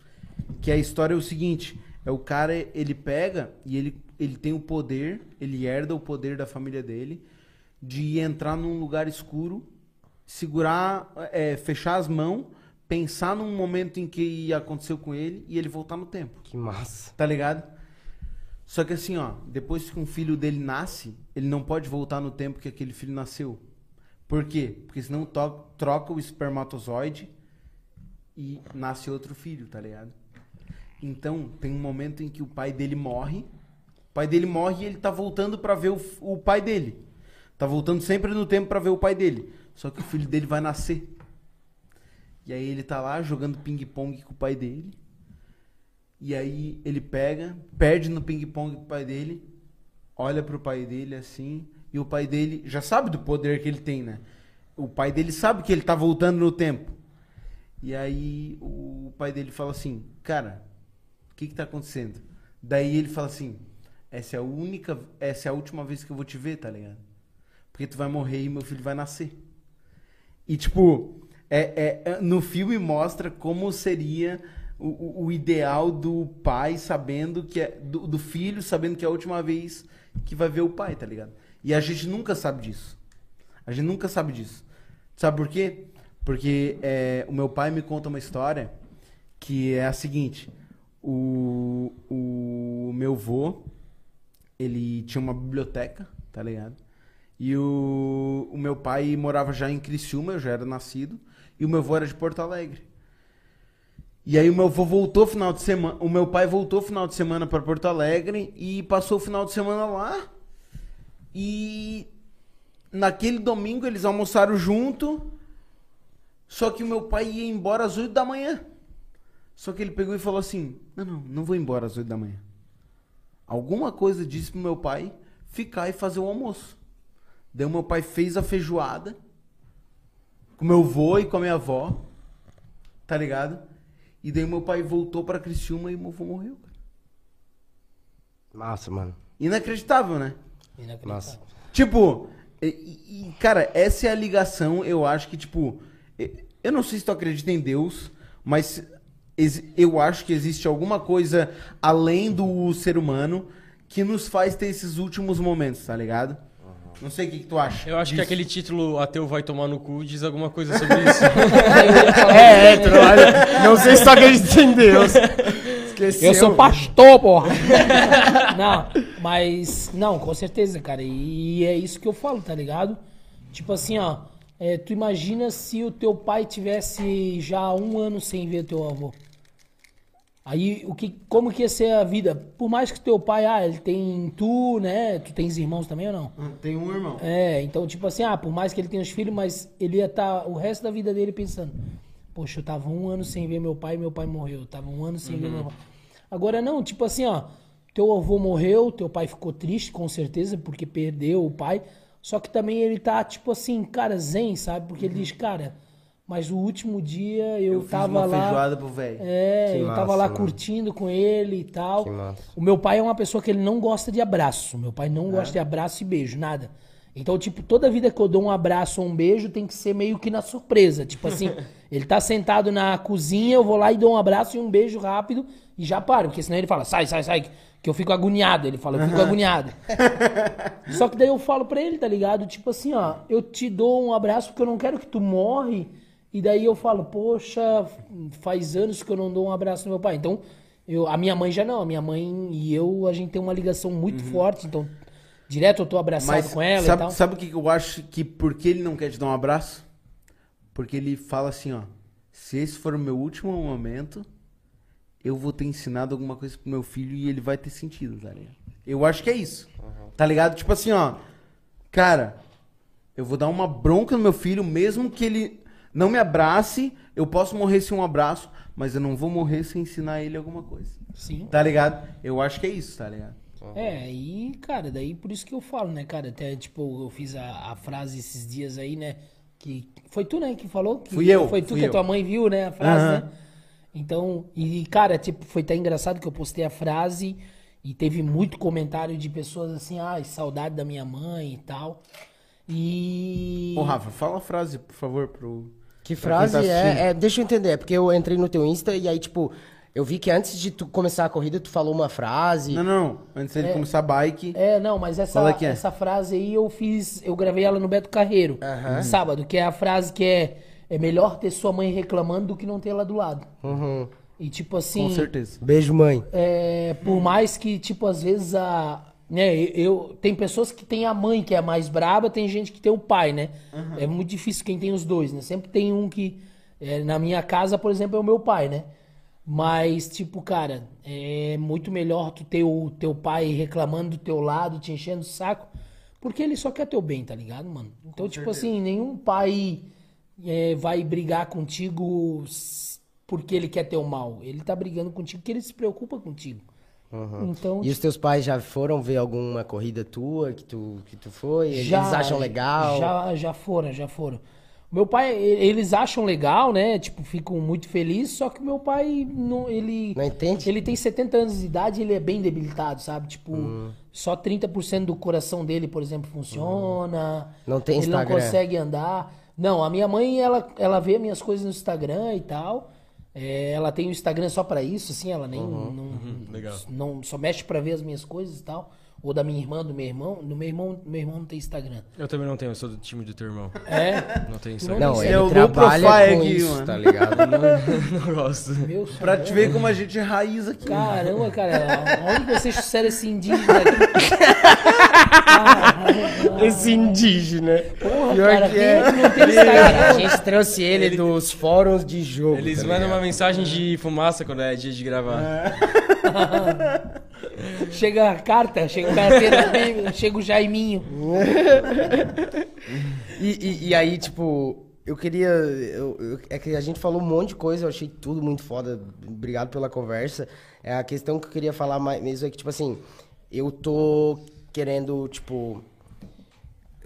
Que a história é o seguinte: é o cara, ele pega e ele, ele tem o poder, ele herda o poder da família dele de entrar num lugar escuro, segurar, é, fechar as mãos, pensar num momento em que aconteceu com ele e ele voltar no tempo. Que massa. Tá ligado? Só que assim, ó, depois que um filho dele nasce, ele não pode voltar no tempo que aquele filho nasceu. Por quê? Porque senão troca o espermatozoide e nasce outro filho, tá ligado? Então, tem um momento em que o pai dele morre. O pai dele morre e ele tá voltando pra ver o, o pai dele. Tá voltando sempre no tempo pra ver o pai dele. Só que o filho dele vai nascer. E aí ele tá lá jogando ping-pong com o pai dele. E aí ele pega, perde no ping-pong com o pai dele, olha pro pai dele assim, e o pai dele já sabe do poder que ele tem, né? O pai dele sabe que ele tá voltando no tempo. E aí o pai dele fala assim, cara, o que que tá acontecendo? Daí ele fala assim, essa é a única, essa é a última vez que eu vou te ver, tá ligado? Porque tu vai morrer e meu filho vai nascer. E, tipo, é, é- é- no filme mostra como seria o, o- ideal do pai sabendo que é. Do, do filho sabendo que é a última vez que vai ver o pai, tá ligado? E a gente nunca sabe disso. A gente nunca sabe disso. Sabe por quê? Porque é, o meu pai me conta uma história que é a seguinte. O, o meu vô, ele tinha uma biblioteca, tá ligado? E o, o meu pai morava já em Criciúma, eu já era nascido. E o meu vô era de Porto Alegre. E aí o meu avô voltou final de semana, o meu pai voltou final de semana para Porto Alegre e passou o final de semana lá. E naquele domingo eles almoçaram junto. Só que o meu pai ia embora às 8 da manhã. Só que ele pegou e falou assim: "Não, não, não vou embora às 8 da manhã". Alguma coisa disse pro meu pai ficar e fazer o almoço. Daí o meu pai fez a feijoada com meu avô e com a minha avó. Tá ligado? E daí meu pai voltou pra Criciúma e meu avô morreu. cara. Massa, mano. Inacreditável, né? Inacreditável. Nossa. Tipo, e, e- cara, essa é a ligação, eu acho que, tipo, eu não sei se tu acredita em Deus, mas eu acho que existe alguma coisa além do ser humano que nos faz ter esses últimos momentos, tá ligado? Não sei o que, que tu acha. Eu acho que disso. aquele título Ateu vai tomar no cu diz alguma coisa sobre isso. É, hétero, olha. Não sei se tu acredita em Deus. Esqueceu. Eu sou pastor, porra. não, mas. Não, com certeza, cara. E é isso que eu falo, tá ligado? Tipo assim, ó. É, tu imagina se o teu pai tivesse já um ano sem ver teu avô. Aí, o que, como que ia ser a vida? Por mais que teu pai, ah, ele tem tu, né? Tu tens irmãos também ou não? Hum, Tem um irmão. É, então, tipo assim, ah, por mais que ele tenha os filhos, mas ele ia estar o resto da vida dele pensando: Poxa, eu tava um ano sem ver meu pai e meu pai morreu. Eu tava um ano sem ver meu pai. Agora, não, tipo assim, ó, teu avô morreu, teu pai ficou triste, com certeza, porque perdeu o pai. Só que também ele tá, tipo assim, cara, zen, sabe? Porque ele diz, cara, mas o último dia eu, Eu fiz tava uma lá. feijoada pro velho. É, Que eu tava massa, lá mano. curtindo com ele e tal. Que massa. O meu pai é uma pessoa que ele não gosta de abraço. Meu pai É? não gosta de abraço e beijo, nada. Então, tipo, toda vida que eu dou um abraço ou um beijo tem que ser meio que na surpresa. Tipo assim, ele tá sentado na cozinha, eu vou lá e dou um abraço e um beijo rápido e já paro. Porque senão ele fala, sai, sai, sai, que eu fico agoniado. Ele fala, eu fico agoniado. Só que daí eu falo pra ele, tá ligado? Tipo assim, ó, eu te dou um abraço porque eu não quero que tu morre. E daí eu falo, poxa, faz anos que eu não dou um abraço no meu pai. Então, eu, a minha mãe já não. A minha mãe e eu, a gente tem uma ligação muito forte. Então, direto eu tô abraçado Mas com ela e sabe, tal. sabe o que que eu acho que por que ele não quer te dar um abraço? Porque ele fala assim, ó. Se esse for o meu último momento, eu vou ter ensinado alguma coisa pro meu filho e ele vai ter sentido, tá ligado? Eu acho que é isso. Tá ligado? Tipo assim, ó. Cara, eu vou dar uma bronca no meu filho, mesmo que ele não me abrace, eu posso morrer sem um abraço, mas eu não vou morrer sem ensinar ele alguma coisa. Sim. Tá ligado? Eu acho que é isso, tá ligado? É, e, cara, daí por isso que eu falo, né, cara? Até, tipo, eu fiz a, a frase esses dias aí, né? Que foi tu, né, que falou? Que Fui eu, Foi tu fui que a eu. tua mãe viu, né, a frase, Aham. né? Então, e, cara, tipo, foi até engraçado que eu postei a frase e teve muito comentário de pessoas assim, ai, saudade da minha mãe e tal. E. Ô, Rafa, fala a frase, por favor, pro. Que frase tá é, é? Deixa eu entender, é porque eu entrei no teu Insta e aí, tipo, eu vi que antes de tu começar a corrida, tu falou uma frase. Não, não, não. Antes dele começar a bike. É, não, mas essa, Fala que é. essa frase aí eu fiz, eu gravei ela no Beto Carreiro, no sábado, que é a frase que é, é melhor ter sua mãe reclamando do que não ter ela do lado. Uhum. E tipo assim, Com certeza. Beijo, mãe. é, por mais que, tipo, às vezes a. Né, eu, tem pessoas que tem a mãe que é mais braba, tem gente que tem o pai, né? É muito difícil quem tem os dois, né? Sempre tem um que. é, na minha casa, por exemplo, é o meu pai, né? Mas, tipo, cara, é muito melhor tu ter o teu pai reclamando do teu lado, te enchendo o saco, porque ele só quer teu bem, tá ligado, mano? Então, tipo assim, nenhum pai é, vai brigar contigo porque ele quer teu mal. Ele tá brigando contigo porque ele se preocupa contigo. Então, E os teus pais já foram ver alguma corrida tua que tu, que tu foi? Eles já, acham legal? Já, já foram, já foram. Meu pai, eles acham legal, né? Tipo, ficam muito felizes, só que meu pai, não, ele... Não entende? Ele tem 70 anos de idade e ele é bem debilitado, sabe? Tipo, Hum. só 30% do coração dele, por exemplo, funciona. Não tem Ele Instagram. não consegue andar. Não, a minha mãe, ela, ela vê minhas coisas no Instagram e tal. É, ela tem o Instagram só pra isso, assim, ela nem não, legal. não só mexe pra ver as minhas coisas e tal. Ou da minha irmã, do meu irmão. Do meu irmão, meu irmão não tem Instagram. Eu também não tenho, eu sou do time do teu irmão. É? Não Não, Instagram. Não, Isso ele é low trabalha com aqui, isso, mano. tá ligado? Não gosto. Meu Pra te ver como a gente é raiz aqui. Caramba, cara, onde você sério esse indígena aqui? Caramba, Esse indígena. Porra, Pior cara, que é. é não tem A Instagram? gente trouxe ele, dos fóruns de jogo. Eles tá mandam uma mensagem de fumaça quando é dia de gravar. Chega a carta, chega o carteira, chega o Jaiminho. E, e- e aí, tipo, eu queria. eu- eu- é que a gente falou um monte de coisa, eu achei tudo muito foda. Obrigado pela conversa. É, a questão que eu queria falar mais mesmo é que, tipo assim, eu tô querendo, tipo.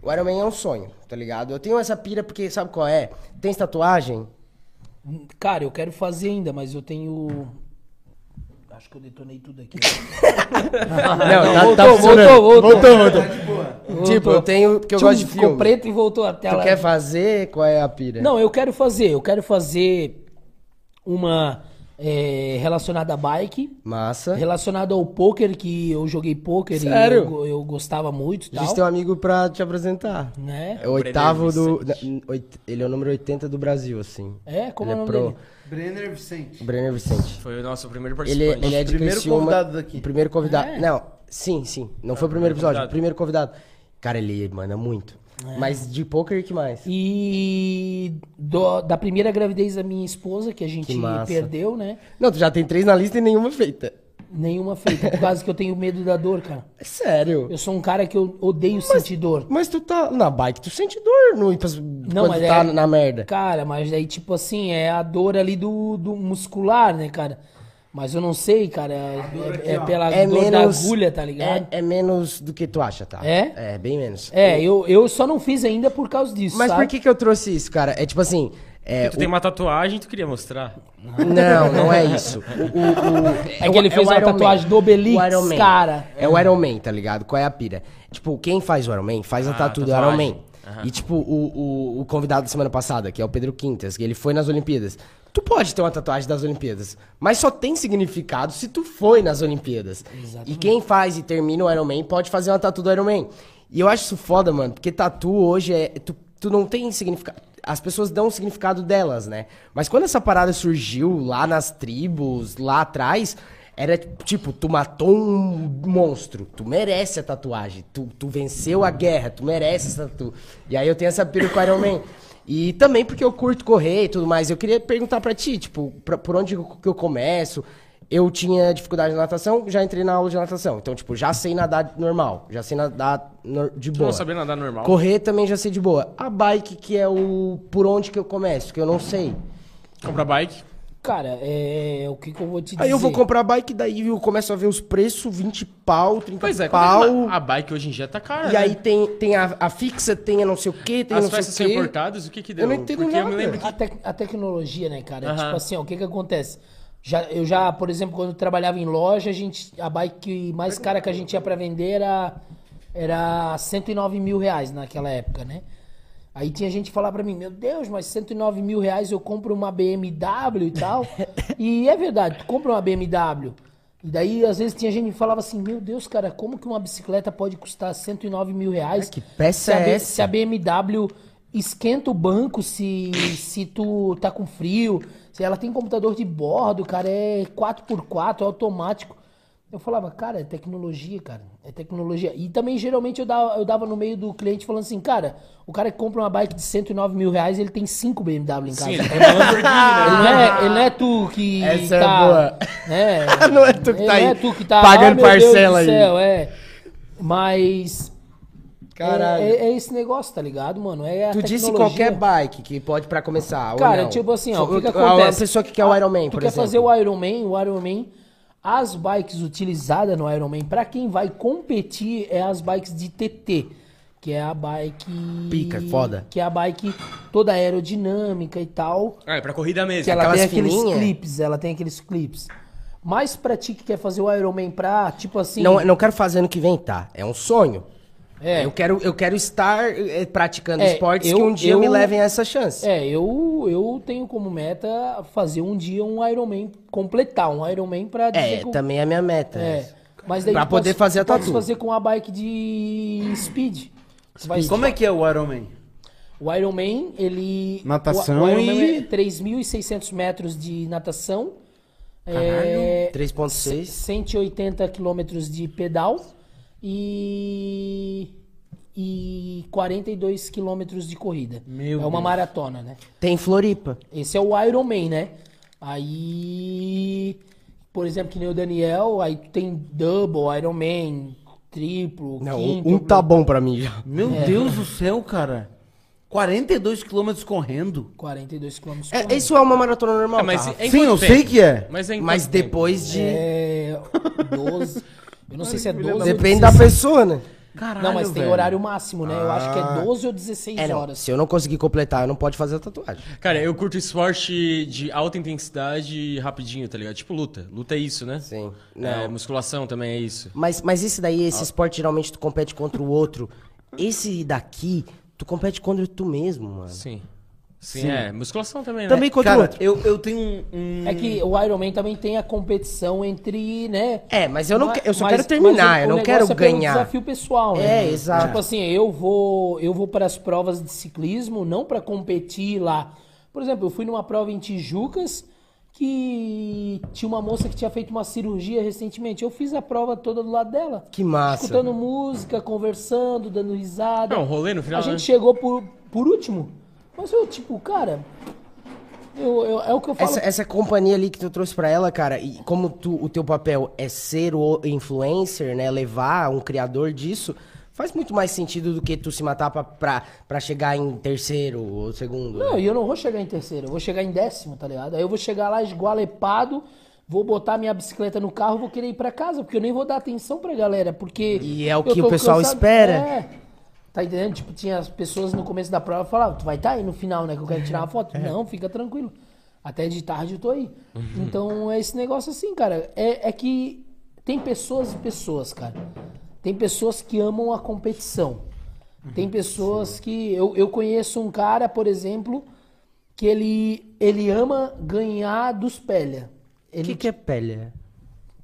O Iron Man é um sonho, tá ligado? Eu tenho essa pira porque, sabe qual é? Tem tatuagem? Cara, eu quero fazer ainda, mas eu tenho. Acho que eu detonei tudo aqui. Não, tá, voltou, tá funcionando. voltou, voltou. voltou, voltou. Tipo, eu tenho. Porque eu Tchum, gosto de Ficou filme. preto e voltou a Tu tela. quer fazer? Qual é a pira? Não, eu quero fazer. Eu quero fazer uma é, relacionada a bike, Massa. relacionada ao poker, que eu joguei poker Sério? e eu, eu gostava muito e A gente tal. tem um amigo pra te apresentar. Né? É o oitavo do. Oit- Ele é o número 80 do Brasil, assim. É? Como ele é o nome pro. dele? Brenner Vicente. Brenner Vicente. Foi o nosso primeiro Ele, participante. ele é de Primeiro Criciúma, convidado daqui. O primeiro convidado. É? Não, sim, sim. Não foi o primeiro episódio, o primeiro convidado. Cara, ele manda muito. É. Mas de poker, que mais? E do- da primeira gravidez da minha esposa, que a gente Que perdeu, né? Não, tu já tem três na lista e nenhuma feita. Nenhuma feita, por causa que eu tenho medo da dor, cara. É sério. Eu sou um cara que eu odeio sentir dor. Mas tu tá na bike, tu sente dor no, quando mas tu tá é- na merda. Cara, mas daí, tipo assim, é a dor ali do, do muscular, né, cara? Mas eu não sei, cara. É, é- é pela É dor da agulha, tá ligado? É, é menos do que tu acha, tá? É? É, bem menos. É, eu, eu só não fiz ainda por causa disso. Mas sabe? por que que eu trouxe isso, cara? É tipo assim. É, Porque tu tem uma tatuagem, tu queria mostrar. Não, não é isso. O, o- o- É que ele o- fez o uma Iron tatuagem Man. do Obelix, O Man. cara. É o Iron Man, tá ligado? Qual é a pira? Tipo, quem faz o Iron Man faz a Ah, tatu do Iron tatuagem. Man. E tipo, o, o, o convidado da semana passada, que é o Pedro Quintas, que ele foi nas Olimpíadas. Tu pode ter uma tatuagem das Olimpíadas, mas só tem significado se tu foi nas Olimpíadas. E quem faz e termina o Iron Man pode fazer uma tatu do Iron Man. E eu acho isso foda, mano, porque tatu hoje é. Tu, tu não tem significado. As pessoas dão o significado delas, né? Mas quando essa parada surgiu lá nas tribos, lá atrás, era tipo, tu matou um monstro, tu merece a tatuagem, tu, tu venceu a guerra, tu merece essa tatu. E aí eu tenho essa pira com o Iron Man. E também porque eu curto correr e tudo mais. Eu queria perguntar pra ti, tipo, pra- por onde que eu começo? Eu tinha dificuldade na natação, já entrei na aula de natação. Então, tipo, já sei nadar normal, já sei nadar nor- de Tu boa. não sabia nadar normal. Correr também já sei de boa. A bike, que é o por onde que eu começo, que eu não sei. Compra bike. Cara, é o que, que eu vou te dizer. Aí eu vou comprar a bike, daí eu começo a ver os preços, 20 pau, 30 Pois é, pau. quando a bike hoje em dia tá cara. E né? aí tem, tem a, a fixa, tem a não sei o que, tem a As não sei peças o são quê. importadas, o que que deu? Eu não entendo Porque eu nada. me lembro que A, tec- a tecnologia, né, cara? Aham. Tipo assim, ó, o que que acontece? Já, eu já, por exemplo, quando eu trabalhava em loja, a, gente, a bike mais cara que a gente tinha pra vender era, era 109 mil reais naquela época, né? Aí tinha gente que falar pra mim, meu Deus, mas 109 mil reais eu compro uma BMW e tal. e é verdade, tu compra uma BMW. E daí, às vezes, tinha gente que falava assim, meu Deus, cara, como que uma bicicleta pode custar 109 mil reais? É, que peça se a, é B- essa? se a BMW esquenta o banco se, se tu tá com frio, se ela tem computador de bordo, cara, é 4x4, é automático. Eu falava, cara, é tecnologia, cara, é tecnologia. E também, geralmente, eu dava, eu dava no meio do cliente falando assim, cara, o cara que compra uma bike de 109 mil reais, ele tem 5 BMW em casa. Sim, ele Lamborghini, né? Ele não, é, ele não é tu que Essa é tá... boa. né? Não é tu que tá aí Não é tu que tá... pagando ah, Deus parcela aí. céu, é. Mas... Caralho. É, é- é esse negócio, tá ligado, mano? É a Tu disse qualquer bike que pode pra começar, ou Cara, não? tipo assim, ó, o que, que acontece? pessoa que quer o Ah, Iron Man, tu por quer exemplo. fazer o Iron Man, o Iron Man, as bikes utilizadas no Iron Man, pra quem vai competir, é as bikes de TT, que é a bike... Pica, foda. Que é a bike toda aerodinâmica e tal, Ah, é pra corrida mesmo. que ela Aquelas tem aqueles fininhas? clips, ela tem aqueles clips. Mas pra ti que quer fazer o Iron Man pra, tipo assim... Não, não quero fazer ano que vem, tá? É um sonho. É, Eu, quero, eu quero estar eh, praticando É, esportes eu- que um dia eu- me levem a essa chance. É, eu, eu tenho como meta fazer um dia um Iron Man, completar um Iron Man pra dizer É, também é a minha meta. É. Mas daí Pra poder pode- fazer a tatu. fazer com a bike de speed. Vai- Como é que é o Iron Man? O Ironman, ele... Natação o, o Ironman e- é 3.600 metros de natação. É, 3.6. 180 quilômetros de pedal e, e 42 quilômetros de corrida. Meu é uma Deus. maratona, né? Tem Floripa. Esse é o Ironman, né? Aí, por exemplo, que nem o Daniel, aí tem double, Ironman, triplo, Não, quinto. um tá bom pra mim já. Meu Deus do céu, cara. 42 quilômetros correndo. 42 quilômetros É, por isso é uma maratona normal, Ah, mas tá? é Sim, eu tempo? sei que é. Mas, é Mas quanto tempo? depois de... É 12. Eu não sei se é 12 ou Depende da 16. pessoa, né? Caralho, Não, mas tem velho. horário máximo, né? Eu acho que é 12 ou 16 É, horas. Se eu não conseguir completar, eu não pode fazer a tatuagem. Cara, eu curto esporte de alta intensidade rapidinho, tá ligado? Tipo luta. Luta é isso, né? Sim. É, musculação também é isso. Mas, mas esse daí, esse esporte, geralmente tu compete contra o outro. Esse daqui, tu compete contra tu mesmo, mano. Sim. Sim, Sim. é. Musculação também, né? Também contra o Cara, outro. eu, eu tenho um... um- É que o Ironman também tem a competição entre, né? É, mas eu, não Mas- eu só mas- quero terminar, eu o não quero é ganhar. desafio pessoal, né? É, exato. Tipo assim, eu vou, eu vou para as provas de ciclismo não para competir lá. Por exemplo, eu fui numa prova em Tijucas que tinha uma moça que tinha feito uma cirurgia recentemente. Eu fiz a prova toda do lado dela. Que massa. Escutando música, conversando, dando risada. É um rolê no final, A gente né? chegou por, por último. Mas eu, tipo, cara. Eu, eu- é o que eu falo. Essa, essa companhia ali que tu trouxe pra ela, cara, e como tu, o teu papel é ser o influencer, né? Levar um criador disso, faz muito mais sentido do que tu se matar pra, pra, pra chegar em terceiro ou segundo. Não, né? e eu não vou chegar em terceiro, eu vou chegar em décimo, tá ligado? Aí eu vou chegar lá esgualepado, vou botar minha bicicleta no carro, vou querer ir pra casa, porque eu nem vou dar atenção pra galera, porque... E é o que o pessoal espera. É, tá entendendo? Tipo, tinha as pessoas no começo da prova falavam, tu vai estar aí no final, né, que eu quero tirar uma foto. Não, fica tranquilo. Até de tarde eu tô aí. Então, é esse negócio assim, cara. É, é que tem pessoas e pessoas, cara. Tem pessoas que amam a competição. Tem pessoas que. Eu, eu conheço um cara, por exemplo, que ele, ele ama ganhar dos Pelha. O que, que é pele?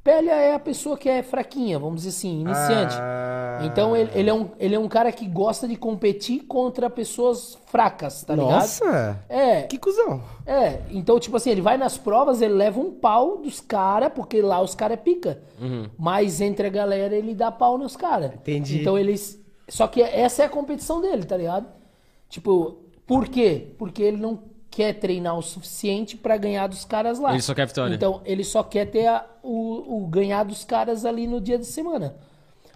Pelha é a pessoa que é fraquinha, vamos dizer assim, iniciante. Ah. Então ele, ele é um, ele é um cara que gosta de competir contra pessoas fracas, tá ligado? Nossa! É, Que cuzão. é, então, tipo assim, ele vai nas provas, ele leva um pau dos caras, porque lá os caras é pica. Mas entre a galera ele dá pau nos caras. Entendi. Então eles. Só que essa é a competição dele, tá ligado? Tipo, por quê? Porque ele não quer treinar o suficiente pra ganhar dos caras lá. Ele só quer vitória. Então, ele só quer ter a- o, o ganhar dos caras ali no dia de semana.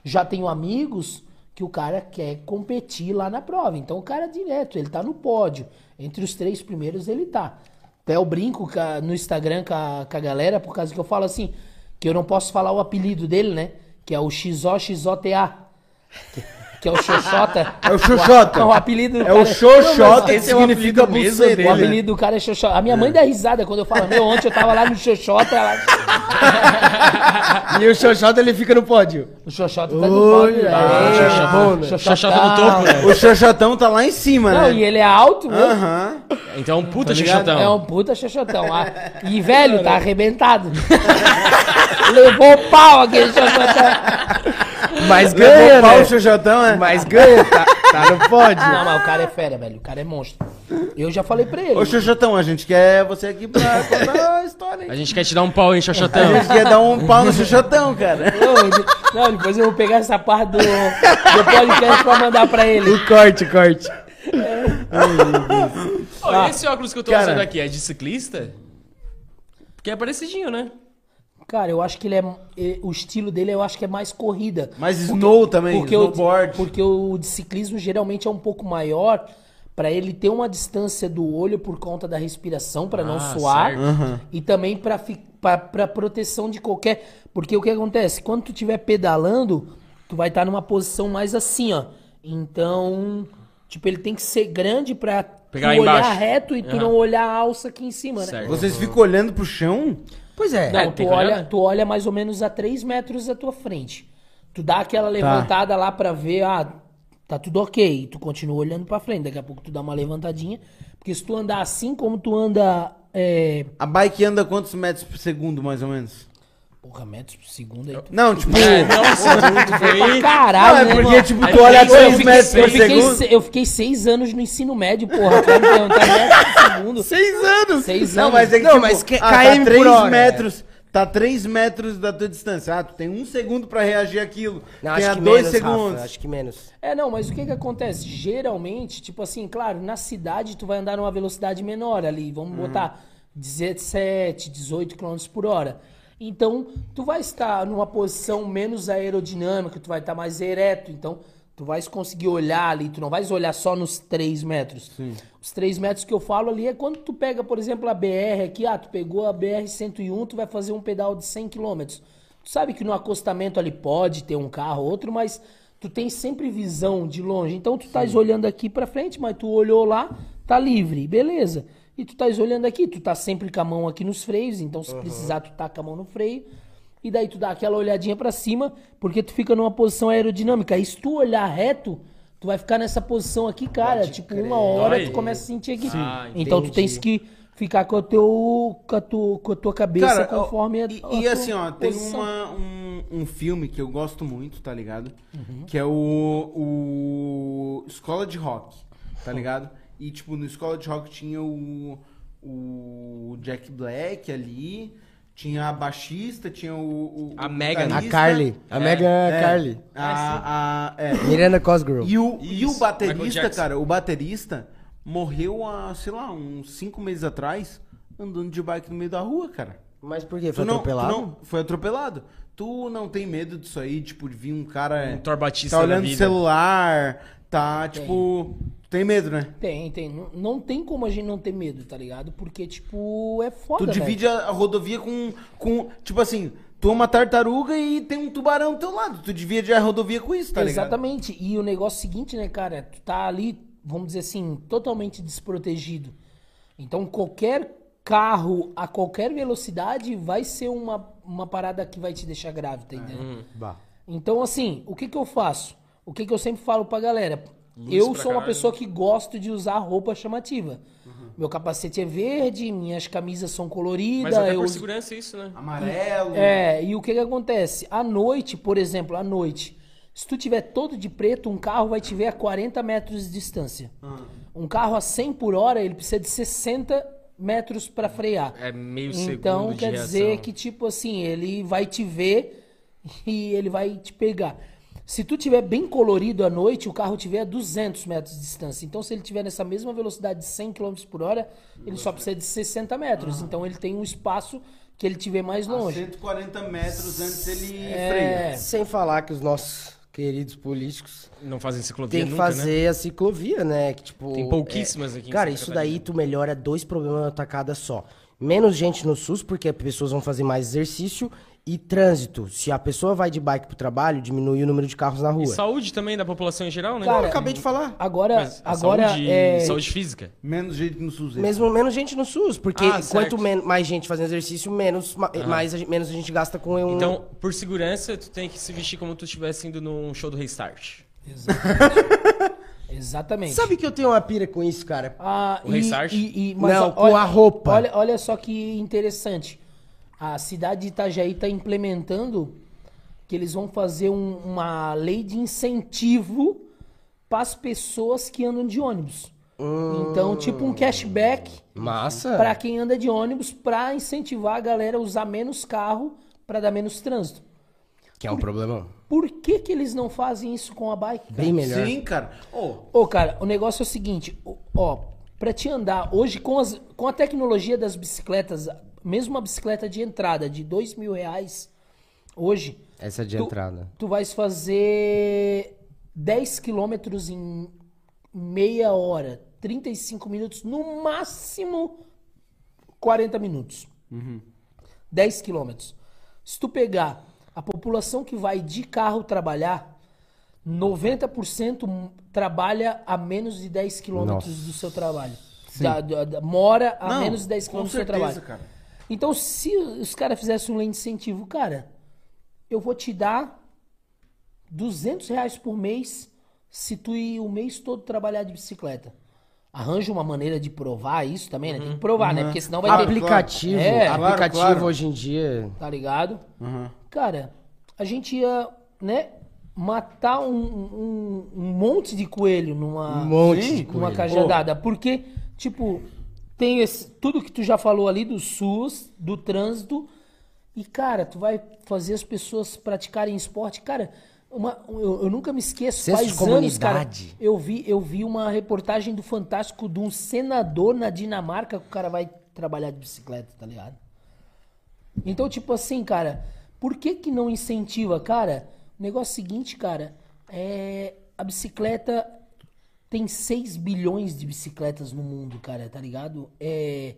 Já tenho amigos que o cara quer competir lá na prova. Então o cara é direto, ele tá no pódio. Entre os três primeiros ele tá. Até eu brinco no Instagram com a, com a galera, por causa que eu falo assim, que eu não posso falar o apelido dele, né? Que é o XOXOTA. Que, é o Xoxota. É o Xoxota. O, apelido do É o cara Xoxota, que é significa buceta. dele. o apelido do cara é Xoxota. A minha mãe dá risada quando eu falo, meu, ontem eu tava lá no Xoxota, ela... E o Xoxota ele fica no pódio. O Xoxota tá no pódio, né? ah, É, Xoxota. né? No topo, né? O Xoxotão tá lá em cima, Não, né? e ele é alto, né? Aham. Então, puta Tá xixotão. É um puta xoxotão. Ah, E, velho, tá arrebentado. Levou pau aquele xoxotão. Mas ganha, pau né? o Xoxotão, né? Mas ganha, tá, tá no pódio. Não, mas o cara é fera, velho. O cara é monstro. Eu já falei pra ele. Ô, Xoxotão, a gente quer você aqui pra contar a história. A hein? gente quer te dar um pau, hein, A xoxotão? gente quer dar um pau no Xoxotão, cara. Não, não, depois eu vou pegar essa parte do, do podcast pra mandar pra ele. O corte, corte. Ô, e esse óculos que eu tô Cara. usando aqui é de ciclista? Porque é parecidinho, né? Cara, eu acho que ele é. eh, O estilo dele eu acho que é mais corrida. Mas snow também, Porque o, snowboard. porque o de ciclismo geralmente é um pouco maior pra ele ter uma distância do olho por conta da respiração pra não Ah, suar certo. e também pra fi- pra pra proteção de qualquer, porque o que acontece quando tu estiver pedalando, tu vai estar numa posição mais assim, ó. Então, tipo, ele tem que ser grande pra Pegar tu olhar embaixo. reto e tu não olhar a alça aqui em cima, né? Certo. Vocês ficam olhando pro chão? Pois é. Não, É, tu, olha, tu olha mais ou menos a 3 metros da tua frente. Tu dá aquela levantada lá pra ver, ah, tá tudo ok. Tu continua olhando pra frente. Daqui a pouco tu dá uma levantadinha. Porque se tu andar assim como tu anda. É... A bike anda quantos metros por segundo, mais ou menos? Porra, metros por segundo aí. tu- Não, tipo. É, nossa, tu foi... Caralho, Não, é né, porque, mano? tipo, tu olha eu Eu 3 fiquei, metros eu, por fiquei, segundo. se- eu fiquei seis anos no ensino médio, porra. Vai me perguntar metros por segundo. 6 anos! Seis Não, anos. mas é que, Não, tipo, mas que- ah, KM tá por 3 hora, metros. Tá 3 metros da tua distância. Ah, tu tem um segundo pra reagir aquilo. Não, tem acho a que 2 menos, segundos. Rafa, acho que menos. É, não, mas o que que acontece? Geralmente, tipo assim, claro, na cidade tu vai andar numa velocidade menor ali, vamos botar 17, 18 km por hora. Então, tu vai estar numa posição menos aerodinâmica, tu vai estar mais ereto, então tu vais conseguir olhar ali, tu não vais olhar só nos 3 metros. Os 3 metros que eu falo ali é quando tu pega, por exemplo, a BR aqui, ah, tu pegou a BR-101, tu vai fazer um pedal de 100 km. Tu sabe que no acostamento ali pode ter um carro ou outro, mas tu tem sempre visão de longe. Então tu estás olhando aqui pra frente, mas tu olhou lá, tá livre, beleza. E tu estás olhando aqui, tu tá sempre com a mão aqui nos freios, então se precisar tu tá com a mão no freio. E daí tu dá aquela olhadinha pra cima, porque tu fica numa posição aerodinâmica. E se tu olhar reto, tu vai ficar nessa posição aqui, cara. tipo, uma hora Dói. tu começa a sentir aqui. Ah, então tu tens que ficar com, o teu, com, a, tua, com a tua cabeça Cara, ó, conforme a, e, a e tua assim, ó, tem uma, um, um filme que eu gosto muito, tá ligado? Uhum. Que é o, o Escola de Rock, tá ligado? E, tipo, no Escola de Rock tinha o, o Jack Black ali, tinha a baixista, tinha o... o A o Megan. A. Carly. A É. Megan É, Carly. A, a, é. Miranda Cosgrove. E o, e o baterista, cara, o baterista morreu há, sei lá, uns cinco meses atrás, andando de bike no meio da rua, cara. Mas por quê? Foi não- atropelado? tu não- foi atropelado. Tu não tem medo disso aí, tipo, de vir um cara. Um Thor Batista tá olhando o celular, tá, tipo. Tu tem medo, né? Tem, tem. Não, não tem como a gente não ter medo, tá ligado? Porque, tipo, é foda, Tu divide a, a rodovia com, com. Tipo assim, tu é uma tartaruga e tem um tubarão do teu lado. Tu divide a rodovia com isso, tá ligado? Exatamente. E o negócio seguinte, né, cara? Tu tá ali, vamos dizer assim, totalmente desprotegido. Então, qualquer carro a qualquer velocidade vai ser uma, uma parada que vai te deixar grave, tá entendendo? Bah. Então, assim, o que que eu faço? O que que eu sempre falo pra galera? eu pra sou uma pessoa que gosto de usar roupa chamativa. Meu capacete é verde, minhas camisas são coloridas. Mas até eu por segurança isso, né? Amarelo. é, e o que que acontece? À noite, por exemplo, à noite, se tu tiver todo de preto, um carro vai te ver a 40 metros de distância. Um carro a 100 por hora, ele precisa de 60 metros para frear. É meio Então segundo de quer dizer reação. que, tipo assim, ele vai te ver e ele vai te pegar. Se tu tiver bem colorido à noite, o carro tiver a 200 metros de distância. Então, se ele tiver nessa mesma velocidade de 100 km por hora, ele só precisa de 60 metros. Então, ele tem um espaço que ele tiver mais A longe. 140 metros antes ele É. freia. Sem falar que os nossos queridos políticos Não fazem ciclovia têm que nunca, né? fazer a ciclovia, né? Que, tipo, Tem pouquíssimas aqui em Cara, Santa isso daí tu melhora dois problemas na tacada só. Menos gente no SUS, porque as pessoas vão fazer mais exercício. E trânsito. Se a pessoa vai de bike pro trabalho, diminui o número de carros na E rua. saúde também da população em geral, né? Cara, Eu acabei de falar. Agora, Mas agora saúde, é, saúde física. Menos gente no SUS. Mesmo menos gente no SUS, porque Ah, quanto men- mais gente fazendo exercício, menos, ma- mais a, gente- menos a gente gasta com um. Então, por segurança, tu tem que se vestir como tu estivesse indo num show do Restart. Exatamente. Sabe que eu tenho uma pira com isso, cara? Ah, O restart? Não, com a roupa. Olha, olha só que interessante. A cidade de Itajaí está implementando que eles vão fazer um- uma lei de incentivo para as pessoas que andam de ônibus. Então, tipo um cashback Massa. para quem anda de ônibus para incentivar a galera a usar menos carro para dar menos trânsito. Que é um problemão. Por que, que eles não fazem isso com a bike? cara? Bem melhor. Sim, cara. Ô, Ô, cara, o negócio é o seguinte, ó, pra te andar hoje com, as, com a tecnologia das bicicletas, mesmo uma bicicleta de entrada de dois mil reais, hoje, Essa é de tu, entrada. tu vais fazer 10 quilômetros em meia hora, 35 minutos, no máximo 40 minutos. 10 quilômetros. Se tu pegar a população que vai de carro trabalhar, 90% m- trabalha a menos de 10 quilômetros do seu trabalho. Da- da- da- mora a Não, menos de 10 com quilômetros do seu trabalho. cara. Então, se os caras fizessem um lei de incentivo, cara, eu vou te dar 200 reais por mês se tu ir o mês todo trabalhar de bicicleta. arranja uma maneira de provar isso também, né? Tem que provar, né? Porque senão vai ter... Aplicativo, É. Claro, aplicativo claro. hoje em dia. Tá ligado? Aham. Cara, a gente ia, né? Matar um, um, um monte de coelho numa... Um monte de numa coelho. cajadada. Porque, tipo, tem esse, tudo que tu já falou ali do SUS, do trânsito. E, cara, tu vai fazer as pessoas praticarem esporte. Cara, uma, eu, eu nunca me esqueço. Senso faz de anos, cara. comunidade. Eu vi, eu vi uma reportagem do Fantástico de um senador na Dinamarca que o cara vai trabalhar de bicicleta, tá ligado? Então, tipo assim, cara, por que que não incentiva, cara? O negócio é o seguinte, cara, é a bicicleta tem 6 bilhões de bicicletas no mundo, cara, tá ligado? É,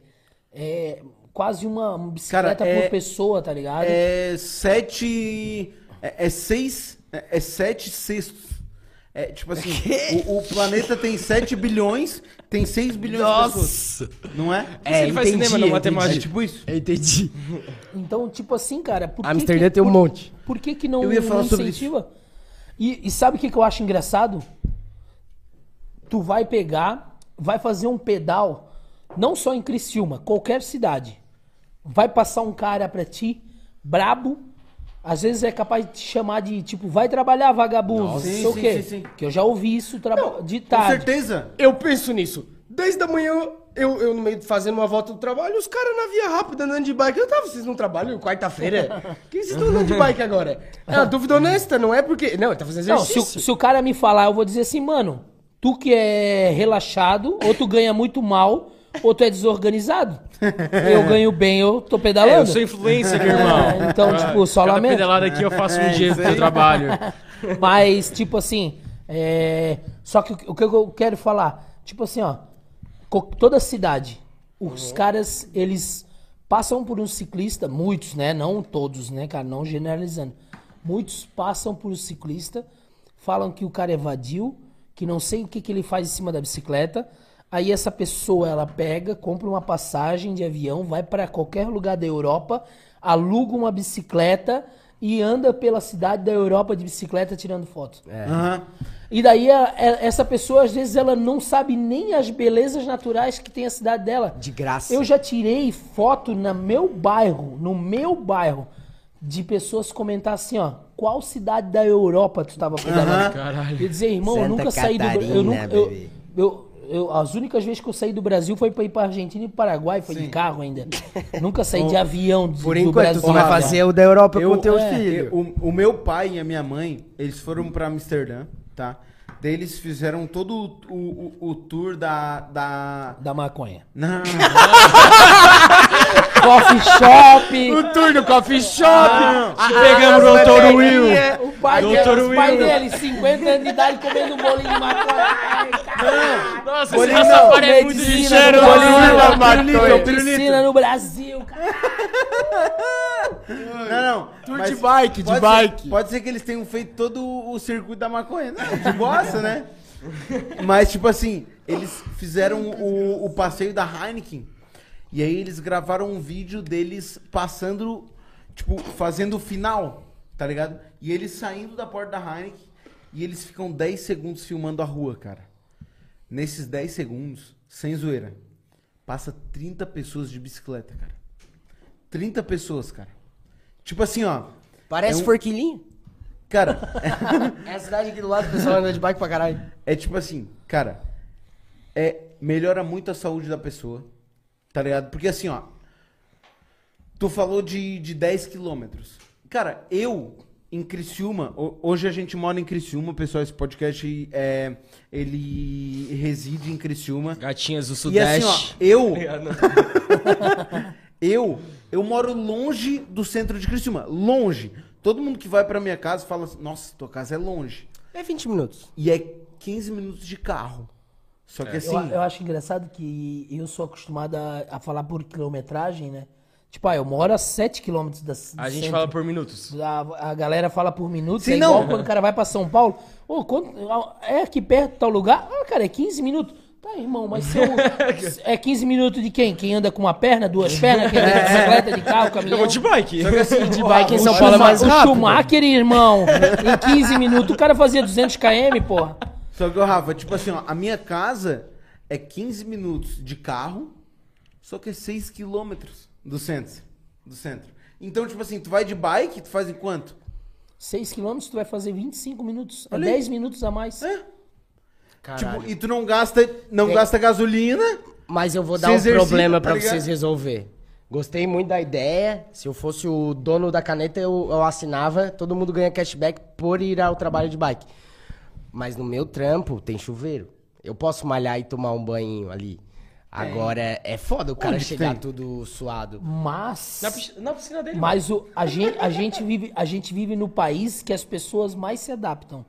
é quase uma bicicleta Cara, é- por pessoa, tá ligado? É sete. É, é seis. É, é sete sextos. É tipo assim, o, o planeta tem 7 bilhões, tem 6 bilhões de pessoas. Não é? É, ele faz cinema entendi. matemática. É tipo isso. Eu entendi. Então, tipo assim, cara, por que Amsterdã que, tem um por, monte. Por que que não, Eu ia falar não sobre incentiva? E, e sabe o que, que eu acho engraçado? Tu vai pegar, vai fazer um pedal, não só em Criciúma, qualquer cidade. Vai passar um cara pra ti, brabo, às vezes é capaz de te chamar de, tipo, vai trabalhar, vagabundo, não sei o quê. sim, sim. Que eu já ouvi isso traba- de Com tarde. certeza. Eu penso nisso. Desde a manhã, eu, eu no meio de fazendo uma volta do trabalho, os caras na via rápida andando de bike. Eu tava, vocês não trabalham quarta-feira? Por que vocês estão andando de bike agora? É uma dúvida honesta, não é porque. Não, ele tá fazendo Não, se, exercício. o- se o cara me falar, eu vou dizer assim, mano, tu que é relaxado, ou tu ganha muito mal, ou tu é desorganizado. Eu ganho bem, eu tô pedalando. É, eu sou influencer, irmão. É, então, tipo, só Cada lamento. pedalada aqui eu faço um dia pro trabalho. Mas, tipo assim, é... só que o que eu quero falar, tipo assim, ó, toda cidade, os caras, eles passam por um ciclista, muitos, né? Não todos, né, cara? Não generalizando. Muitos passam por um ciclista, falam que o cara é vadio, que não sei o que, que ele faz em cima da bicicleta. Aí essa pessoa, ela pega, compra uma passagem de avião, vai para qualquer lugar da Europa, aluga uma bicicleta e anda pela cidade da Europa de bicicleta tirando fotos. Aham. E daí a- a- essa pessoa, às vezes, ela não sabe nem as belezas naturais que tem a cidade dela. De graça. Eu já tirei foto no meu bairro, no meu bairro, de pessoas comentar assim, ó, qual cidade da Europa tu tava pedalando? Caralho. E dizer, irmão, eu Santa nunca saí do Brasil. Catarina, Eu nunca, eu, eu, eu- as únicas vezes que eu saí do Brasil foi pra ir pra Argentina e pro Paraguai, foi de carro ainda. nunca saí de avião de, Por do enquanto, Brasil. tu vai fazer o da Europa Eu, com teus é, filhos. eu- o, o meu pai e a minha mãe, eles foram pra Amsterdã, tá? Daí eles fizeram todo o, o, o tour da. da... Da maconha. Não, Coffee shop. O tour do coffee shop. Ah, Pegamos o Dr. Will. O pai, Doutor dele, os pai Will. dele, 50 anos de idade, comendo bolinho de maconha. Nossa, esse Bolinho Rastafari não, é muito do Bolinho da maconha. Piscina no Brasil, cara. não, não. Tour mas de bike, de bike. Ser, pode ser que eles tenham feito todo o circuito da maconha. Não, de bosta, né? Mas, tipo assim, eles fizeram o, o passeio da Heineken. E aí eles gravaram um vídeo deles passando, tipo, fazendo o final, tá ligado? E eles saindo da porta da Heineken e eles ficam 10 segundos filmando a rua, cara. Nesses 10 segundos, sem zoeira, passa 30 pessoas de bicicleta, cara. 30 pessoas, cara. Tipo assim, ó. Parece é um- forquilinho. Cara, É a cidade aqui do lado, o pessoal anda de bike pra caralho. É tipo assim, cara, é melhora muito a saúde da pessoa, tá ligado? Porque assim, ó, tu falou de, de 10 quilômetros. Cara, eu, em Criciúma, ho- hoje a gente mora em Criciúma, pessoal, esse podcast, é, ele reside em Criciúma. Gatinhas do E assim, ó, Sudeste. eu, eu, eu moro longe do centro de Criciúma, longe. Todo mundo que vai pra minha casa fala assim, nossa, tua casa é longe. É 20 minutos. E é 15 minutos de carro. Só que assim. Eu, eu acho engraçado que eu sou acostumado a, a falar por quilometragem, né? Tipo, ah, eu moro a 7 quilômetros da A gente centro. fala por minutos. A, a galera fala por minutos. Sim, é igual não. quando o cara vai pra São Paulo. Ô, quanto- é aqui perto tal lugar? Ah, cara, é 15 minutos. Tá, irmão, mas se eu, é 15 minutos de quem? Quem anda com uma perna, duas pernas, quem anda de bicicleta, de carro, caminhão? Eu vou de bike. De bike em O São Paulo é Schuma- mais O rápido. Schumacher, irmão, em 15 minutos, o cara fazia 200 km, porra. Só que, Rafa, tipo assim, ó, a minha casa é 15 minutos de carro, só que é 6 quilômetros do centro. Do centro. Então, tipo assim, tu vai de bike, tu faz em quanto? 6 km tu vai fazer 25 minutos. É Olha aí. 10 minutos a mais. É. Caralho. Tipo, e tu não gasta, não É. gasta gasolina. Mas eu vou Se dar um exercita, problema tá pra ligado? vocês resolver. Gostei muito da ideia. Se eu fosse o dono da caneta, eu, eu assinava. Todo mundo ganha cashback por ir ao trabalho de bike. Mas no meu trampo tem chuveiro. Eu posso malhar e tomar um banho ali. Agora é foda o cara Onde chegar tem? tudo suado. Mas. Na, piscina- na piscina dele. Mas o, a, gente, a, gente vive, a gente vive no país que as pessoas mais se adaptam.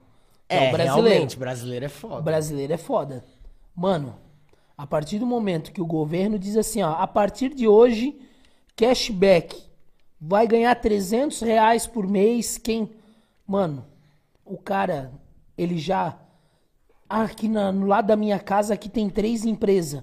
que É, o brasileiro. realmente, brasileiro é foda. brasileiro é foda. Mano, a partir do momento que o governo diz assim, ó, a partir de hoje, cashback, vai ganhar 300 reais por mês, quem... Mano, o cara, ele já... Ah, aqui na- no lado da minha casa, aqui tem três empresas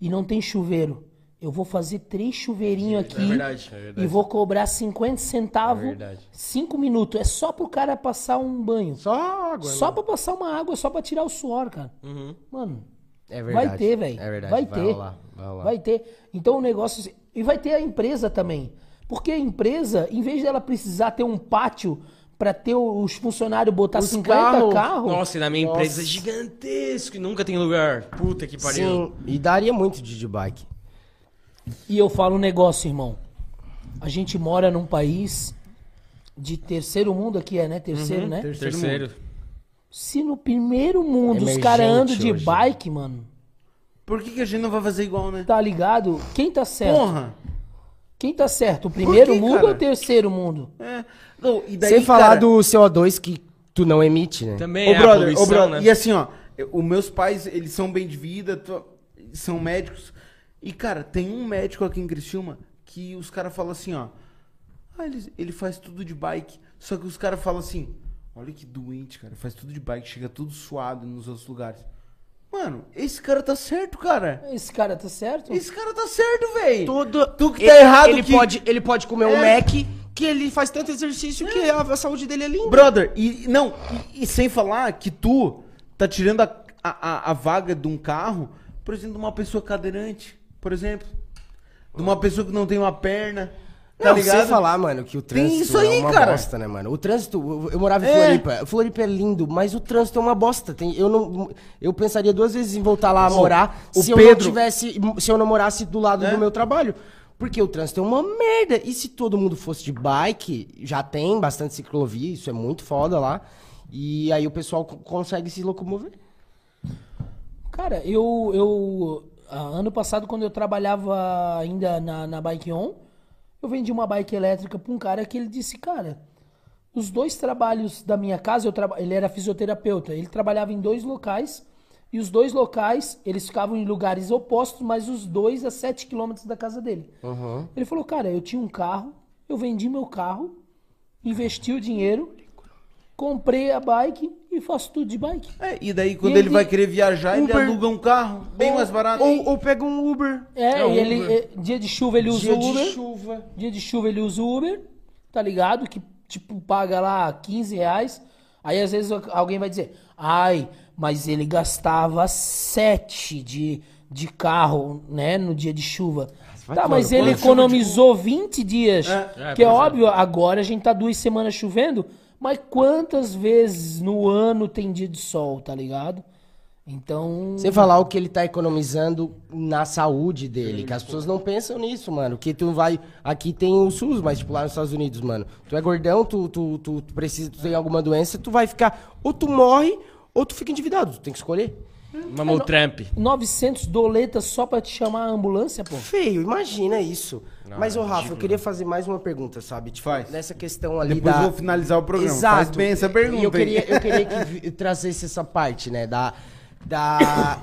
e não tem chuveiro. Eu vou fazer três chuveirinhos aqui verdade, é verdade. e vou cobrar 50 centavos, É verdade. 5 minutos. É só pro cara passar um banho. Só água. Só né? pra passar uma água, só pra tirar o suor, cara. Mano, É verdade. vai ter, velho. É verdade. Vai, vai ter. rolar, vai rolar. Vai ter. Então o negócio. E vai ter a empresa também. Porque a empresa, em vez dela precisar ter um pátio pra ter os funcionários botar Os 50 carros. carros. Nossa, e na minha Nossa. empresa é gigantesco e nunca tem lugar. Puta que pariu. Sim, e daria muito de, bike. E eu falo um negócio, irmão. A gente mora num país de terceiro mundo aqui, é, né? Terceiro, né? Terceiro. Se no primeiro mundo os caras andam de hoje. bike, mano, Por que, que a gente não vai fazer igual, né? tá ligado? Quem tá certo? Porra! Quem tá certo? O primeiro que, mundo cara? ou o terceiro mundo? É. Não, e daí, Sem falar cara, do CO2 que tu não emite, né? Também Ô, é a brother, ô, poluição, brother, né? e assim, ó, os meus pais, eles são bem de vida, são médicos. E, cara, tem um médico aqui em Criciúma que os caras falam assim, ó. Ah, ele, ele faz tudo de bike. Só que os caras falam assim, olha que doente, cara, faz tudo de bike, chega tudo suado nos outros lugares. Mano, esse cara tá certo, cara. Esse cara tá certo? Esse cara tá certo, velho. Todo... Tu que tá ele, errado Ele, que- pode, ele pode comer um É. Mac que ele faz tanto exercício que a, a saúde dele é linda. Brother, e não, e, e sem falar que tu tá tirando a, a- a vaga de um carro, por exemplo, de uma pessoa cadeirante, por exemplo. De uma pessoa que não tem uma perna. Tá Não, ligado? sem falar, mano, que o trânsito isso aí, é uma cara. bosta, né, mano? O trânsito, eu, eu morava em É. Floripa. Floripa é lindo, mas o trânsito é uma bosta. Tem, eu não, eu pensaria duas vezes em voltar lá a morar o se eu Pedro- não tivesse, se eu não morasse do lado É. do meu trabalho. Porque o trânsito é uma merda. E se todo mundo fosse de bike, já tem bastante ciclovia, isso é muito foda lá. E aí o pessoal co- consegue se locomover. Cara, eu, eu ah, ano passado, quando eu trabalhava ainda na, na Bike On, eu vendi uma bike elétrica pra um cara que ele disse, cara, os dois trabalhos da minha casa, traba... ele era fisioterapeuta, ele trabalhava em dois locais, e os dois locais, eles ficavam em lugares opostos, mas os dois a 7 quilômetros da casa dele. Ele falou, cara, eu tinha um carro, eu vendi meu carro, investi o dinheiro, comprei a bike e faço tudo de bike. É, e daí quando E ele ele- vai querer viajar, ele Uber. aluga um carro bem mais barato. Ou, ou pega um Uber. É, É e ele, Uber. é, dia de chuva ele usa Dia o Uber. de chuva. Dia de chuva ele usa o Uber, tá ligado? Que, tipo, paga lá 15 reais. Aí, às vezes, alguém vai dizer, ai, mas ele gastava 7 de, de carro, né, no dia de chuva. vai Tá, mas ele cu. economizou 20 dias. É. É, que é pois é. óbvio, agora a gente tá duas semanas chovendo, mas quantas vezes no ano tem dia de sol, tá ligado? Então... Sem falar o que ele tá economizando na saúde dele, que as pessoas não pensam nisso, mano. Que tu vai. Aqui tem o SUS, mas tipo lá nos Estados Unidos, mano. Tu é gordão, tu, tu, tu, tu precisa, tu tem alguma doença, tu vai ficar. Ou tu morre, ou tu fica endividado. Tu tem que escolher. Mamou Trump. 900 doletas só pra te chamar a ambulância, pô. Feio, imagina isso. mas, ô Rafa, eu queria fazer mais uma pergunta, sabe? Tipo, Faz. nessa questão ali Depois da. eu vou finalizar o programa. Exato. Faz bem essa pergunta. E eu queria, eu queria que trazesse essa parte, né? Da. da...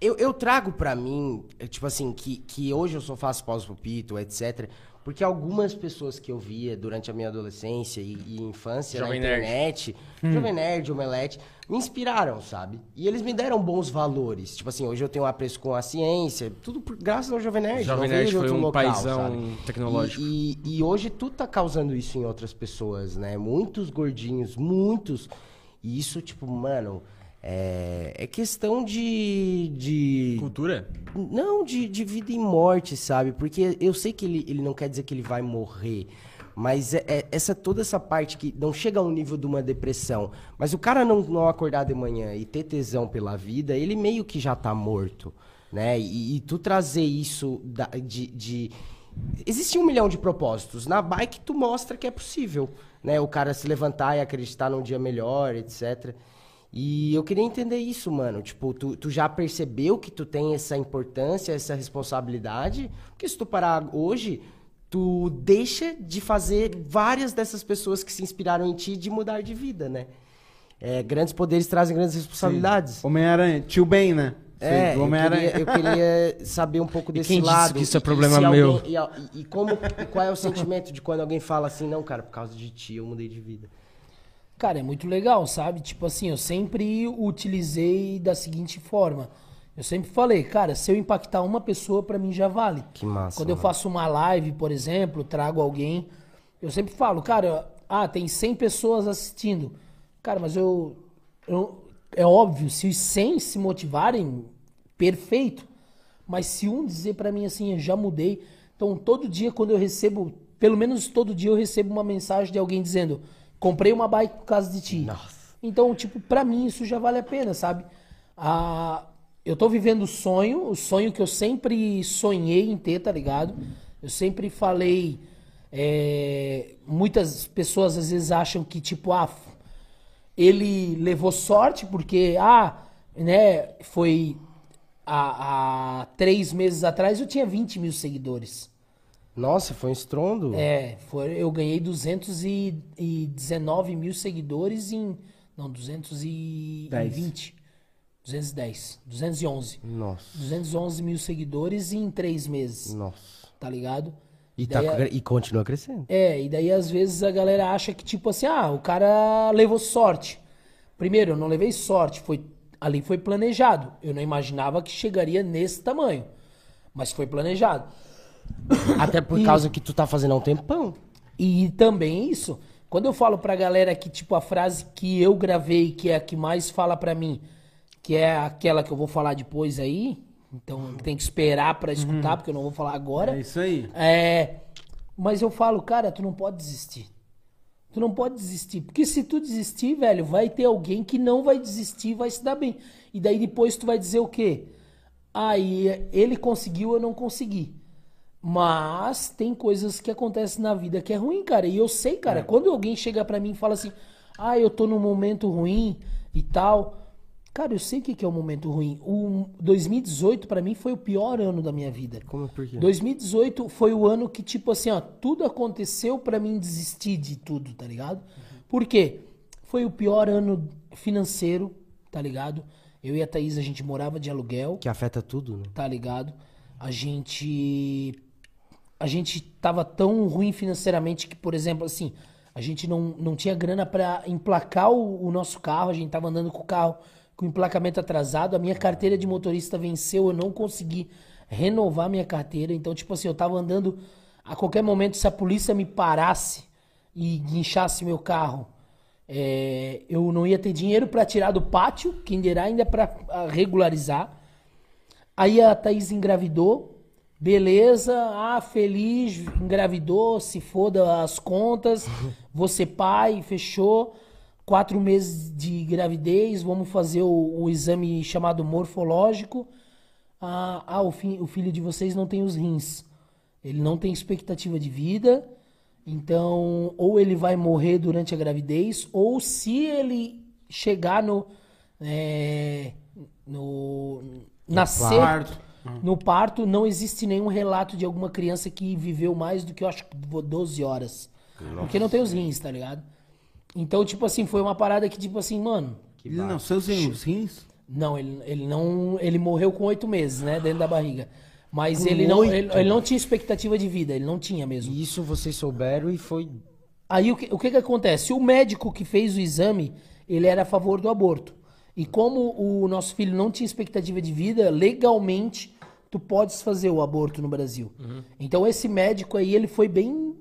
Eu, eu trago pra mim, é, tipo assim, que, que hoje eu só faço pós-pupito, etc. Porque algumas pessoas que eu via durante a minha adolescência e, e infância Jovem na Nerd. internet, Jovem Nerd, Omelete, me inspiraram, sabe? E eles me deram bons valores. Tipo assim, hoje eu tenho um apreço com a ciência, tudo por, graças ao Jovem Nerd. Jovem Nerd foi outro um local, paizão sabe? tecnológico. E, e, e hoje tu tá causando isso em outras pessoas, né? Muitos gordinhos, muitos. E isso, tipo, mano, É, é questão de. de Cultura? não, de, de vida e morte, sabe? Porque eu sei que ele, ele não quer dizer que ele vai morrer. Mas é, é- essa toda essa parte que não chega ao nível de uma depressão. Mas o cara não, não acordar de manhã e ter tesão pela vida, ele meio que já tá morto. Né? E, e tu trazer isso da- de, de. Existe um milhão de propósitos. Na bike, tu mostra que é possível. Né? O cara se levantar e acreditar num dia melhor, etc. E eu queria entender isso, mano. Tipo, tu, tu já percebeu que tu tem essa importância, essa responsabilidade? Porque se tu parar hoje, tu deixa de fazer várias dessas pessoas que se inspiraram em ti de mudar de vida, né? É, grandes poderes trazem grandes responsabilidades. Homem-Aranha, tio Ben, né? É, eu Homem-Aranha. queria, eu queria saber um pouco desse quem disse lado. que isso é problema alguém- meu? E, e- e como, e qual é o sentimento de quando alguém fala assim, não, cara, por causa de ti eu mudei de vida. Cara, é muito legal, sabe? Tipo assim, eu sempre utilizei da seguinte forma. Eu sempre falei, cara, se eu impactar uma pessoa, pra mim já vale. Que massa, Quando eu mano. faço uma live, por exemplo, trago alguém, eu sempre falo, cara, ah, tem 100 pessoas assistindo. Cara, mas eu, eu é óbvio, se os 100 se motivarem, perfeito. Mas se um dizer pra mim assim, eu já mudei. Então, todo dia quando eu recebo, pelo menos todo dia eu recebo uma mensagem de alguém dizendo: "Comprei uma bike por causa de ti". Nossa. Então, tipo, pra mim isso já vale a pena, sabe? Ah, eu tô vivendo o sonho, o sonho que eu sempre sonhei em ter, tá ligado? Eu sempre falei. é, muitas pessoas às vezes acham que, tipo, ah, ele levou sorte porque, ah, né, foi há, há três meses atrás eu tinha 20 mil seguidores. Nossa, foi um estrondo. É, foi, eu ganhei 219 mil seguidores em. Não, 220. 210. 211. Nossa, 211 mil seguidores em três meses, nossa. tá ligado? E, tá, Daí a- e continua crescendo. É, e daí às vezes a galera acha que, tipo assim, ah, o cara levou sorte. Primeiro, eu não levei sorte, foi ali foi planejado. Eu não imaginava que chegaria nesse tamanho, mas foi planejado. Até por E- causa que tu tá fazendo há um tempão. E também isso, quando eu falo pra galera que, tipo, a frase que eu gravei, que é a que mais fala pra mim, que é aquela que eu vou falar depois aí, então tem que esperar pra escutar, porque eu não vou falar agora. É isso aí. É, mas eu falo, cara, tu não pode desistir. Tu não pode desistir. Porque se tu desistir, velho, vai ter alguém que não vai desistir vai se dar bem. E daí depois tu vai dizer o quê? Ah, e ele conseguiu, eu não consegui. Mas tem coisas que acontecem na vida que é ruim, cara. E eu sei, cara, quando alguém chega pra mim e fala assim, ah, eu tô num momento ruim e tal. Cara, eu sei o que é um momento ruim. O 2018 pra mim foi o pior ano da minha vida. Como por quê? 2018 foi o ano que, tipo assim, ó, tudo aconteceu pra mim desistir de tudo, tá ligado? Por quê? Foi o pior ano financeiro, tá ligado? Eu e a Thaís, a gente morava de aluguel, Que afeta tudo, né? tá ligado? A gente. A gente tava tão ruim financeiramente que, por exemplo, assim, a gente não, não tinha grana pra emplacar o, o nosso carro, a gente tava andando com o carro com o emplacamento atrasado, a minha carteira de motorista venceu, eu não consegui renovar minha carteira, então, tipo assim, eu tava andando a qualquer momento, se a polícia me parasse e guinchasse meu carro, é, eu não ia ter dinheiro pra tirar do pátio, quem dirá ainda pra ah, regularizar. Aí a Thaís engravidou, beleza, ah, feliz, engravidou, se foda as contas, ser pai, fechou. Quatro meses de gravidez, vamos fazer o, o exame chamado morfológico. Ah, ah, o, fi- o filho de vocês não tem os rins. Ele não tem expectativa de vida. Então, ou ele vai morrer durante a gravidez, ou se ele chegar no. é, no nascer. parto. No parto, não existe nenhum relato de alguma criança que viveu mais do que, eu acho, que 12 horas. Porque não tem os rins, tá ligado? Então, tipo assim, foi uma parada que, tipo assim, mano. Ele nasceu sem os rins? Não, ele, ele não. Ele morreu com oito meses, né? Dentro da barriga. Mas Com ele não, ele, ele não tinha expectativa de vida, ele não tinha mesmo. E isso vocês souberam e foi. Aí o que, o que que acontece? O médico que fez o exame, ele era a favor do aborto. E como o nosso filho não tinha expectativa de vida, legalmente tu podes fazer o aborto no Brasil. Então esse médico aí, ele foi bem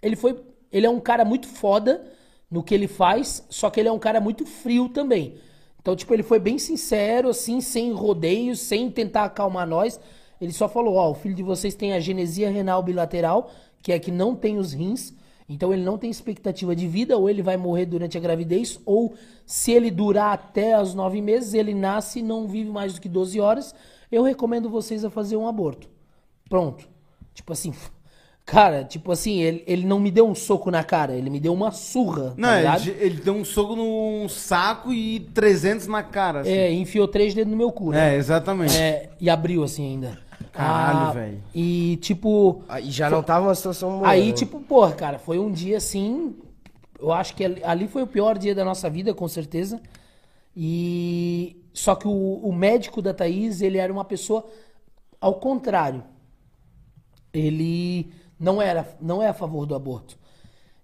ele foi ele é um cara muito foda no que ele faz, só que ele é um cara muito frio também. Então, tipo, ele foi bem sincero, assim, sem rodeios, sem tentar acalmar nós. Ele só falou, ó, o filho de vocês tem a genesia renal bilateral, que é que não tem os rins, então ele não tem expectativa de vida, ou ele vai morrer durante a gravidez, ou se ele durar até os nove meses, ele nasce e não vive mais do que 12 horas, eu recomendo vocês a fazer um aborto. Pronto. Tipo assim, cara, tipo assim, ele, ele não me deu um soco na cara, ele me deu uma surra, Não, tá ele, ligado? ele deu um soco num saco e 300 na cara. assim. É, enfiou três dedos no meu cu, né? É, exatamente. É, e abriu assim ainda. Caralho, Ah, velho. E tipo, Aí já não tava uma situação boa. Aí, né? tipo, porra, cara, foi um dia assim. Eu acho que ali foi o pior dia da nossa vida, com certeza. E. Só que o, o médico da Thaís, ele era uma pessoa ao contrário. Ele não era, não é a favor do aborto.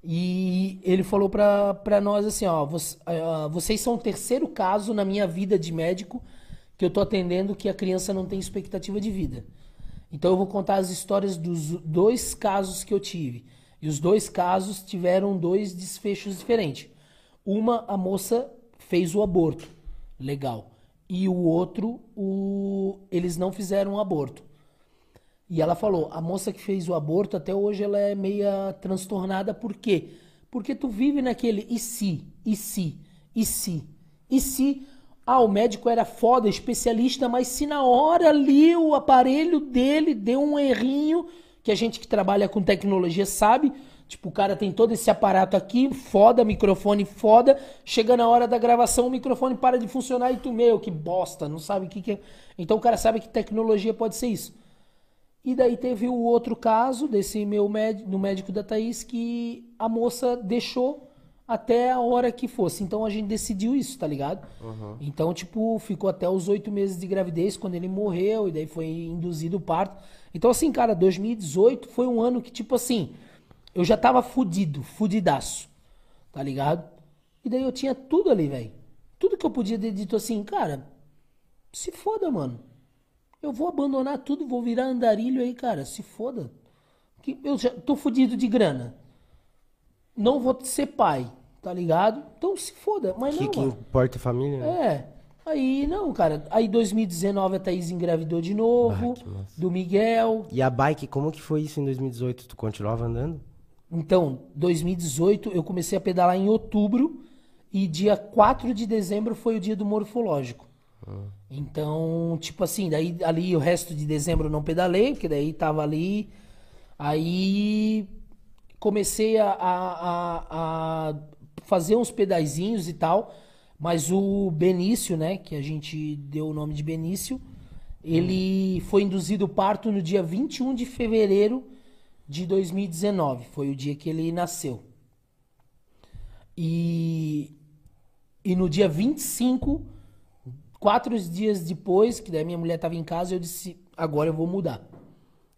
E ele falou pra nós assim, ó, "Voc- ah, vocês são o terceiro caso na minha vida de médico que eu tô atendendo que a criança não tem expectativa de vida. Então eu vou contar as histórias dos dois casos que eu tive. E os dois casos tiveram dois desfechos diferentes. Uma, a moça fez o aborto, legal. E o outro, o... eles não fizeram o aborto. E ela falou, a moça que fez o aborto, até hoje ela é meia transtornada, por quê? Porque tu vive naquele e se, e se, e se, e se... Ah, o médico era foda, especialista, mas se na hora ali o aparelho dele deu um errinho, que a gente que trabalha com tecnologia sabe, tipo, o cara tem todo esse aparato aqui, foda, microfone foda, chega na hora da gravação, o microfone para de funcionar e tu, meu, que bosta, não sabe o que que é. Então o cara sabe que tecnologia pode ser isso. E daí teve o outro caso desse meu médico, do médico da Thaís, que a moça deixou até a hora que fosse. Então a gente decidiu isso, tá ligado? Então, tipo, ficou até os oito meses de gravidez quando ele morreu, e daí foi induzido o parto. Então, assim, cara, 2018 foi um ano que, tipo assim, eu já tava fudido, fudidaço, tá ligado? E daí eu tinha tudo ali, velho. Tudo que eu podia ter dito assim, cara, se foda, mano. Eu vou abandonar tudo, vou virar andarilho aí, cara. Se foda. Que eu já tô fudido de grana. Não vou ser pai, tá ligado? Então se foda. Mas que, não, que importa família, né? É. Aí, não, cara. Aí 2019 a Thaís engravidou de novo. Ah, do Miguel. E a bike, como que foi isso em 2018? Tu continuava andando? Então, 2018 eu comecei a pedalar em outubro. E dia 4 de dezembro foi o dia do morfológico. Então, tipo assim, daí ali o resto de dezembro eu não pedalei, porque daí tava ali. Aí comecei a, a, a- fazer uns pedaizinhos e tal. Mas o Benício, né, que a gente deu o nome de Benício, ele foi induzido parto no dia 21 de fevereiro de 2019. Foi o dia que ele nasceu. E, e no dia 25, quatro dias depois, que daí minha mulher estava em casa, eu disse, agora eu vou mudar.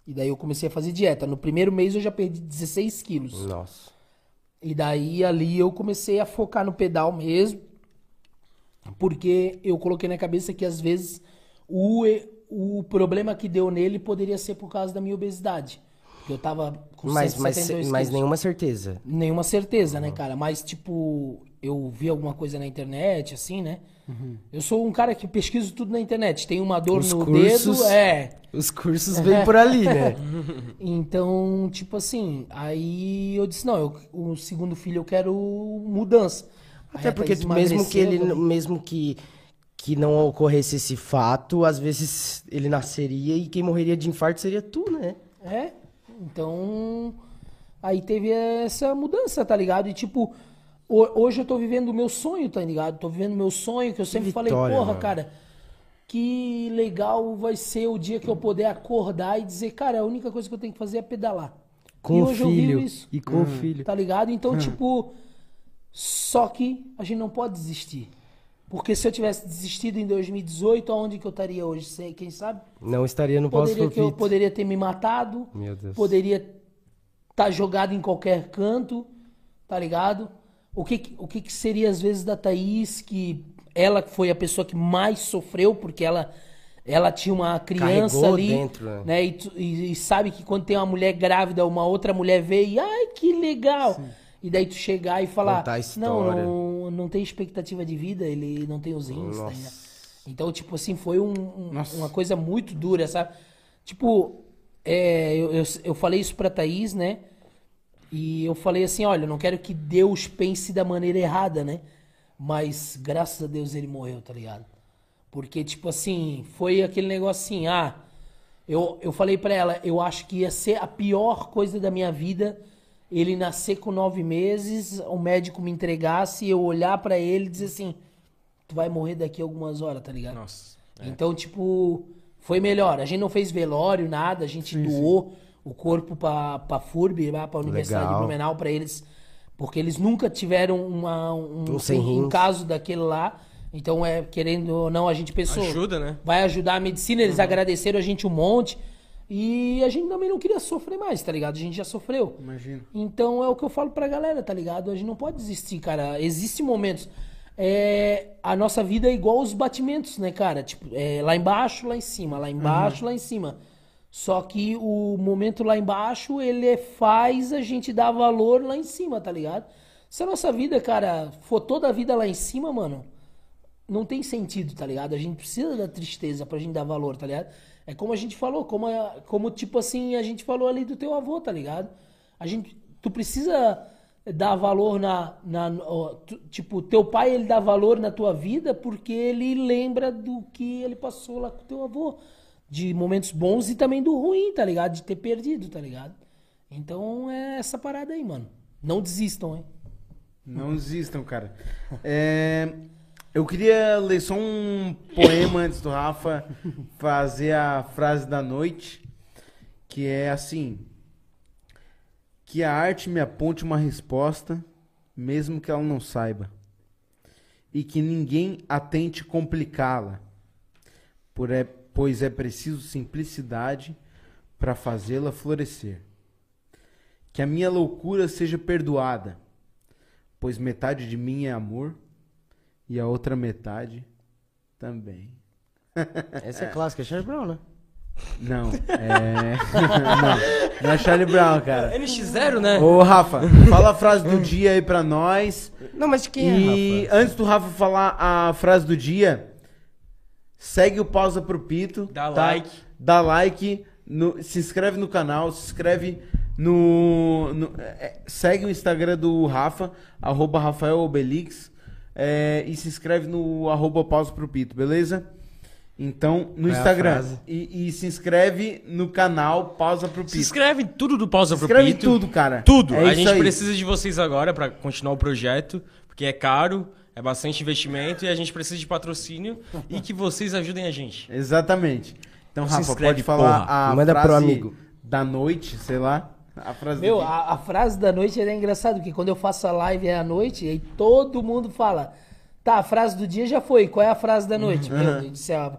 E daí eu comecei a fazer dieta. No primeiro mês eu já perdi 16 quilos. Nossa. E daí ali eu comecei a focar no pedal mesmo, porque eu coloquei na cabeça que às vezes o, o problema que deu nele poderia ser por causa da minha obesidade. Eu tava com Mas, mas, 172 mas quilos. nenhuma certeza. Nenhuma certeza, né, cara? Mas, tipo, eu vi alguma coisa na internet, assim, né? Eu sou um cara que pesquiso tudo na internet. Tem uma dor Os no cursos- dedo, é. Os cursos vêm por ali, né? Então, tipo assim, aí eu disse, não, eu, o segundo filho eu quero mudança. Aí Até a porque mesmo que ele, emagreceu, mesmo que, que não ocorresse esse fato, às vezes ele nasceria e quem morreria de infarto seria tu, né? É, então. Aí teve essa mudança, tá ligado? E tipo, ho- hoje eu tô vivendo o meu sonho, tá ligado? Tô vivendo o meu sonho, que eu sempre falei, vitória, porra, mano. cara, que legal vai ser o dia que eu puder acordar e dizer, cara, a única coisa que eu tenho que fazer é pedalar. Com e o hoje eu vivo filho. isso. E com o filho. Tá ligado? Então, tipo, só que a gente não pode desistir. Porque se eu tivesse desistido em 2018, aonde que eu estaria hoje? Sei, Quem sabe? Não estaria no Poderia, que eu poderia ter me matado. Meu Deus. Poderia estar jogado em qualquer canto, tá ligado? O que, o que, que seria às vezes da Thaís, que ela foi a pessoa que mais sofreu, porque ela, ela tinha uma criança Carregou ali, dentro, né? né? E, e- e sabe que quando tem uma mulher grávida, uma outra mulher vê e, ai, que legal! E daí tu chegar e falar, não, não, não, não tem expectativa de vida, ele não tem os rins, tá ligado? Então, tipo assim, foi um- um- uma coisa muito dura, sabe? Tipo, é, eu, eu, eu falei isso pra Thaís, né? E eu falei assim, olha, eu não quero que Deus pense da maneira errada, né? Mas graças a Deus ele morreu, tá ligado? Porque, tipo assim, foi aquele negócio assim, ah, eu, eu falei pra ela, eu acho que ia ser a pior coisa da minha vida ele nascer com nove meses, o médico me entregasse e eu olhar pra ele e dizer assim, tu vai morrer daqui a algumas horas, tá ligado? Nossa. Então, tipo, foi melhor. A gente não fez velório, nada. A gente doou o corpo pra, pra FURB, lá pra Universidade Legal. de Blumenau, pra eles. Porque eles nunca tiveram uma, um, Um sem um- caso daquele lá. Então, é, querendo ou não, a gente pensou. Ajuda, né? Vai ajudar a medicina. Eles agradeceram a gente um monte. E a gente também não queria sofrer mais, tá ligado? A gente já sofreu. Imagina. Então é o que eu falo pra galera, tá ligado? A gente não pode desistir, cara. Existem momentos. É, a nossa vida é igual os batimentos, né, cara? Tipo, é, lá embaixo, lá em cima, lá embaixo, lá em cima. Só que o momento lá embaixo, ele faz a gente dar valor lá em cima, tá ligado? Se a nossa vida, cara, for toda a vida lá em cima, mano, não tem sentido, tá ligado? A gente precisa da tristeza pra gente dar valor, tá ligado? É como a gente falou, como, a- como tipo assim, a gente falou ali do teu avô, tá ligado? A gente, tu precisa dar valor na, na ó, tu- tipo, teu pai ele dá valor na tua vida porque ele lembra do que ele passou lá com teu avô, de momentos bons e também do ruim, tá ligado? De ter perdido, tá ligado? Então é essa parada aí, mano. Não desistam, hein? Não desistam, cara. É, eu queria ler só um poema antes do Rafa fazer a frase da noite, que é assim: Que a arte me aponte uma resposta, mesmo que ela não saiba, e que ninguém a tente complicá-la, é- pois é preciso simplicidade para fazê-la florescer. Que a minha loucura seja perdoada pois metade de mim é amor e a outra metade também. Essa é clássica, é Charlie Brown, né? Não, é. não, não é Charlie Brown, cara. NX0, né? Ô, Rafa, fala a frase do dia aí pra nós. Não, mas de quem E é, Rafa? antes do Rafa falar a frase do dia, segue o pausa pro Pito. Dá tá? like. Dá like. no- se inscreve no canal, se inscreve no. no- é, segue o Instagram do Rafa, arroba Rafael Obelix. É, e se inscreve no arroba pausa pro Pito, beleza? Então, no é Instagram. E, e se inscreve no canal Pausa pro Pito. Se inscreve em tudo do Pausa Se pro inscreve em Pito. tudo, cara. Tudo. É a gente aí. precisa de vocês agora pra continuar o projeto, porque é caro, é bastante investimento e a gente precisa de patrocínio e que vocês ajudem a gente. Exatamente. Então, Rafa, inscreve, pode falar porra. a Manda pro frase amigo. da noite, sei lá. A frase Meu, a, a frase da noite é engraçado, porque quando eu faço a live é à noite, e aí todo mundo fala, tá, a frase do dia já foi, qual é a frase da noite? Meu Deus do céu.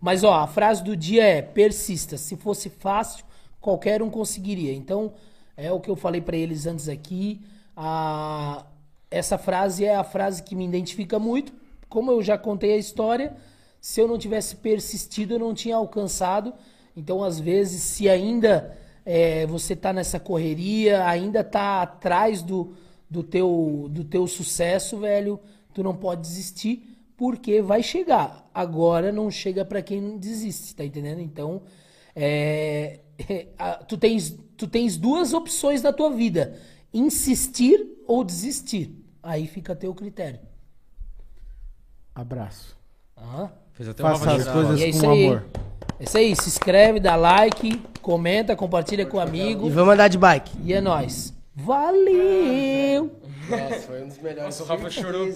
Mas, ó, a frase do dia é, persista, se fosse fácil, qualquer um conseguiria. Então, é o que eu falei pra eles antes aqui, a, essa frase é a frase que me identifica muito, como eu já contei a história, se eu não tivesse persistido, eu não tinha alcançado. Então, às vezes, se ainda é, você tá nessa correria, ainda tá atrás do, do, teu, do teu sucesso, velho, tu não pode desistir, porque vai chegar. Agora não chega pra quem desiste, tá entendendo? Então, é, a- tu, tens, tu tens duas opções na tua vida: insistir ou desistir. Aí fica a teu critério. Abraço. Aham. Fez até uma Faça as coisas E é com aí. É isso aí, se inscreve, dá like, comenta, compartilha com o amigo. E vamos andar de bike. E é nóis. Valeu! Nossa, foi um dos melhores. Nossa, o Rafa chorou.